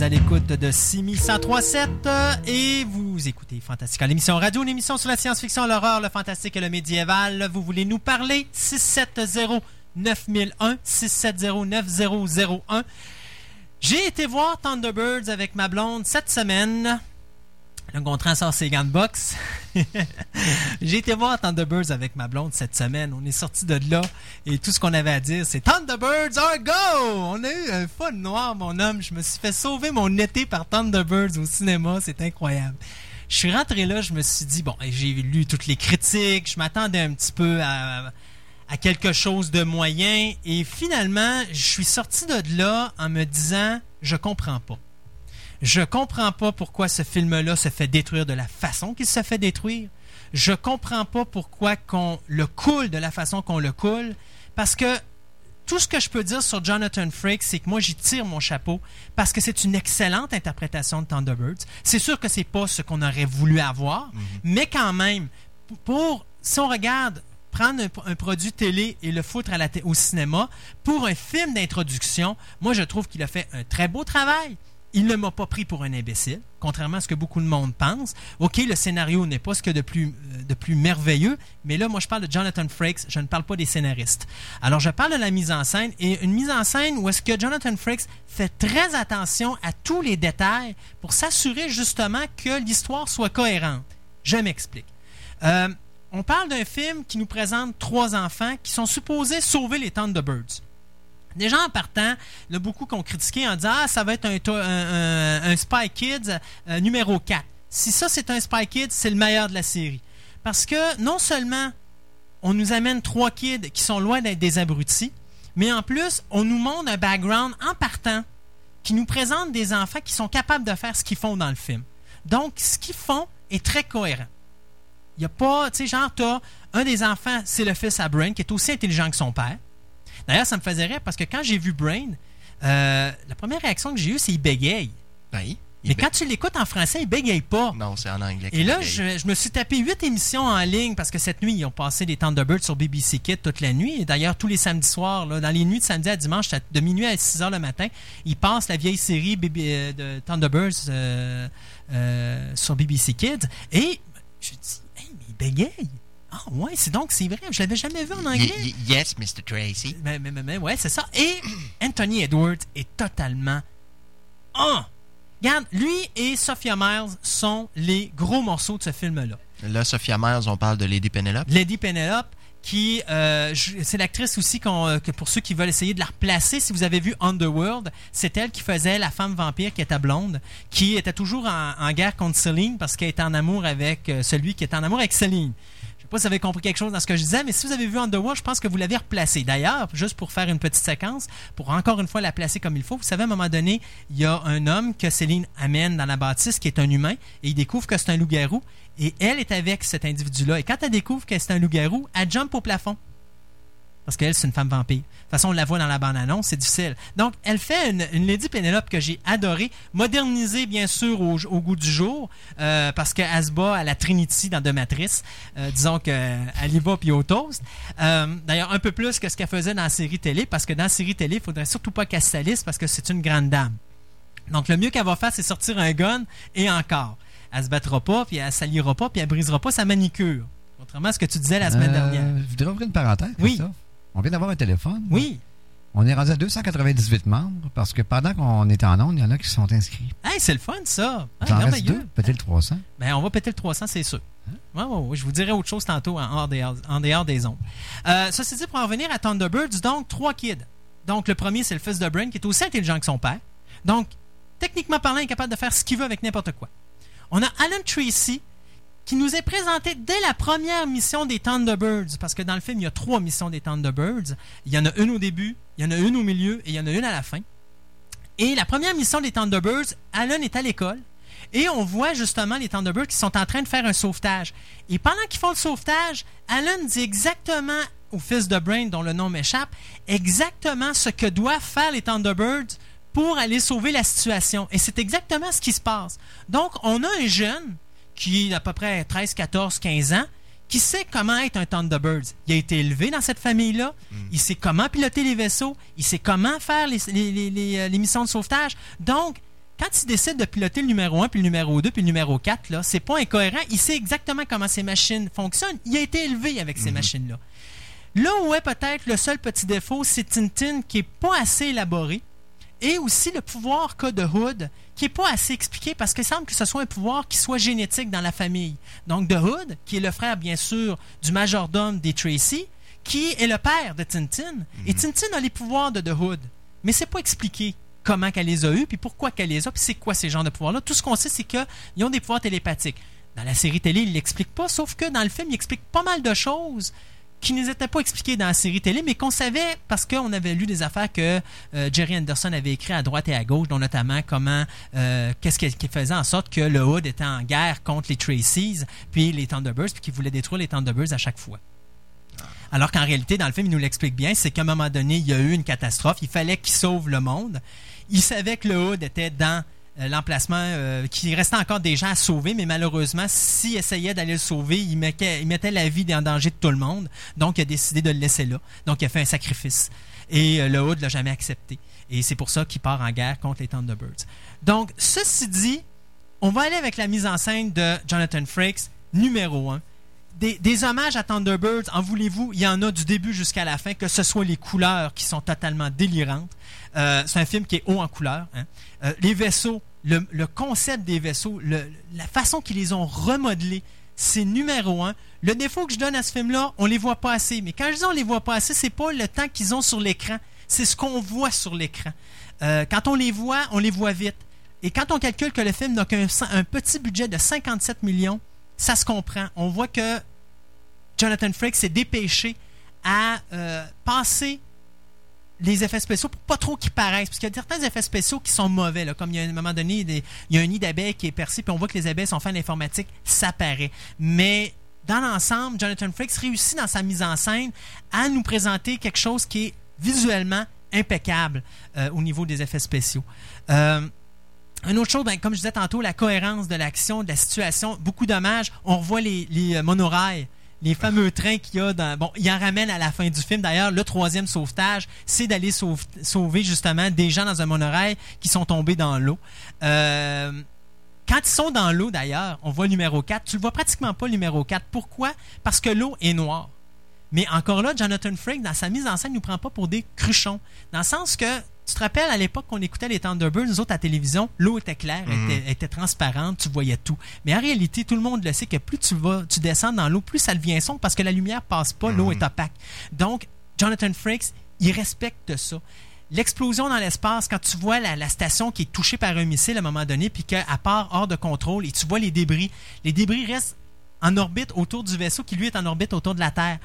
À l'écoute de Simi 1037 euh, et vous écoutez Fantastica, l'émission radio, une émission sur la science-fiction, l'horreur, le fantastique et le médiéval. Vous voulez nous parler? 670 9001 670 9001 J'ai été voir Thunderbirds avec ma blonde cette semaine. Le Gontran sort ses gants de boxe. J'ai été voir Thunderbirds avec ma blonde cette semaine. On est sorti de là et tout ce qu'on avait à dire, c'est Thunderbirds are go! On a eu un fun noir, mon homme. Je me suis fait sauver mon été par Thunderbirds au cinéma. C'est incroyable. Je suis rentré là, je me suis dit, bon, j'ai lu toutes les critiques, je m'attendais un petit peu à, à quelque chose de moyen et finalement, je suis sorti de là en me disant, je comprends pas. Je comprends pas pourquoi ce film-là se fait détruire de la façon qu'il se fait détruire. Je comprends pas pourquoi qu'on le coule de la façon qu'on le coule, parce que tout ce que je peux dire sur Jonathan Frakes, c'est que moi, j'y tire mon chapeau parce que c'est une excellente interprétation de Thunderbirds. C'est sûr que c'est pas ce qu'on aurait voulu avoir, mais quand même, pour, si on regarde prendre un, un produit télé et le foutre à la té- au cinéma pour un film d'introduction, moi je trouve qu'il a fait un très beau travail. Il ne m'a pas pris pour un imbécile, contrairement à ce que beaucoup de monde pense. OK, le scénario n'est pas ce que de plus, euh, de plus merveilleux, mais là, moi, je parle de Jonathan Frakes, je ne parle pas des scénaristes. Alors, je parle de la mise en scène, et une mise en scène où est-ce que Jonathan Frakes fait très attention à tous les détails pour s'assurer justement que l'histoire soit cohérente. Je m'explique. Euh, on parle d'un film qui nous présente trois enfants qui sont supposés sauver les Thunderbirds. Déjà en partant, il y a beaucoup qui ont critiqué en disant Ah, ça va être un, Spy Kids euh, numéro 4. Si ça, c'est un Spy Kids, c'est le meilleur de la série. Parce que non seulement on nous amène trois kids qui sont loin d'être des abrutis, mais en plus, on nous montre un background en partant qui nous présente des enfants qui sont capables de faire ce qu'ils font dans le film. Donc, ce qu'ils font est très cohérent. Il n'y a pas, tu sais, genre, t'as un des enfants, c'est le fils à Brain, qui est aussi intelligent que son père. D'ailleurs, ça me faisait rire parce que quand j'ai vu Brain, euh, la première réaction que j'ai eue, c'est il bégaye. Ben, il Mais quand tu l'écoutes en français, il bégaye pas. Non, c'est en anglais. Et là, je, je me suis tapé huit émissions en ligne parce que cette nuit, ils ont passé des Thunderbirds sur BBC Kids toute la nuit. Et d'ailleurs, tous les samedis soirs, là, dans les nuits de samedi à dimanche, de minuit à 6 heures le matin, ils passent la vieille série BB euh, de Thunderbirds euh, euh, sur BBC Kids. Et je dis, hey, mais il bégaye. Ah ouais, c'est donc, c'est vrai, je l'avais jamais vu en anglais. Y- yes, Mr. Tracy. Mais, mais, mais, mais ouais, c'est ça. Et Anthony Edwards est totalement. Ah! Regarde, lui et Sophia Miles sont les gros morceaux de ce film-là. Là, Sophia Myers, on parle de Lady Penelope. Lady Penelope, qui euh, c'est l'actrice aussi qu'on, euh, que pour ceux qui veulent essayer de la replacer, si vous avez vu Underworld, c'est elle qui faisait la femme vampire qui était blonde, qui était toujours en, en guerre contre Celine parce qu'elle était en amour avec euh, celui qui était en amour avec Celine. Vous avez compris quelque chose dans ce que je disais, mais si vous avez vu Underworld, je pense que vous l'avez replacé. D'ailleurs, juste pour faire une petite séquence, pour encore une fois la placer comme il faut, vous savez, à un moment donné, il y a un homme que Céline amène dans la bâtisse qui est un humain et il découvre que c'est un loup-garou et elle est avec cet individu-là. Et quand elle découvre que c'est un loup-garou, elle jump au plafond. Parce qu'elle, c'est une femme vampire. De toute façon, on la voit dans la bande-annonce, c'est difficile. Donc, elle fait une, une Lady Penelope que j'ai adorée, modernisée, bien sûr, au, au goût du jour, euh, parce qu'elle se bat à la Trinity dans De Matrice. Euh, disons qu'elle y va puis au toast. Euh, D'ailleurs, un peu plus que ce qu'elle faisait dans la série télé, parce que dans la série télé, il faudrait surtout pas qu'elle se salisse, parce que c'est une grande dame. Donc, le mieux qu'elle va faire, c'est sortir un gun, et encore. Elle se battra pas, puis elle salira pas, puis elle brisera pas sa manicure. Contrairement à ce que tu disais la semaine Euh, dernière. Je voudrais ouvrir une parenthèse. Oui. On vient d'avoir un téléphone. Oui. On est rendu à 298 membres parce que pendant qu'on est en ondes, il y en a qui sont inscrits. Hey, c'est le fun, ça. Ah, J'en reste deux, peut-être 300. Ben, on va péter le 300, c'est sûr. Ouais, ouais, ouais. Je vous dirai autre chose tantôt en hors des, en dehors des ondes. Euh, ça, c'est dit pour en revenir à Thunderbirds. Donc, trois kids. Donc, le premier, c'est le fils de Brain, qui est aussi intelligent que son père. Donc, techniquement parlant, il est capable de faire ce qu'il veut avec n'importe quoi. On a Alan Tracy, qui nous est présenté dès la première mission des Thunderbirds, parce que dans le film, il y a trois missions des Thunderbirds. Il y en a une au début, il y en a une au milieu et il y en a une à la fin. Et la première mission des Thunderbirds, Alan est à l'école. Et on voit justement les Thunderbirds qui sont en train de faire un sauvetage. Et pendant qu'ils font le sauvetage, Alan dit exactement au fils de Brain, dont le nom m'échappe, exactement ce que doivent faire les Thunderbirds pour aller sauver la situation. Et c'est exactement ce qui se passe. Donc, on a un jeune qui a à peu près 13, 14, 15 ans, qui sait comment être un Thunderbird. Il a été élevé dans cette famille-là. Il sait comment piloter les vaisseaux. Il sait comment faire les, les- les- les, euh, les missions de sauvetage. Donc, quand il décide de piloter le numéro 1, puis le numéro 2, puis le numéro 4, là, c'est pas incohérent. Il sait exactement comment ces machines fonctionnent. Il a été élevé avec ces machines-là. Là où est peut-être le seul petit défaut, c'est Tintin qui est pas assez élaboré. Et aussi le pouvoir qu'a de Hood, qui est pas assez expliqué parce qu'il semble que ce soit un pouvoir qui soit génétique dans la famille. Donc de Hood, qui est le frère bien sûr du majordome des Tracy, qui est le père de Tintin. Et Tintin a les pouvoirs de The Hood. Mais c'est pas expliqué comment qu'elle les a eus, puis pourquoi qu'elle les a, puis c'est quoi ces genres de pouvoirs-là. Tout ce qu'on sait, c'est qu'ils ont des pouvoirs télépathiques. Dans la série télé, il l'explique pas, sauf que dans le film, il explique pas mal de choses qui nous était pas expliqué dans la série télé, mais qu'on savait parce qu'on avait lu des affaires que euh, Jerry Anderson avait écrit à droite et à gauche, dont notamment comment, euh, qu'est-ce qui, faisait en sorte que le Hood était en guerre contre les Tracy's, puis les Thunderbirds, puis qu'il voulait détruire les Thunderbirds à chaque fois. Alors qu'en réalité, dans le film, il nous l'explique bien, c'est qu'à un moment donné, il y a eu une catastrophe, il fallait qu'il sauve le monde. Il savait que le Hood était dans l'emplacement, euh, qu'il restait encore des gens à sauver, mais malheureusement, s'il essayait d'aller le sauver, il mettait, la vie en danger de tout le monde. Donc, il a décidé de le laisser là. Donc, il a fait un sacrifice. Et euh, le Hood l'a jamais accepté. Et c'est pour ça qu'il part en guerre contre les Thunderbirds. Donc, ceci dit, on va aller avec la mise en scène de Jonathan Frakes, numéro 1. Des, des hommages à Thunderbirds, en voulez-vous, il y en a du début jusqu'à la fin, que ce soit les couleurs qui sont totalement délirantes. Euh, c'est un film qui est haut en couleurs. hein. Euh, les vaisseaux, le, concept des vaisseaux, la façon qu'ils les ont remodelés, c'est numéro un. Le défaut que je donne à ce film-là, on les voit pas assez. Mais quand je dis on les voit pas assez, c'est pas le temps qu'ils ont sur l'écran, c'est ce qu'on voit sur l'écran. Euh, quand on les voit, on les voit vite. Et quand on calcule que le film n'a qu'un un petit budget de 57 millions, ça se comprend. On voit que Jonathan Frakes s'est dépêché à passer les effets spéciaux pour pas trop qu'ils paraissent. Parce qu'il y a certains effets spéciaux qui sont mauvais. Comme il y a un moment donné, il y a un nid d'abeilles qui est percé, puis on voit que les abeilles sont faites d'informatique, ça paraît. Mais dans l'ensemble, Jonathan Frakes réussit dans sa mise en scène à nous présenter quelque chose qui est visuellement impeccable euh, au niveau des effets spéciaux. Euh, une autre chose, ben, comme je disais tantôt, la cohérence de l'action, de la situation, beaucoup d'hommages. On revoit les, les euh, monorails, les fameux trains qu'il y a dans. Bon, il en ramène à la fin du film. D'ailleurs, le troisième sauvetage, c'est d'aller sauve- sauver justement des gens dans un monorail qui sont tombés dans l'eau. Euh, quand ils sont dans l'eau, d'ailleurs, on voit le numéro 4. Tu le vois pratiquement pas, le numéro 4. Pourquoi? Parce que l'eau est noire. Mais encore là, Jonathan Frakes, dans sa mise en scène, ne nous prend pas pour des cruchons. Dans le sens que, tu te rappelles, à l'époque qu'on écoutait les Thunderbirds, nous autres, à la télévision, l'eau était claire, elle était, transparente, tu voyais tout. Mais en réalité, tout le monde le sait que plus tu vas, tu descends dans l'eau, plus ça devient sombre parce que la lumière passe pas, l'eau est opaque. Donc, Jonathan Frakes, il respecte ça. L'explosion dans l'espace, quand tu vois la, la station qui est touchée par un missile à un moment donné, puis qu'elle part hors de contrôle, et tu vois les débris, les débris restent en orbite autour du vaisseau qui lui est en orbite autour de la Terre.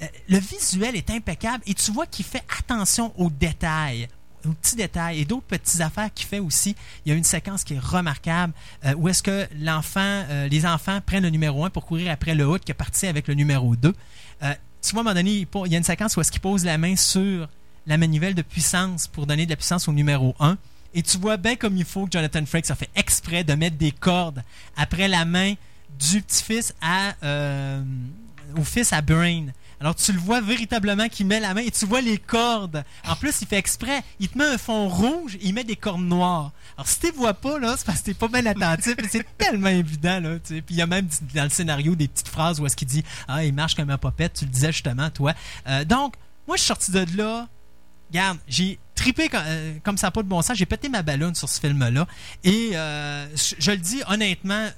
Euh, le visuel est impeccable et tu vois qu'il fait attention aux détails aux petits détails et d'autres petites affaires qu'il fait aussi. Il y a une séquence qui est remarquable euh, où est-ce que l'enfant, euh, les enfants prennent le numéro 1 pour courir après le Hood qui est parti avec le numéro 2. Euh, tu vois, à un moment donné, il y a une séquence où est-ce qu'il pose la main sur la manivelle de puissance pour donner de la puissance au numéro 1. Et tu vois bien comme il faut que Jonathan Frakes a fait exprès de mettre des cordes après la main du petit-fils à, euh, au fils à Brain. Alors tu le vois véritablement qu'il met la main et tu vois les cordes. En plus, il fait exprès. Il te met un fond rouge et il met des cordes noires. Alors si tu les vois pas, là, c'est parce que t'es pas bien attentif. c'est tellement évident, là. Puis il y a même dans le scénario des petites phrases où est-ce qu'il dit Ah, il marche comme un popette. Tu le disais justement, toi. Euh, donc, moi, je suis sorti de là. Regarde, j'ai tripé comme, euh, comme ça, pas de bon sens. J'ai pété ma ballonne sur ce film-là. Et euh, je, le dis honnêtement,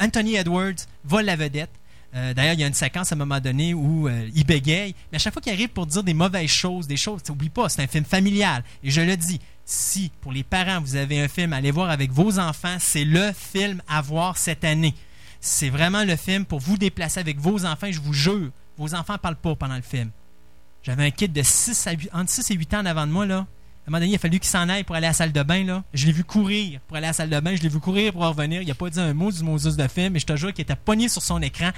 Anthony Edwards vole la vedette. Euh, D'ailleurs, il y a une séquence à un moment donné où euh, il bégaye, mais à chaque fois qu'il arrive pour dire des mauvaises choses, des choses, n'oublie pas, c'est un film familial. Et je le dis, si pour les parents vous avez un film à aller voir avec vos enfants, c'est le film à voir cette année. C'est vraiment le film pour vous déplacer avec vos enfants. Je vous jure, vos enfants parlent pas pendant le film. J'avais un kid de 6 à 8, entre 6 et 8 ans en avant de moi, là. Un moment donné, il a fallu qu'il s'en aille pour aller à la salle de bain, là. Je l'ai vu courir pour aller à la salle de bain, je l'ai vu courir pour revenir. Il a pas dit un mot du Moses de film, mais je te jure qu'il était pogné sur son écran.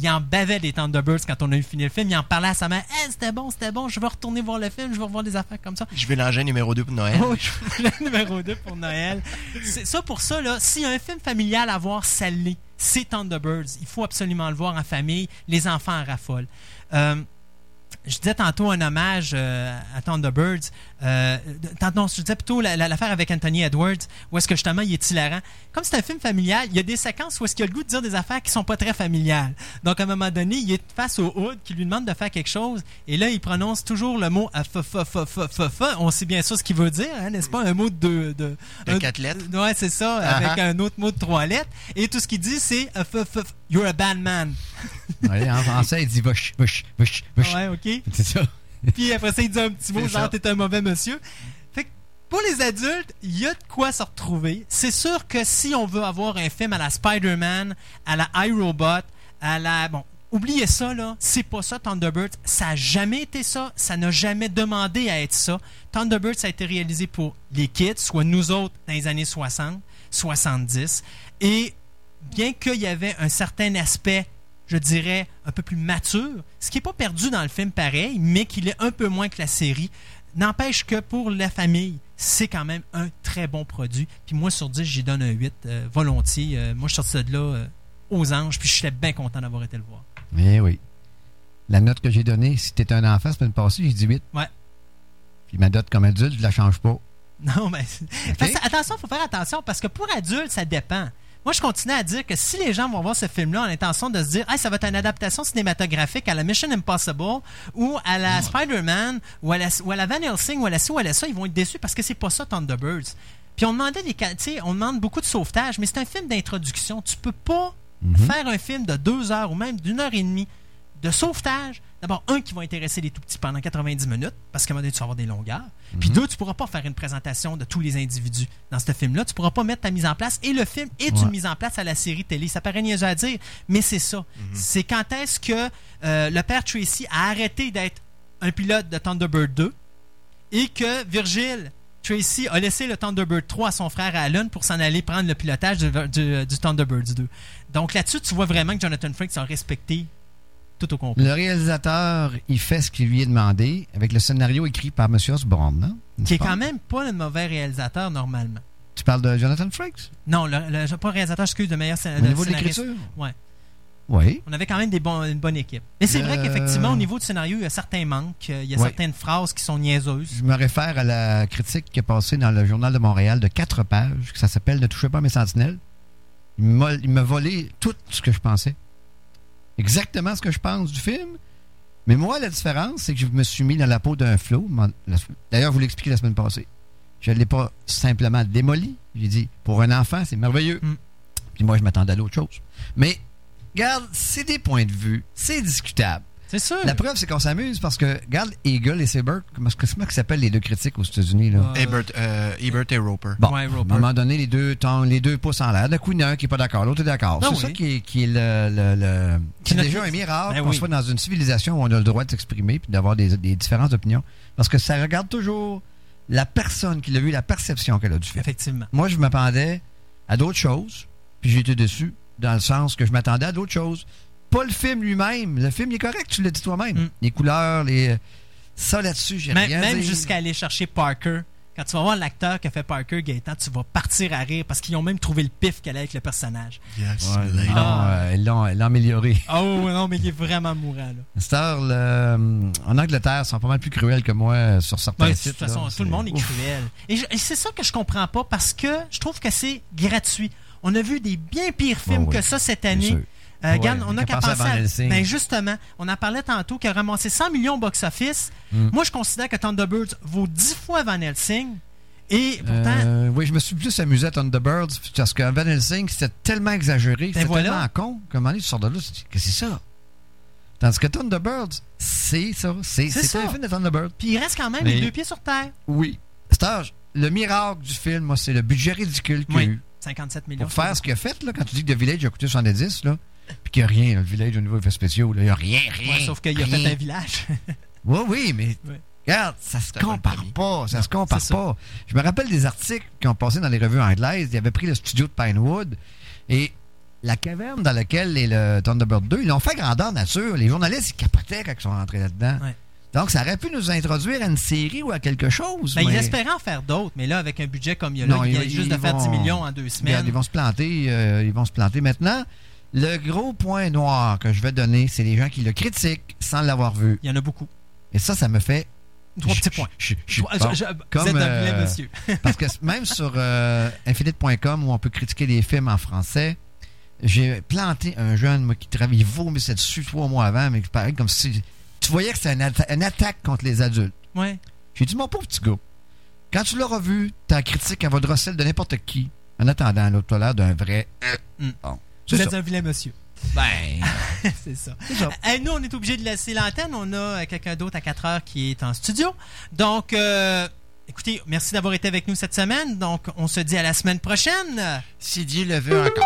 Il en bavait des Thunderbirds quand on a eu fini le film. Il en parlait à sa mère. Hey, c'était bon, c'était bon, je vais retourner voir le film, je vais revoir des affaires comme ça. Je vais l'engin numéro 2 pour Noël. Oh, je- le numéro 2 pour Noël. C'est ça pour ça, là. S'il y a un film familial à voir, ça l'est. C'est Thunderbirds. Il faut absolument le voir en famille. Les enfants en raffolent. Euh, je disais tantôt un hommage euh, à Thunderbirds. Euh, non, je disais plutôt la- la- l'affaire avec Anthony Edwards, où est-ce que justement il est hilarant. Comme c'est un film familial, il y a des séquences où est-ce qu'il a le goût de dire des affaires qui sont pas très familiales. Donc à un moment donné, il est face au Hood qui lui demande de faire quelque chose, et là il prononce toujours le mot fa fa fa fa fa fa. On sait bien ça ce qu'il veut dire, hein, n'est-ce pas? Un mot de de, De un- quatre lettres. Ouais, c'est ça, Ah avec ah. un autre mot de trois lettres. Et tout ce qu'il dit, c'est fa fa fa, You're a bad man. Ouais, en français, il dit vush, vush, vush, vush. Ouais, ok. C'est ça. Puis après ça, il dit un petit mot, genre, ça. t'es un mauvais monsieur. Fait que pour les adultes, il y a de quoi se retrouver. C'est sûr que si on veut avoir un film à la Spider-Man, à la iRobot, à la. Bon, oubliez ça, là. C'est pas ça, Thunderbirds. Ça a jamais été ça. Ça n'a jamais demandé à être ça. Thunderbirds a été réalisé pour les kids, soit nous autres dans les années 60, 70. Et bien qu'il y avait un certain aspect, je dirais, un peu plus mature, ce qui n'est pas perdu dans le film pareil, mais qu'il est un peu moins que la série, n'empêche que pour la famille, c'est quand même un très bon produit. Puis moi, sur 10, j'y donne un 8 euh, volontiers. Euh, moi, je suis sorti de là euh, aux anges, puis je suis bien content d'avoir été le voir. Eh oui. La note que j'ai donnée, si t'étais un enfant, semaine passée, j'ai dit 8. Ouais. Puis ma note comme adulte, je la change pas. Non, mais. Parce attention, il faut faire attention parce que pour adultes, ça dépend. Moi, je continue à dire que si les gens vont voir ce film-là en intention de se dire, hey, ça va être une adaptation cinématographique à la Mission Impossible ou à la Spider-Man ou, à la, ou à la Van Helsing ou à la ci ou à la ça, ils vont être déçus parce que c'est pas ça Thunderbirds. Puis on demandait des, ca- tu sais, on demande beaucoup de sauvetage, mais c'est un film d'introduction. Tu peux pas faire un film de deux heures ou même d'une heure et demie de sauvetage. D'abord, un qui va intéresser les tout petits pendant 90 minutes, parce qu'à un moment donné, tu vas avoir des longueurs. Puis deux, tu pourras pas faire une présentation de tous les individus dans ce film-là. Tu pourras pas mettre ta mise en place. Et le film est Ouais. une mise en place à la série télé. Ça paraît niaiseux à dire, mais c'est ça. C'est quand est-ce que euh, le père Tracy a arrêté d'être un pilote de Thunderbird 2 et que Virgil Tracy a laissé le Thunderbird 3 à son frère Alan pour s'en aller prendre le pilotage du, du, du Thunderbirds 2. Donc là-dessus, tu vois vraiment que Jonathan Frakes a respecté tout au complet. Le réalisateur, il fait ce qu'il lui est demandé avec le scénario écrit par M. Osborne, non? Qui est quand même pas le mauvais réalisateur normalement. Tu parles de Jonathan Frakes? Non, le, le- pas réalisateur, excuse, de meilleur scén- Au niveau de scénariste. l'écriture? Ouais. Oui. On avait quand même des une bonne équipe. Mais c'est vrai Euh, qu'effectivement, au niveau du scénario, il y a certains manques. euh, Il y a certaines phrases qui sont niaiseuses. Je me réfère à la critique qui est passée dans le Journal de Montréal de quatre pages, que ça s'appelle Ne touchez pas mes sentinelles. Il m'a volé tout ce que je pensais. Exactement ce que je pense du film. Mais moi, la différence, c'est que je me suis mis dans la peau d'un flot. D'ailleurs, vous l'expliquais la semaine passée. Je ne l'ai pas simplement démoli. J'ai dit, pour un enfant, c'est merveilleux. Mm. Puis moi, je m'attendais à d'autres choses. Mais, regarde, c'est des points de vue. C'est discutable. C'est sûr. La preuve, c'est qu'on s'amuse parce que, regarde, Eagle et Saber, comment ils s'appellent les deux critiques aux États-Unis? Là? Euh, Ebert, euh, Ebert et Roper. Bon, Ouais, à un moment donné, les deux, tendent- les deux pouces en l'air. D'un coup, il y en a un qui n'est pas d'accord, l'autre est d'accord. Ben c'est oui. ça qui est, qui est le. le- le- Qui C'est est déjà un miracle Ben qu'on oui. soit dans une civilisation où on a le droit de s'exprimer puis d'avoir des, des différences d'opinion. Parce que ça regarde toujours la personne qui l'a vu, la perception qu'elle a du film. Effectivement. Moi, je m'attendais à d'autres choses, puis j'ai été déçu dans le sens que je m'attendais à d'autres choses. Pas le film lui-même. Le film, il est correct, tu l'as dit toi-même. Mm. Les couleurs, les. Ça là-dessus, j'ai rien même jusqu'à aller chercher Parker. Quand tu vas voir l'acteur qui a fait Parker Gaétan, tu vas partir à rire parce qu'ils ont même trouvé le pif qu'elle a avec le personnage. Yes, Ouais, lady. ils l'ont, Ah. euh, ils l'ont- amélioré. Oh non, mais il est vraiment mourant. Le- euh, en Angleterre, ils sont pas mal plus cruels que moi euh, sur certains Ben, de sites. toute façon, là. tout le monde est Ouf. cruel. Et, c'est ça que je comprends pas parce que je trouve que c'est gratuit. On a vu des bien pires films Oh oui, que ça cette bien année. Euh, Ouais, regarde, on a qu'à penser à. Ben justement, on en parlait tantôt qui a ramassé 100 millions au box-office. Mm. Moi, je considère que Thunderbirds vaut 10 fois Van Helsing. Et pourtant, Euh, oui, je me suis plus amusé à Thunderbirds parce que Van Helsing, c'était tellement exagéré, c'était Ben voilà. tellement con. Comment tu sors de là, tu dis, qu'est-ce que c'est ça? Tandis que Thunderbirds, c'est ça. C'est C'est c'est ça. un film de Thunderbirds. puis il reste quand même Mais- les deux pieds sur terre. Oui. Stage, le miracle du film, moi, c'est le budget ridicule qu'il y a Oui. eu. 57 millions. Pour faire ce qu'il a fait, là, quand tu dis que The Village a coûté 70, là, puis qu'il n'y a rien, le Village au niveau effets spéciaux, il n'y a rien, rien. Ouais, sauf qu'il a rien. fait un village. Oui, oui, mais Ouais. regarde, ça se compare pas. Ça Non, se compare pas. Je me rappelle des articles qui ont passé dans les revues anglaises. Ils avaient pris le studio de Pinewood et la caverne dans laquelle est le Thunderbird 2, ils l'ont fait grandeur nature. Les journalistes, ils capotaient quand ils sont rentrés là-dedans. Ouais. Donc, ça aurait pu nous introduire à une série ou à quelque chose. Ben, Ils espéraient en faire d'autres, mais là, avec un budget comme il y a là, Non, il y a ils- juste de faire 10 vont- millions en deux Regarde, semaines. ils vont se planter. euh, ils vont se planter. Maintenant, le gros point noir que je vais donner, c'est les gens qui le critiquent sans l'avoir vu. Il y en a beaucoup. Et ça, ça me fait. Trois petits points. je- comme, vous êtes un euh, monsieur. Parce que même sur euh, infinite.com où on peut critiquer des films en français, j'ai planté un jeune moi, qui travaille, il vomissait dessus trois mois avant, mais qui paraît comme si. Tu voyais que c'était une, atta- une attaque contre les adultes. Ouais. J'ai dit, mon pauvre petit gars, quand tu l'auras vu, ta critique, elle va drosser de n'importe qui. En attendant, l'autre a l'air d'un vrai. Mm. Bon. Vous êtes ça. un vilain monsieur. Ben, c'est ça. ça. Hey, nous, on est obligé de laisser l'antenne. On a euh, quelqu'un d'autre à 4 heures qui est en studio. Donc, euh, écoutez, merci d'avoir été avec nous cette semaine. Donc, on se dit à la semaine prochaine. Si Dieu le veut encore.